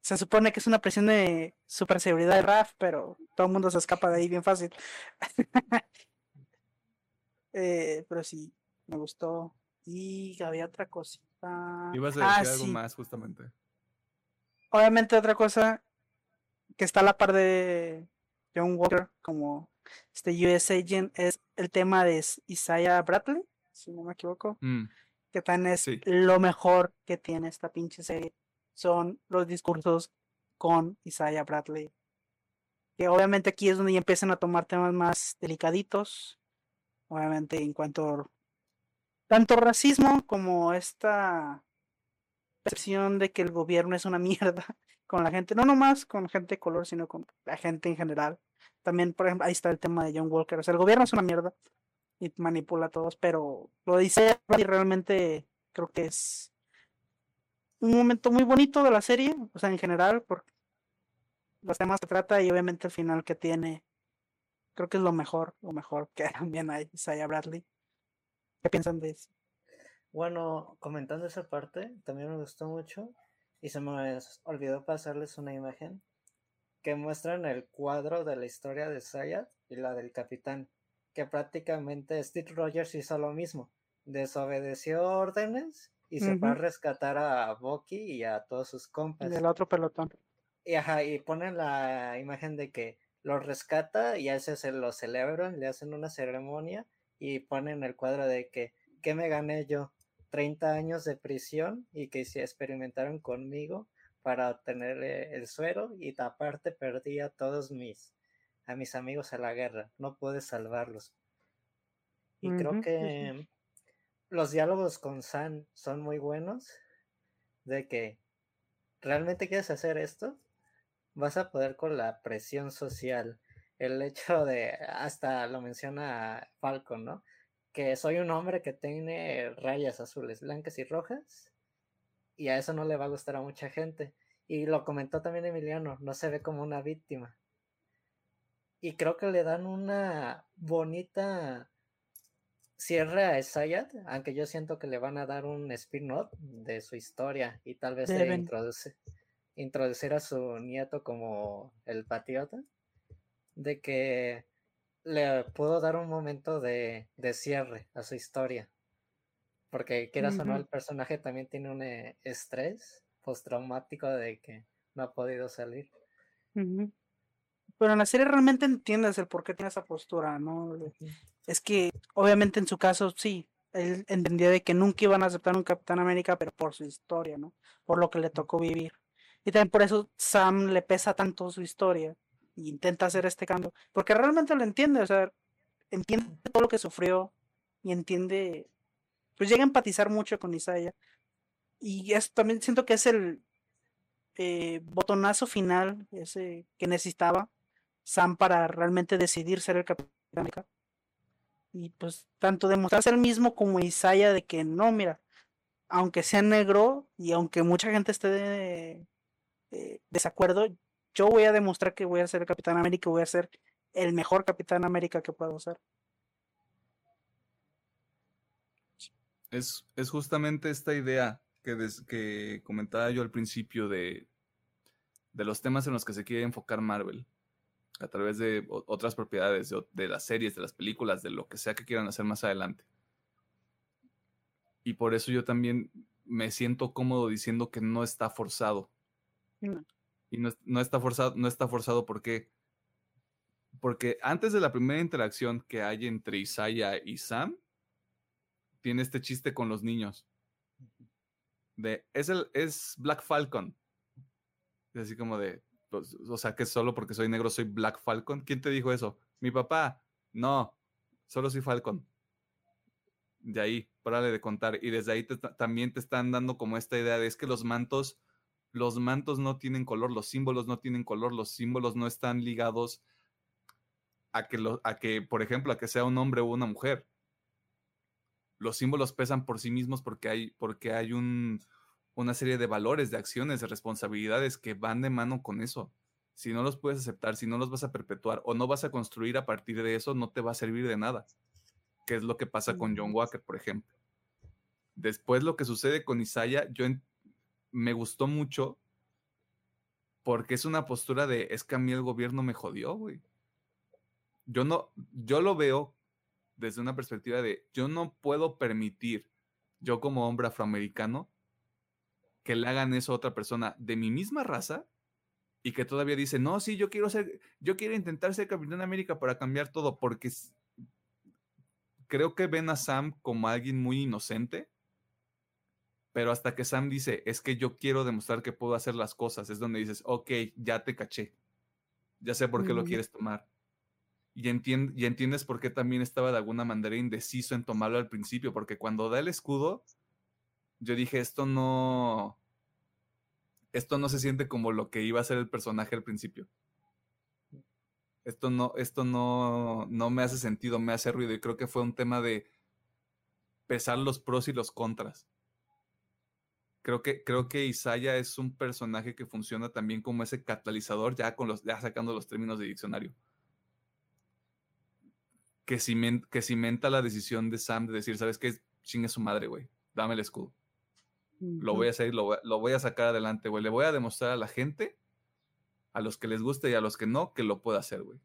se supone que es una presión de super seguridad de RAF, pero todo el mundo se escapa de ahí bien fácil. Eh, pero sí, me gustó. Y había otra cosita. Ibas a Ah, decir algo más, justamente. Obviamente otra cosa que está a la par de John Walker como este US Agent es el tema de Is- Isaiah Bradley, si no me equivoco. Mm, que tan es Sí. lo mejor que tiene esta pinche serie. Son los discursos con Isaiah Bradley. Que obviamente aquí es donde ya empiezan a tomar temas más delicaditos. Obviamente en cuanto tanto racismo como esta percepción de que el gobierno es una mierda con la gente, no nomás con gente de color, sino con la gente en general. También, por ejemplo, ahí está el tema de John Walker. O sea, el gobierno es una mierda y manipula a todos, pero lo dice y realmente creo que es un momento muy bonito de la serie, o sea, en general, por los temas que trata y obviamente el final que tiene, creo que es lo mejor, lo mejor que también hay Isaiah Bradley. ¿Qué piensan de eso? Bueno, comentando esa parte, también me gustó mucho y se me olvidó pasarles una imagen que muestran el cuadro de la historia de Sayat y la del capitán, que prácticamente Steve Rogers hizo lo mismo, desobedeció órdenes y se va a rescatar a Bucky y a todos sus compas. Y el otro pelotón. Y, ajá, y ponen la imagen de que lo rescata y a ese se lo celebran, le hacen una ceremonia y ponen el cuadro de que, ¿qué me gané yo? 30 años de prisión y que se experimentaron conmigo para obtener eh, el suero y aparte perdí a todos mis a mis amigos a la guerra, no pude salvarlos. Y creo que los diálogos con San son muy buenos de que realmente quieres hacer esto, vas a poder con la presión social. El hecho de, hasta lo menciona Falcon, ¿no? Que soy un hombre que tiene rayas azules, blancas y rojas, y a eso no le va a gustar a mucha gente. Y lo comentó también Emiliano, no se ve como una víctima. Y creo que le dan una bonita cierre a Sayat, aunque yo siento que le van a dar un spin-off de su historia y tal vez introduce, introducir a su nieto como el patriota, de que le puedo dar un momento de, cierre a su historia. Porque quieras o no, el personaje también tiene un eh, estrés postraumático de que no ha podido salir. Pero en la serie realmente entiendes el por qué tiene esa postura, ¿no? Es que, obviamente, en su caso, sí, él entendía de que nunca iban a aceptar un Capitán América, pero por su historia, ¿no? Por lo que le tocó vivir. Y también por eso Sam le pesa tanto su historia e intenta hacer este cambio, porque realmente lo entiende, o sea, entiende todo lo que sufrió y entiende, pues llega a empatizar mucho con Isaiah. Y es, también siento que es el eh, botonazo final ese que necesitaba Sam para realmente decidir ser el Capitán América. Y pues tanto demostrarse el mismo como Isaiah de que no, mira, aunque sea negro y aunque mucha gente esté de, eh, desacuerdo, yo voy a demostrar que voy a ser el Capitán América y voy a ser el mejor Capitán América que puedo ser. Es, es justamente esta idea que, que comentaba yo al principio de, de los temas en los que se quiere enfocar Marvel a través de otras propiedades, de, las series, de las películas, de lo que sea que quieran hacer más adelante. Y por eso yo también me siento cómodo diciendo que no está forzado. Y no, está forzado, no está forzado porque, porque antes de la primera interacción que hay entre Isaiah y Sam, tiene este chiste con los niños. De, es, el, es Black Falcon. Es así como de, o sea, que solo porque soy negro soy Black Falcon. ¿Quién te dijo eso? Mi papá. No, solo soy Falcon. De ahí, párale de contar. Y desde ahí también te están dando como esta idea de es que los mantos, los mantos no tienen color, los símbolos no tienen color, los símbolos no están ligados a que, lo, a que por ejemplo, a que sea un hombre o una mujer. Los símbolos pesan por sí mismos porque hay, porque hay un, una serie de valores, de acciones, de responsabilidades que van de mano con eso. Si no los puedes aceptar, si no los vas a perpetuar o no vas a construir a partir de eso, no te va a servir de nada. Que es lo que pasa con John Walker, por ejemplo. Después lo que sucede con Isaiah, yo me gustó mucho porque es una postura de, es que a mí el gobierno me jodió, güey. Yo no, yo lo veo desde una perspectiva de, yo no puedo permitir, yo como hombre afroamericano, que le hagan eso a otra persona de mi misma raza y que todavía dice, no, sí, yo quiero ser, yo quiero intentar ser Capitán América para cambiar todo, porque creo que ven a Sam como alguien muy inocente, pero hasta que Sam dice, es que yo quiero demostrar que puedo hacer las cosas, es donde dices, ok, ya te caché, ya sé por qué lo quieres tomar. y, y entiendes por qué también estaba de alguna manera indeciso en tomarlo al principio, porque cuando da el escudo, yo dije, esto no, esto no se siente como lo que iba a ser el personaje al principio. Esto no, esto no, no me hace sentido, me hace ruido y creo que fue un tema de pesar los pros y los contras. Creo que, creo que Isaiah es un personaje que funciona también como ese catalizador, ya, con los, ya sacando los términos de diccionario. Que, que cimenta la decisión de Sam de decir, ¿sabes qué? Chingue su madre, güey. Dame el escudo. Lo voy a hacer, lo, lo voy a sacar adelante, güey. Le voy a demostrar a la gente, a los que les guste y a los que no, que lo puedo hacer, güey.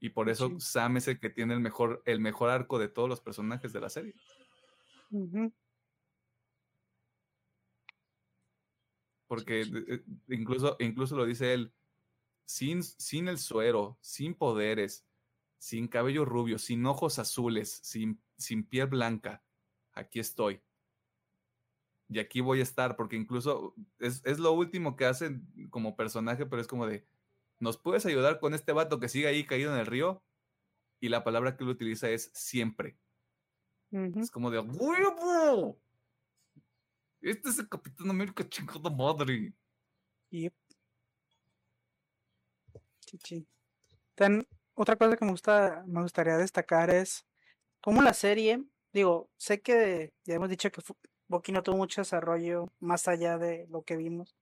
Y por eso Sam es el que tiene el mejor, el mejor arco de todos los personajes de la serie. Porque eh, incluso, incluso lo dice él, sin, sin el suero, sin poderes, sin cabello rubio, sin ojos azules, sin, sin piel blanca, aquí estoy. Y aquí voy a estar, porque incluso es, es lo último que hacen como personaje, pero es como de, ¿nos puedes ayudar con este vato que sigue ahí caído en el río? Y la palabra que él utiliza es siempre. Es como de, ¡huevo! Este es el Capitán América chingada madre. Yep. otra cosa que me, gusta, me gustaría destacar es cómo la serie, digo, sé que ya hemos dicho que Bucky no tuvo mucho desarrollo más allá de lo que vimos,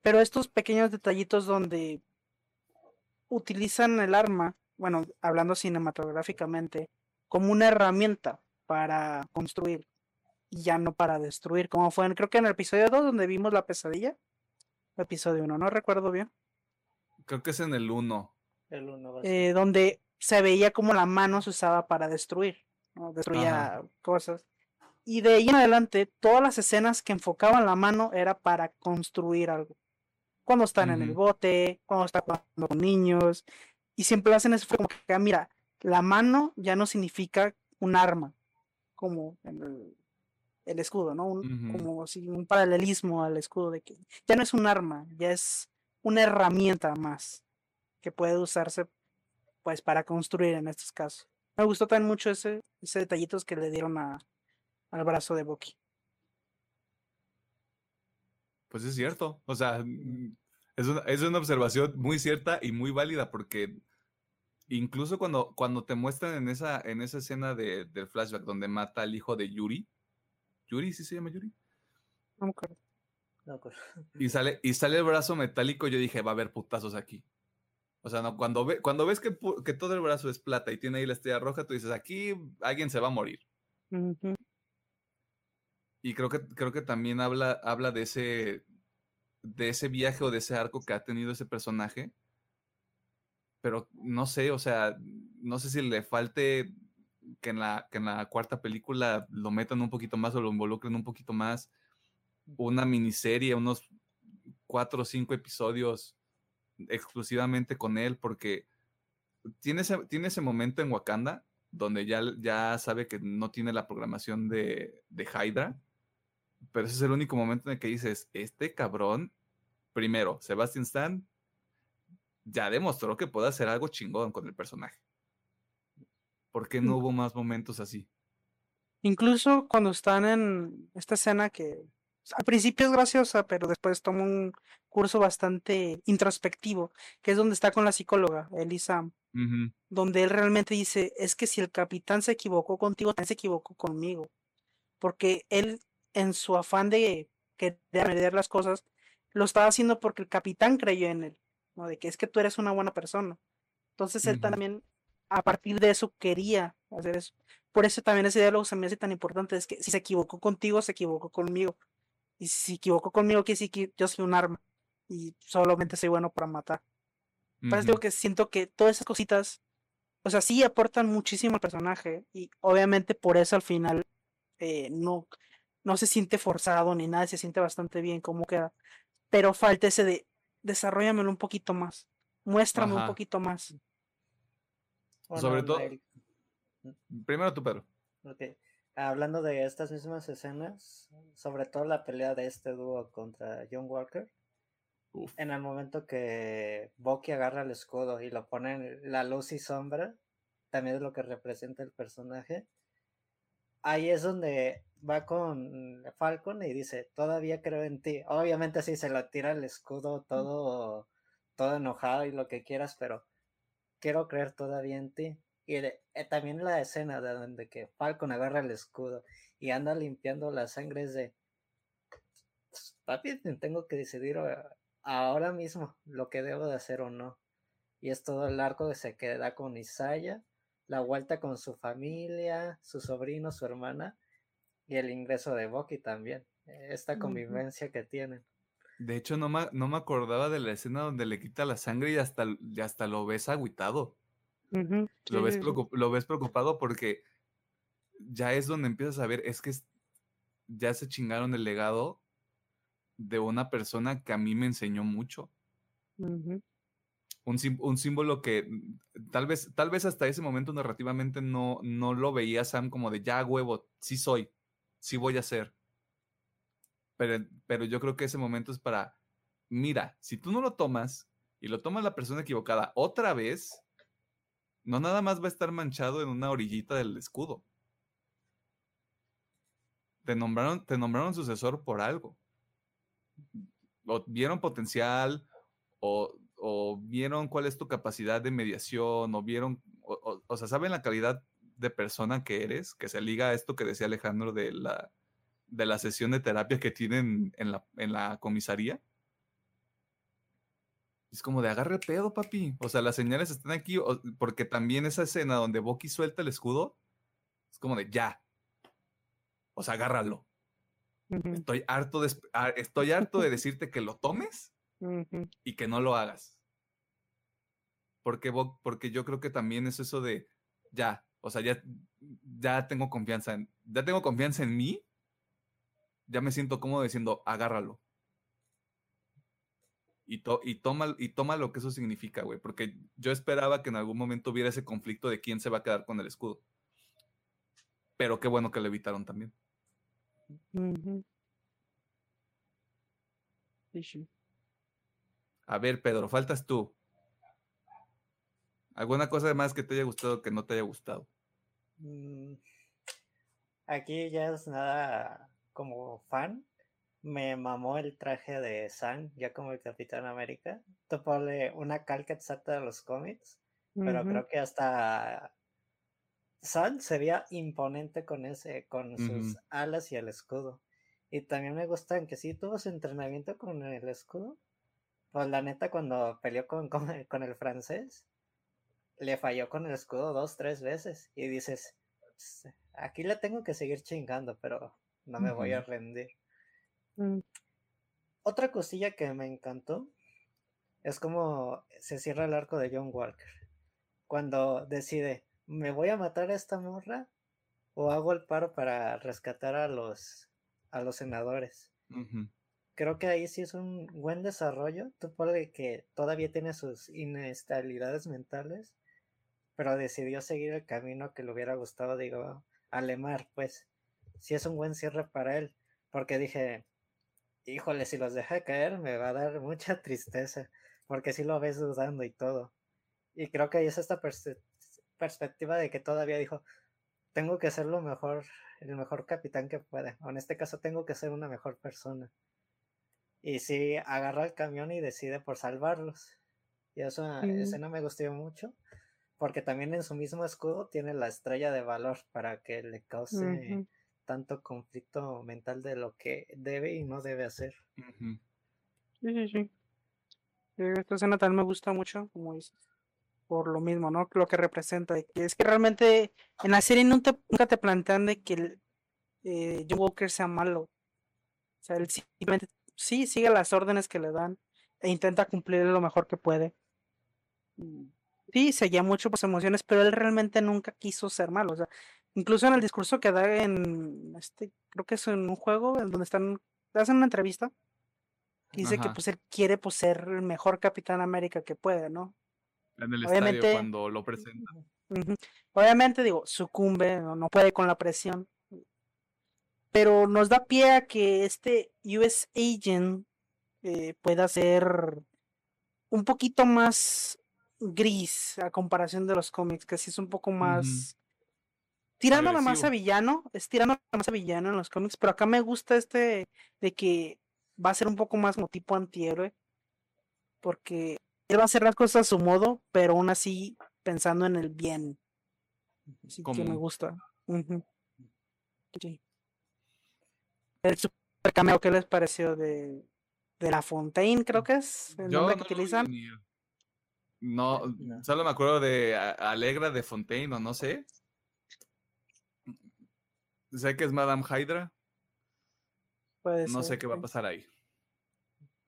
pero estos pequeños detallitos donde utilizan el arma, bueno, hablando cinematográficamente, como una herramienta para construir y ya no para destruir, como fue, en, creo que en el episodio 2 donde vimos la pesadilla, episodio 1, no recuerdo bien. Creo que es en el 1. El 1 eh, donde se veía como la mano se usaba para destruir, ¿no? destruía cosas. Y de ahí en adelante, todas las escenas que enfocaban la mano era para construir algo cuando están en el bote, cuando están jugando con niños, y siempre hacen eso como que, ah, mira, la mano ya no significa un arma, como el, el escudo, ¿no? Como si un paralelismo al escudo de que ya no es un arma, ya es una herramienta más que puede usarse pues para construir en estos casos. Me gustó también mucho ese, ese detallitos que le dieron a, al brazo de Bucky. Pues es cierto. O sea, es una, es una observación muy cierta y muy válida porque incluso cuando, cuando te muestran en esa, en esa escena de, del flashback donde mata al hijo de Yuri, Yuri, ¿sí se llama Yuri? No me acuerdo. Y sale, y sale el brazo metálico, yo dije, va a haber putazos aquí. O sea, no, cuando, ve, cuando ves que, que, todo el brazo es plata y tiene ahí la estrella roja, tú dices, aquí alguien se va a morir. Y creo que, creo que también habla, habla de, ese, de ese viaje o de ese arco que ha tenido ese personaje. Pero no sé, o sea, no sé si le falte que en la, que en la cuarta película lo metan un poquito más o lo involucren un poquito más. Una miniserie, unos cuatro o cinco episodios exclusivamente con él, porque tiene ese, tiene ese momento en Wakanda donde ya, ya sabe que no tiene la programación de, de Hydra pero ese es el único momento en el que dices, este cabrón, primero, Sebastian Stan ya demostró que puede hacer algo chingón con el personaje. ¿Por qué no mm. hubo más momentos así? Incluso cuando están en esta escena que al principio es graciosa, pero después toma un curso bastante introspectivo, que es donde está con la psicóloga, Elisa, donde él realmente dice, es que si el capitán se equivocó contigo, también se equivocó conmigo, porque él en su afán de querer aprender las cosas, lo estaba haciendo porque el capitán creyó en él, ¿no? De que es que tú eres una buena persona. Entonces él también, a partir de eso, quería hacer eso. Por eso también ese diálogo se me hace tan importante, es que si se equivocó contigo, se equivocó conmigo. Y si se equivocó conmigo, quiere decir que yo soy un arma y solamente soy bueno para matar. Pero digo que siento que todas esas cositas, o sea, sí aportan muchísimo al personaje y obviamente por eso al final eh, no, no se siente forzado ni nada, se siente bastante bien como queda. Pero falta ese de desarrollamelo un poquito más, muéstrame un poquito más. Sobre todo. Primero tú, Pedro. Hablando de estas mismas escenas, sobre todo la pelea de este dúo contra John Walker, Uf. en el momento que Bucky agarra el escudo y lo pone en la luz y sombra, también es lo que representa el personaje. Ahí es donde va con Falcon y dice, todavía creo en ti. Obviamente sí, se lo tira el escudo todo, todo enojado y lo que quieras, pero quiero creer todavía en ti. Y eh, también la escena de donde que Falcon agarra el escudo y anda limpiando la sangre es de, papi, tengo que decidir ahora mismo lo que debo de hacer o no. Y es todo el arco que se queda con Isaiah, la vuelta con su familia, su sobrino, su hermana y el ingreso de Bucky también. eh, Esta convivencia que tienen. De hecho, no me, no me acordaba de la escena donde le quita la sangre y hasta, y hasta lo ves agüitado. Lo ves, lo ves preocupado porque ya es donde empiezas a ver, es que ya se chingaron el legado de una persona que a mí me enseñó mucho. Un símbolo que mm, tal vez, tal vez hasta ese momento narrativamente no, no lo veía Sam como de ya huevo, sí soy, sí voy a ser. Pero, pero yo creo que ese momento es para, mira, si tú no lo tomas y lo toma la persona equivocada otra vez, no nada más va a estar manchado en una orillita del escudo. Te nombraron, te nombraron sucesor por algo. O vieron potencial, o, o vieron cuál es tu capacidad de mediación, o vieron, o, o- o sea, saben la calidad de persona que eres, que se liga a esto que decía Alejandro de la, de la sesión de terapia que tienen en la, en la comisaría. Es como de agarre el pedo, papi. O sea, las señales están aquí, porque también esa escena donde Bucky suelta el escudo, es como de ya. O sea, agárralo. Estoy harto de, ah, estoy harto de decirte que lo tomes y que no lo hagas. Porque, porque yo creo que también es eso de ya, o sea, ya, ya tengo confianza en, ya tengo confianza en mí, ya me siento cómodo diciendo, agárralo. Y, to- y, toma, y toma lo que eso significa, güey, porque yo esperaba que en algún momento hubiera ese conflicto de quién se va a quedar con el escudo. Pero qué bueno que lo evitaron también. Ujú. Sí, sí. A ver, Pedro, faltas tú. ¿Alguna cosa más que te haya gustado que no te haya gustado? Mm, Aquí ya es nada como fan. Me mamó el traje de Sam, ya como el Capitán América. Tú ponle una calca exacta de los cómics, pero creo que hasta Sam se veía imponente con ese, con sus alas y el escudo. Y también me gustan que sí tuvo su entrenamiento con el escudo. Pues la neta, cuando peleó con, con, el- con el francés, le falló con el escudo dos, tres veces. Y dices, "Pues, aquí le tengo que seguir chingando, pero no me voy a rendir. Mm, Otra cosilla que me encantó es como se cierra el arco de John Walker. Cuando decide, ¿me voy a matar a esta morra? ¿O hago el paro para rescatar a los, a los senadores? Creo que ahí sí es un buen desarrollo. Tú puede que todavía tiene sus inestabilidades mentales, pero decidió seguir el camino que le hubiera gustado, digo, a Lemar, pues. Sí es un buen cierre para él, porque dije, híjole, si los deja caer me va a dar mucha tristeza, porque si lo ves dudando y todo. Y creo que ahí es esta perspectiva de que todavía dijo, tengo que ser lo mejor, el mejor capitán que pueda, o en este caso tengo que ser una mejor persona. Y sí, agarra el camión y decide por salvarlos. Y esa Mm. escena me gustó mucho, porque también en su mismo escudo tiene la estrella de valor para que le cause. Tanto conflicto mental de lo que debe y no debe hacer. Sí, sí, sí. Esta escena también me gusta mucho, como dices, por lo mismo, ¿no? Lo que representa, es que realmente en la serie nunca te, nunca te plantean de que el, eh, John Walker sea malo. O sea, él simplemente sí sigue las órdenes que le dan e intenta cumplir lo mejor que puede. Mm, Sí, seguía mucho por sus emociones, pero él realmente nunca quiso ser malo. O sea, incluso en el discurso que da en este, creo que es en un juego en donde están, hacen una entrevista dice que pues él quiere pues ser el mejor Capitán América que puede, ¿no? En el Obviamente- estadio cuando lo presenta. Obviamente, digo, sucumbe, no, no puede con la presión. Pero nos da pie a que este US Agent eh, pueda ser un poquito más gris a comparación de los cómics, que sí es un poco más tirando la más a villano, es tirando la más a villano en los cómics, pero acá me gusta este de que va a ser un poco más como tipo antihéroe, porque él va a hacer las cosas a su modo, pero aún así pensando en el bien. Así que me gusta. Sí. El super cameo, ¿qué les pareció de, de La Fontaine? Creo que es el nombre que utilizan. No, solo me acuerdo de Alegra de Fontaine, o no sé. Sé que es Madame Hydra. no sé qué va a pasar ahí.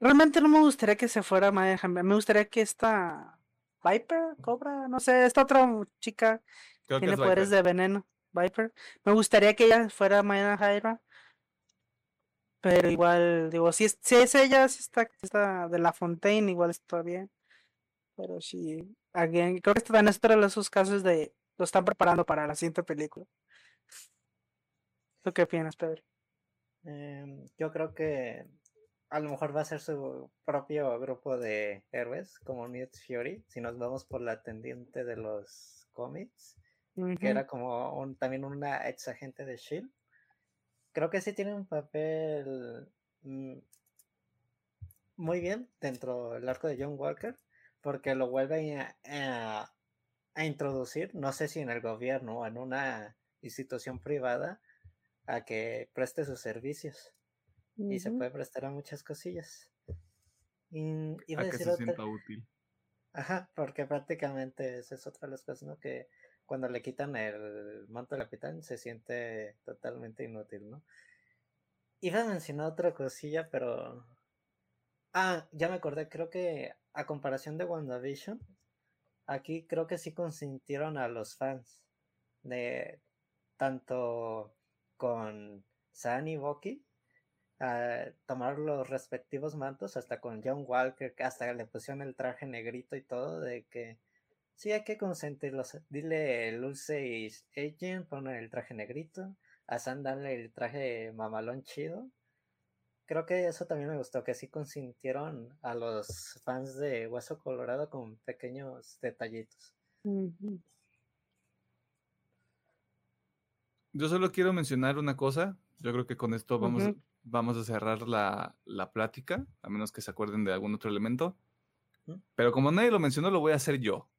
Realmente no me gustaría que se fuera Madame Me gustaría que esta Viper, Cobra, no sé, esta otra chica tiene poderes de veneno. Viper. Me gustaría que ella fuera Madame Hydra. Pero igual, digo, si es, si es ella, si está, está de la Fontaine, igual está bien. Pero sí, again, creo que están es otro de esos casos de lo están preparando para la siguiente película. ¿Tú qué opinas, Pedro? Em, yo creo que a lo mejor va a ser su propio grupo de héroes, como Nick Fury, si nos vamos por la tendiente de los cómics, que era como un, también una ex agente de Shield. Creo que sí tiene un papel mm, muy bien dentro del arco de John Walker porque lo vuelven a, introducir, no sé si en el gobierno o en una institución privada, a que preste sus servicios. Y se puede prestar a muchas cosillas. Y, a, que se sienta útil. Ajá, porque prácticamente esa es otra de las cosas, ¿no? Que cuando le quitan el manto del capitán se siente totalmente inútil, ¿no? Iba a mencionar otra cosilla, pero... Ah, ya me acordé, creo que a comparación de WandaVision, aquí creo que sí consintieron a los fans de tanto con San y Bucky a tomar los respectivos mantos, hasta con John Walker, que hasta le pusieron el traje negrito y todo, de que sí hay que consentirlos. Dile Luce y Agent, ponen el traje negrito, a San dale el traje mamalón chido, creo que eso también me gustó, que sí consintieron a los fans de Hueso Colorado con pequeños detallitos. Yo solo quiero mencionar una cosa. Yo creo que con esto vamos, vamos a cerrar la, la, plática, a menos que se acuerden de algún otro elemento. Pero como nadie lo mencionó, lo voy a hacer yo.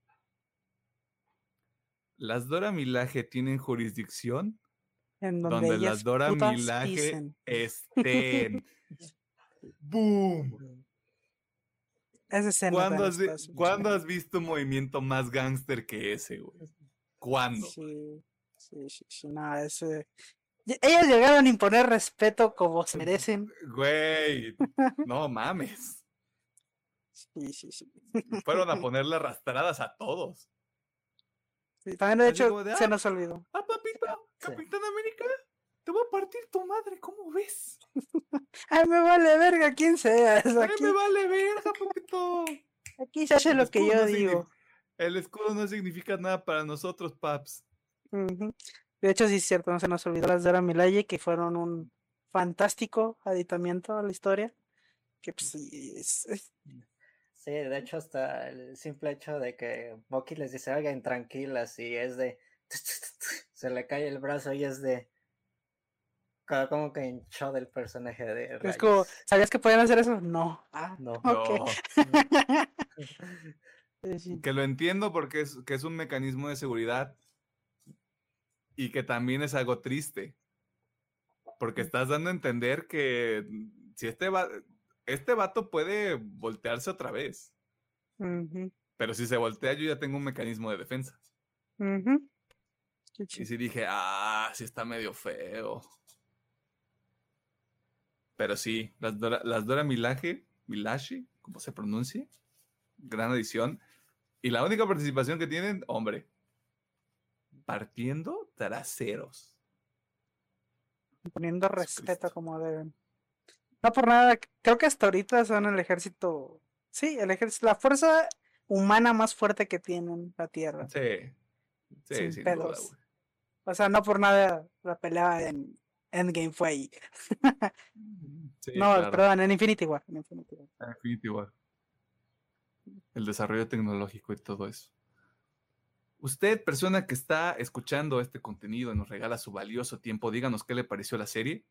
¿Las Dora Milaje tienen jurisdicción? En donde, las Dora Milaje estén. ¡Boom! ¿Cuándo, has, ¿Cuándo has, visto un movimiento más gángster que ese, güey? ¿Cuándo? Sí, sí, sí, nada, ese... Ellos llegaron a imponer respeto como se merecen. Güey, no mames. Sí, sí, sí. Fueron a ponerle arrastradas a todos. Sí, también de hecho se ah, nos olvidó. Ah, papito, Capitán América, te voy a partir tu madre, ¿cómo ves? Ay, me vale verga quién seas. Aquí... me vale verga, papito. Aquí se hace lo que yo digo. El escudo no significa nada para nosotros, paps. De hecho, sí es cierto, no se nos olvidó las de Dora Milaje, que fueron un fantástico aditamiento a la historia. Que pues, Sí, de hecho, hasta el simple hecho de que Bucky les dice, oigan, tranquilas, y es de. Se le cae el brazo y es de como que hinchó del personaje de Es como, ¿sabías que podían hacer eso? No. Ah, no. que lo entiendo porque es, que es un mecanismo de seguridad y que también es algo triste. Porque estás dando a entender que si este, va, este vato puede voltearse otra vez. Pero si se voltea, yo ya tengo un mecanismo de defensa. Y si dije, ah, sí está medio feo. Pero sí, las Dora, las Dora Milaje, Milaje, como se pronuncia, gran edición. Y la única participación que tienen, hombre, partiendo traseros. Poniendo respeto como deben. No por nada, creo que hasta ahorita son el ejército, sí, el ejército, la fuerza humana más fuerte que tienen la Tierra. Sí, sí, sin, O sea, no por nada la pelea en Endgame fue ahí. Sí, no, claro. perdón, en Infinity War. en Infinity War. Infinity War. El desarrollo tecnológico y todo eso. Usted, persona que está escuchando este contenido nos regala su valioso tiempo, díganos qué le pareció la serie.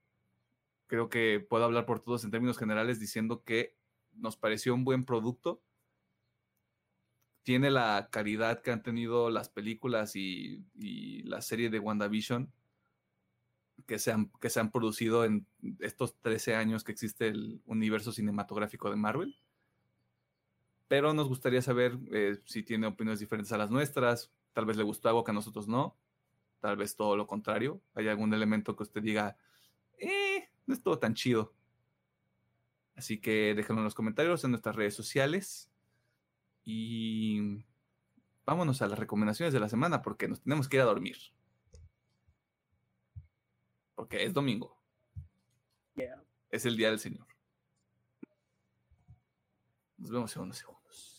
Creo que puedo hablar por todos en términos generales diciendo que nos pareció un buen producto. Tiene la calidad que han tenido las películas y, y la serie de WandaVision que se, han, que se han producido en estos 13 años que existe el universo cinematográfico de Marvel. Pero nos gustaría saber eh, si tiene opiniones diferentes a las nuestras. Tal vez le gustó algo que a nosotros no. Tal vez todo lo contrario. Hay algún elemento que usted diga, eh, no es todo tan chido. Así que déjenlo en los comentarios en nuestras redes sociales. Y vámonos a las recomendaciones de la semana porque nos tenemos que ir a dormir. Porque es domingo. Yeah. Es el día del Señor. Nos vemos en unos segundos.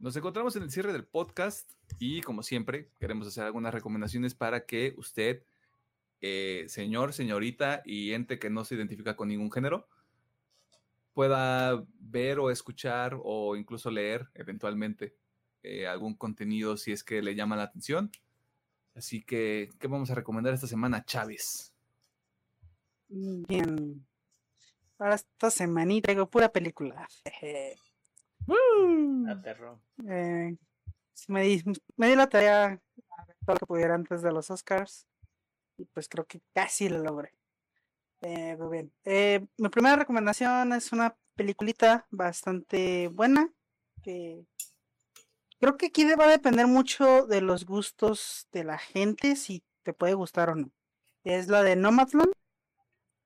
Nos encontramos en el cierre del podcast y como siempre queremos hacer algunas recomendaciones para que usted, eh, señor, señorita y ente que no se identifica con ningún género, pueda ver o escuchar o incluso leer eventualmente eh, algún contenido si es que le llama la atención. Así que, ¿qué vamos a recomendar esta semana, Chávez? Bien. Para esta semanita traigo pura película. Jeje. Aterró. Eh, me, di, me di la tarea a ver todo lo que pudiera antes de los Oscars. Y pues creo que casi lo logré. Eh, muy bien. Eh, mi primera recomendación es una peliculita bastante buena. Que creo que aquí va a depender mucho de los gustos de la gente, si te puede gustar o no. Es la de Nomadland.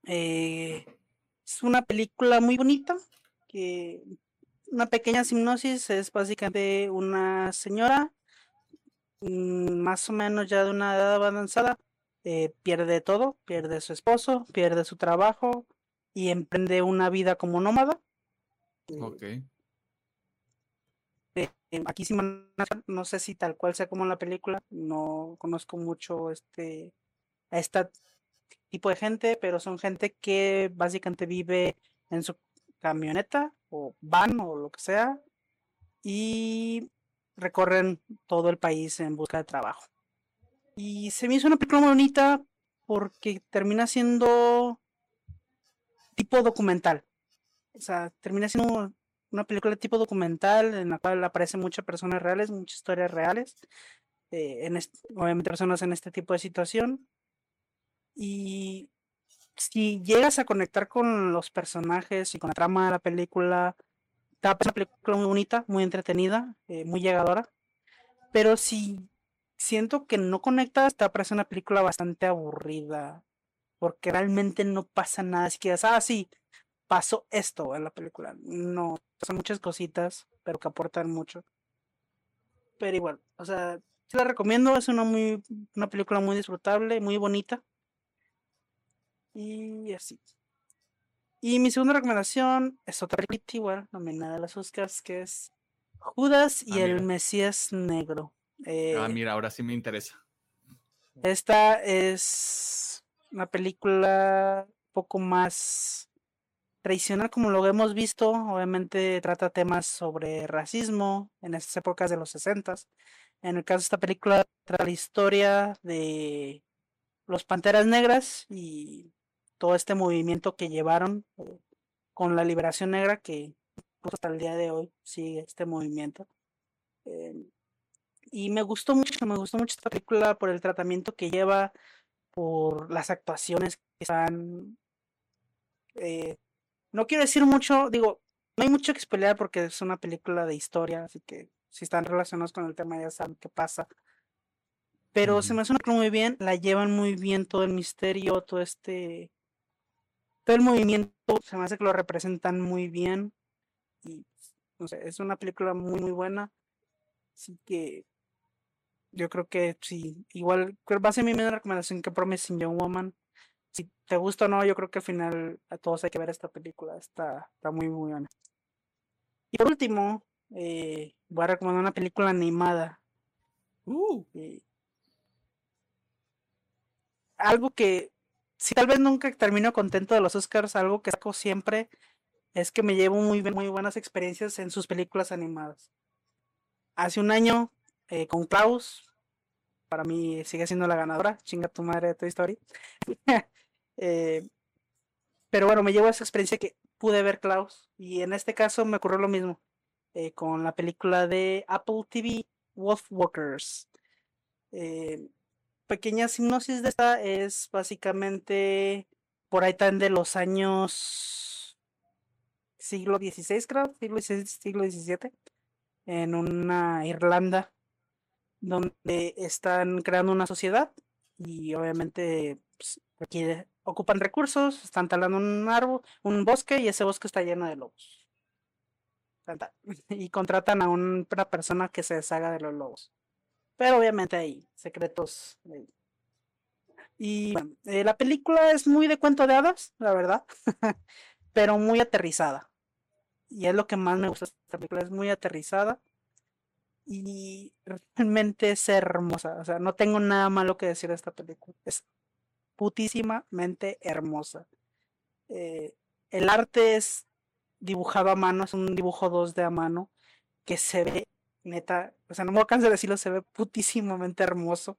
Eh, es una película muy bonita. Que una pequeña hipnosis es básicamente una señora mm, más o menos ya de una edad avanzada eh, pierde todo, pierde su esposo, pierde su trabajo y emprende una vida como nómada. Eh, Ok. eh, aquí sí no sé si tal cual sea como en la película, no conozco mucho este a este tipo de gente, pero son gente que básicamente vive en su camioneta o van o lo que sea y recorren todo el país en busca de trabajo. Y se me hizo una película bonita porque termina siendo tipo documental. O sea, termina siendo una película tipo documental en la cual aparecen muchas personas reales, muchas historias reales, eh, en obviamente personas en este tipo de situación. Y si llegas a conectar con los personajes y con la trama de la película, parecer una película muy bonita, muy entretenida, eh, muy llegadora. Pero si siento que no conectas, te va a parecer una película bastante aburrida. Porque realmente no pasa nada. Si quieres, ah, sí, pasó esto en la película. No, son muchas cositas, pero que aportan mucho. Pero igual, o sea, sí la recomiendo, es una muy, una película muy disfrutable, muy bonita. Y así. Y mi segunda recomendación es otra película igual, nominada a las Oscars, que es Judas y Ah, el. Mesías Negro. Ah, Eh, mira, ahora sí me interesa. esta es una película un poco más tradicional como lo hemos visto. Obviamente trata temas sobre racismo en estas épocas de los 60 En el caso de esta película trata la historia de los Panteras Negras y todo este movimiento que llevaron eh, con la liberación negra que incluso hasta el día de hoy sigue este movimiento. Eh, y me gustó mucho, me gustó mucho esta película por el tratamiento que lleva, por las actuaciones que están. eh, no quiero decir mucho, digo, no hay mucho que pelear porque es una película de historia, así que si están relacionados con el tema ya saben qué pasa. Pero se me hace una película muy bien, la llevan muy bien todo el misterio, todo este todo el movimiento se me hace que lo representan muy bien y no sé, es una película muy muy buena. Así que yo creo que sí, igual va a ser mi misma recomendación que Promising Young Woman. Si te gusta o no, yo creo que al final a todos hay que ver esta película, está, está muy muy buena. Y por último, eh, voy a recomendar una película animada. Uh. Eh, algo que, si tal vez nunca termino contento de los Oscars, algo que saco siempre es que me llevo muy, muy buenas experiencias en sus películas animadas. Hace un año, eh, con Klaus, para mí sigue siendo la ganadora, chinga tu madre de Toy Story. Eh, pero bueno, me llevo esa experiencia que pude ver Klaus, y en este caso me ocurrió lo mismo eh, con la película de Apple TV, Wolfwalkers. Eh, pequeña sinopsis de esta es básicamente por ahí tan de los años siglo XVI, creo, siglo XVI, siglo XVII, en una Irlanda donde están creando una sociedad y obviamente pues, ocupan recursos, están talando un árbol, un bosque y ese bosque está lleno de lobos. Y contratan a una persona que se deshaga de los lobos. Pero obviamente hay secretos. Y bueno, eh, la película es muy de cuento de hadas, la verdad, pero muy aterrizada. Y es lo que más me gusta de esta película, es muy aterrizada y realmente es hermosa. O sea, no tengo nada malo que decir de esta película. Es putísimamente hermosa. Eh, el arte es dibujado a mano, es un dibujo 2D a mano que se ve neta, o sea, no me alcanzo de decirlo, se ve putísimamente hermoso.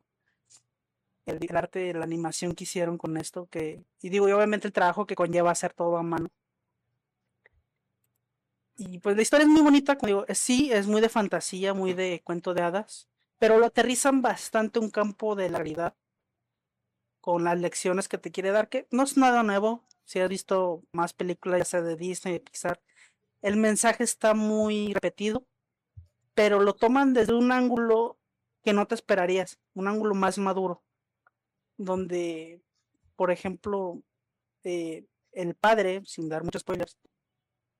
El, arte, la animación que hicieron con esto, que, y digo, y obviamente el trabajo que conlleva hacer todo a mano. Y pues la historia es muy bonita, como digo, sí, es muy de fantasía, muy de cuento de hadas, pero lo aterrizan bastante un campo de la realidad con las lecciones que te quiere dar, que no es nada nuevo, si has visto más películas, ya sea de Disney, de Pixar, el mensaje está muy repetido, pero lo toman desde un ángulo que no te esperarías, un ángulo más maduro, donde, por ejemplo, eh, el padre, sin dar muchos spoilers,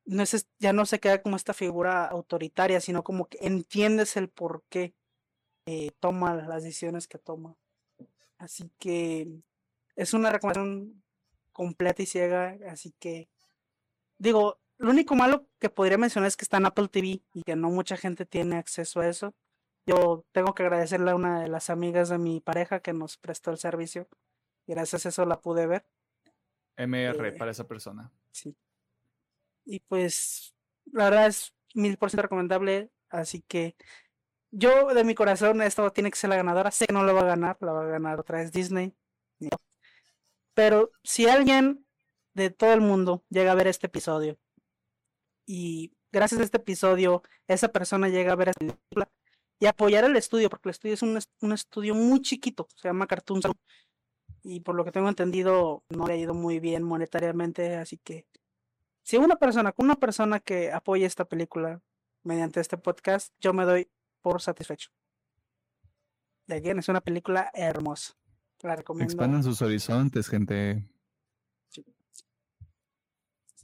no es, ya no se queda como esta figura autoritaria, sino como que entiendes el por qué eh, toma las decisiones que toma. Así que es una recomendación completa y ciega, así que digo, lo único malo que podría mencionar es que está en Apple TV y que no mucha gente tiene acceso a eso. Yo tengo que agradecerle a una de las amigas de mi pareja que nos prestó el servicio. Y gracias a eso la pude ver. MR Eh, para esa persona. Sí. Y pues, la verdad es mil por ciento recomendable. Así que yo de mi corazón esto tiene que ser la ganadora. Sé que no lo va a ganar, la va a ganar otra vez Disney. Pero si alguien de todo el mundo llega a ver este episodio y gracias a este episodio esa persona llega a ver esta película y apoyar el estudio, porque el estudio es un, un estudio muy chiquito, se llama Cartoon Sound, y por lo que tengo entendido no le ha ido muy bien monetariamente, así que si una persona, con una persona que apoye esta película mediante este podcast, yo me doy por satisfecho. De again, es una película hermosa. La recomiendo. Expandan sus horizontes, gente.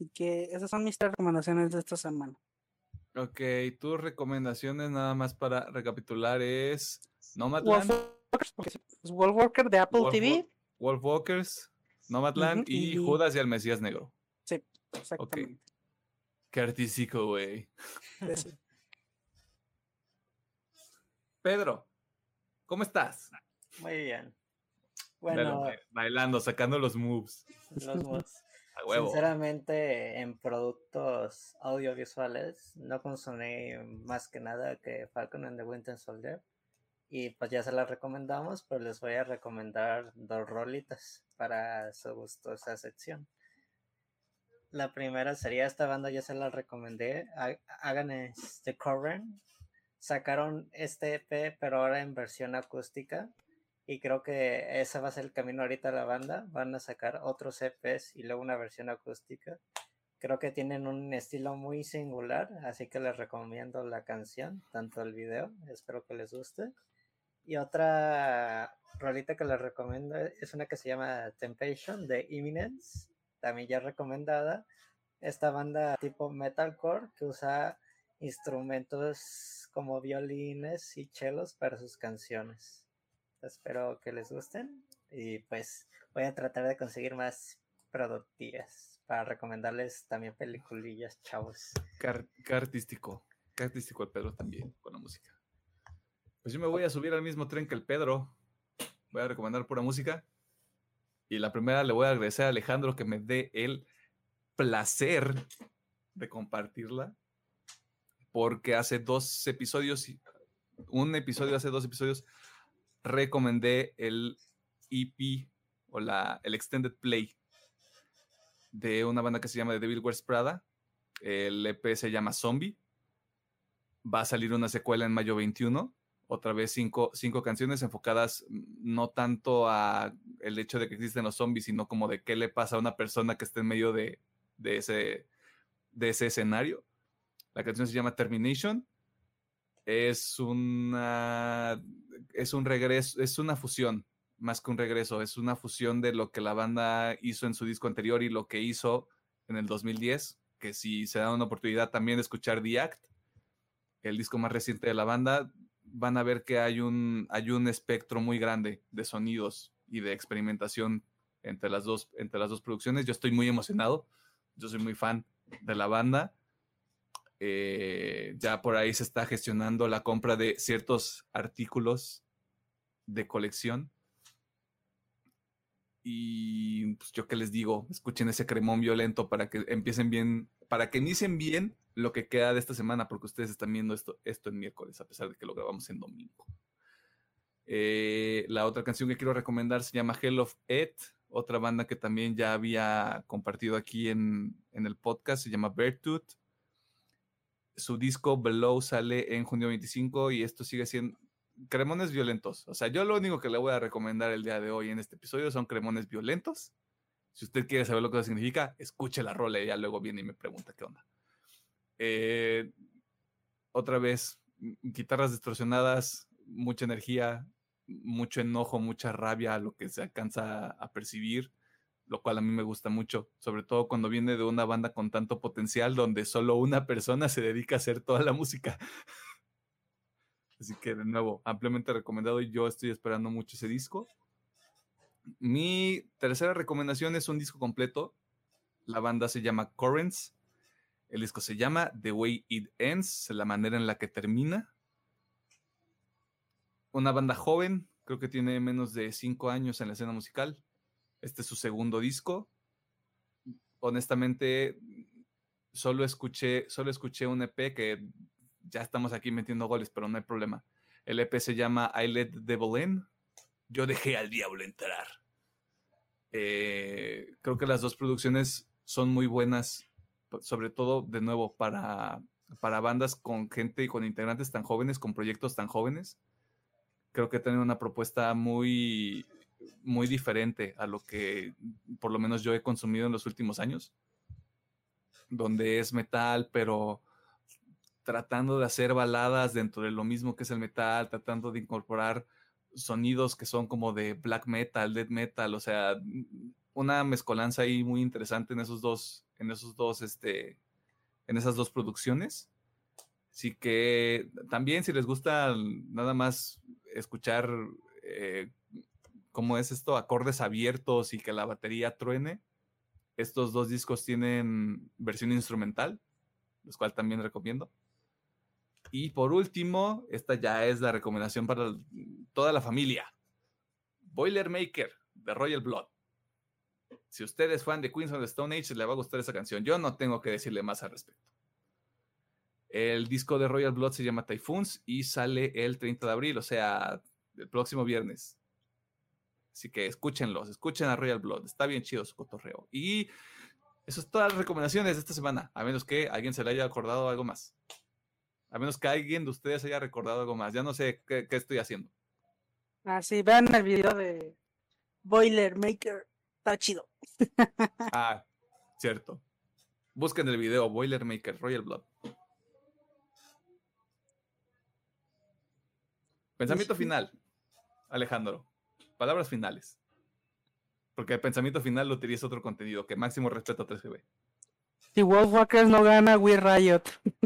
Así que esas son mis tres recomendaciones de esta semana. Ok, tus recomendaciones nada más para recapitular es Nomadland, Wolfwalkers, porque es Wolfwalker de Apple Wolf- TV. Wolfwalkers, Nomadland Ujú, y y- Judas y el Mesías Negro. Sí, exactamente. Qué artístico, güey. Pedro, ¿cómo estás? Muy bien. Bueno, ba- bailando, sacando los moves. los mods. Sinceramente, en productos audiovisuales no consumí más que nada que Falcon and the Winter Soldier. Y pues ya se las recomendamos, pero les voy a recomendar dos rolitas para su gustosa sección. La primera sería esta banda, ya se la recomendé. Ha- Hagan The Current. Sacaron este EP, pero ahora en versión acústica. Y creo que ese va a ser el camino ahorita la banda. Van a sacar otros EPs y luego una versión acústica. Creo que tienen un estilo muy singular, así que les recomiendo la canción, tanto el video. Espero que les guste. Y otra rolita que les recomiendo es una que se llama Temptation de Imminence. también ya recomendada. Esta banda tipo metalcore que usa instrumentos como violines y chelos para sus canciones. Espero que les gusten y pues voy a tratar de conseguir más productivas para recomendarles también peliculillas, chavos. Qué, artístico, qué artístico el Pedro también con la música. Pues yo me voy a subir al mismo tren que el Pedro. Voy a recomendar pura música. Y la primera le voy a agradecer a Alejandro que me dé el placer de compartirla. Porque hace dos episodios, un episodio, hace dos episodios, recomendé el EP o la, el Extended Play de una banda que se llama The Devil Wears Prada. El EP se llama Zombie. Va a salir una secuela en mayo 21. Otra vez cinco, cinco canciones enfocadas no tanto a el hecho de que existen los zombies, sino como de qué le pasa a una persona que está en medio de, de, ese, de ese escenario. La canción se llama Termination. Es una es un regreso, es una fusión más que un regreso, es una fusión de lo que la banda hizo en su disco anterior y lo que hizo en el 2010, que si se da una oportunidad también de escuchar The Act, el disco más reciente de la banda, van a ver que hay un, hay un espectro muy grande de sonidos y de experimentación entre las, dos, entre las dos producciones. Yo estoy muy emocionado, yo soy muy fan de la banda. Eh, ya por ahí se está gestionando la compra de ciertos artículos de colección y pues yo que les digo, escuchen ese cremón violento para que empiecen bien, para que inicien bien lo que queda de esta semana, porque ustedes están viendo esto, esto en miércoles, a pesar de que lo grabamos en domingo. Eh, la otra canción que quiero recomendar se llama Hell of It, otra banda que también ya había compartido aquí en, en el podcast, se llama Beartooth. Su disco Below sale en junio 25 y esto sigue siendo, cremones violentos. O sea, yo lo único que le voy a recomendar el día de hoy en este episodio son cremones violentos. Si usted quiere saber lo que eso significa, escuche la rola y ya luego viene y me pregunta qué onda. Eh, otra vez, guitarras distorsionadas, mucha energía, mucho enojo, mucha rabia, lo que se alcanza a percibir, lo cual a mí me gusta mucho, sobre todo cuando viene de una banda con tanto potencial donde solo una persona se dedica a hacer toda la música. Así que de nuevo, ampliamente recomendado y yo estoy esperando mucho ese disco. Mi tercera recomendación es un disco completo. La banda se llama Currents. El disco se llama The Way It Ends, la manera en la que termina. Una banda joven, creo que tiene menos de cinco años en la escena musical. Este es su segundo disco. Honestamente, solo escuché, solo escuché un EP que ya estamos aquí metiendo goles, pero no hay problema. El EP se llama I Let the Devil In. Yo dejé al diablo entrar. Eh, creo que las dos producciones son muy buenas, sobre todo, de nuevo, para, para bandas con gente y con integrantes tan jóvenes, con proyectos tan jóvenes. Creo que tienen una propuesta muy, muy diferente a lo que por lo menos yo he consumido en los últimos años, donde es metal, pero tratando de hacer baladas dentro de lo mismo que es el metal, tratando de incorporar sonidos que son como de black metal, death metal, o sea, una mezcolanza ahí muy interesante en esos dos, en esos dos, este, en esas dos producciones. Así que también si les gusta nada más escuchar eh, cómo es esto, acordes abiertos y que la batería truene, estos dos discos tienen versión instrumental, los cual también recomiendo. Y por último, esta ya es la recomendación para toda la familia. Boilermaker de Royal Blood. Si usted es fan de Queens of the Stone Age, le va a gustar esa canción. Yo no tengo que decirle más al respecto. El disco de Royal Blood se llama Typhoons y sale el 30 de abril, o sea, el próximo viernes. Así que escúchenlos, escuchen a Royal Blood. Está bien chido su cotorreo. Y eso es todas las recomendaciones de esta semana, a menos que alguien se le haya acordado algo más. A menos que alguien de ustedes haya recordado algo más. Ya no sé qué, estoy haciendo. Ah, sí, vean el video de Boilermaker. Está chido. ah, cierto. Busquen el video Boilermaker, Royal Blood. Pensamiento final, Alejandro. Palabras finales. Porque el pensamiento final lo utiliza otro contenido, que máximo respeto a 3GB. Si Wolfwalkers no gana, We Riot.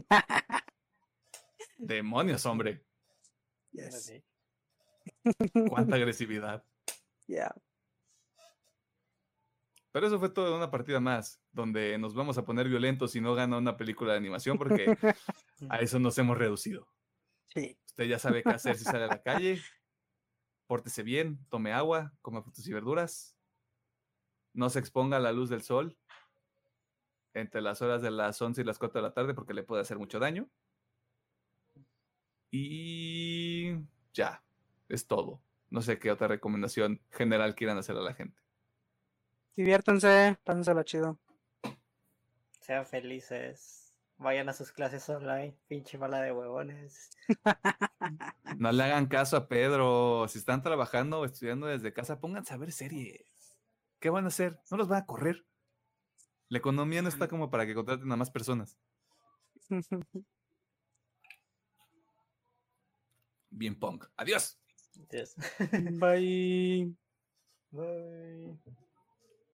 Demonios, hombre. Yes. Sí. Cuánta agresividad. Yeah. Pero eso fue toda una partida más, donde nos vamos a poner violentos si no gana una película de animación, porque a eso nos hemos reducido. Sí. Usted ya sabe qué hacer si sale a la calle. Pórtese bien, tome agua, coma frutas y verduras. No se exponga a la luz del sol entre las horas de las 11 y las 4 de la tarde porque le puede hacer mucho daño. Y ya, es todo. No sé qué otra recomendación general quieran hacer a la gente. Diviértanse, pásenselo chido. Sean felices. Vayan a sus clases online. Pinche bala de huevones. No le hagan caso a Pedro. Si están trabajando o estudiando desde casa, pónganse a ver series. ¿Qué van a hacer? No los van a correr. La economía no está como para que contraten a más personas. Bien punk. Adiós. Yes. Bye. Bye.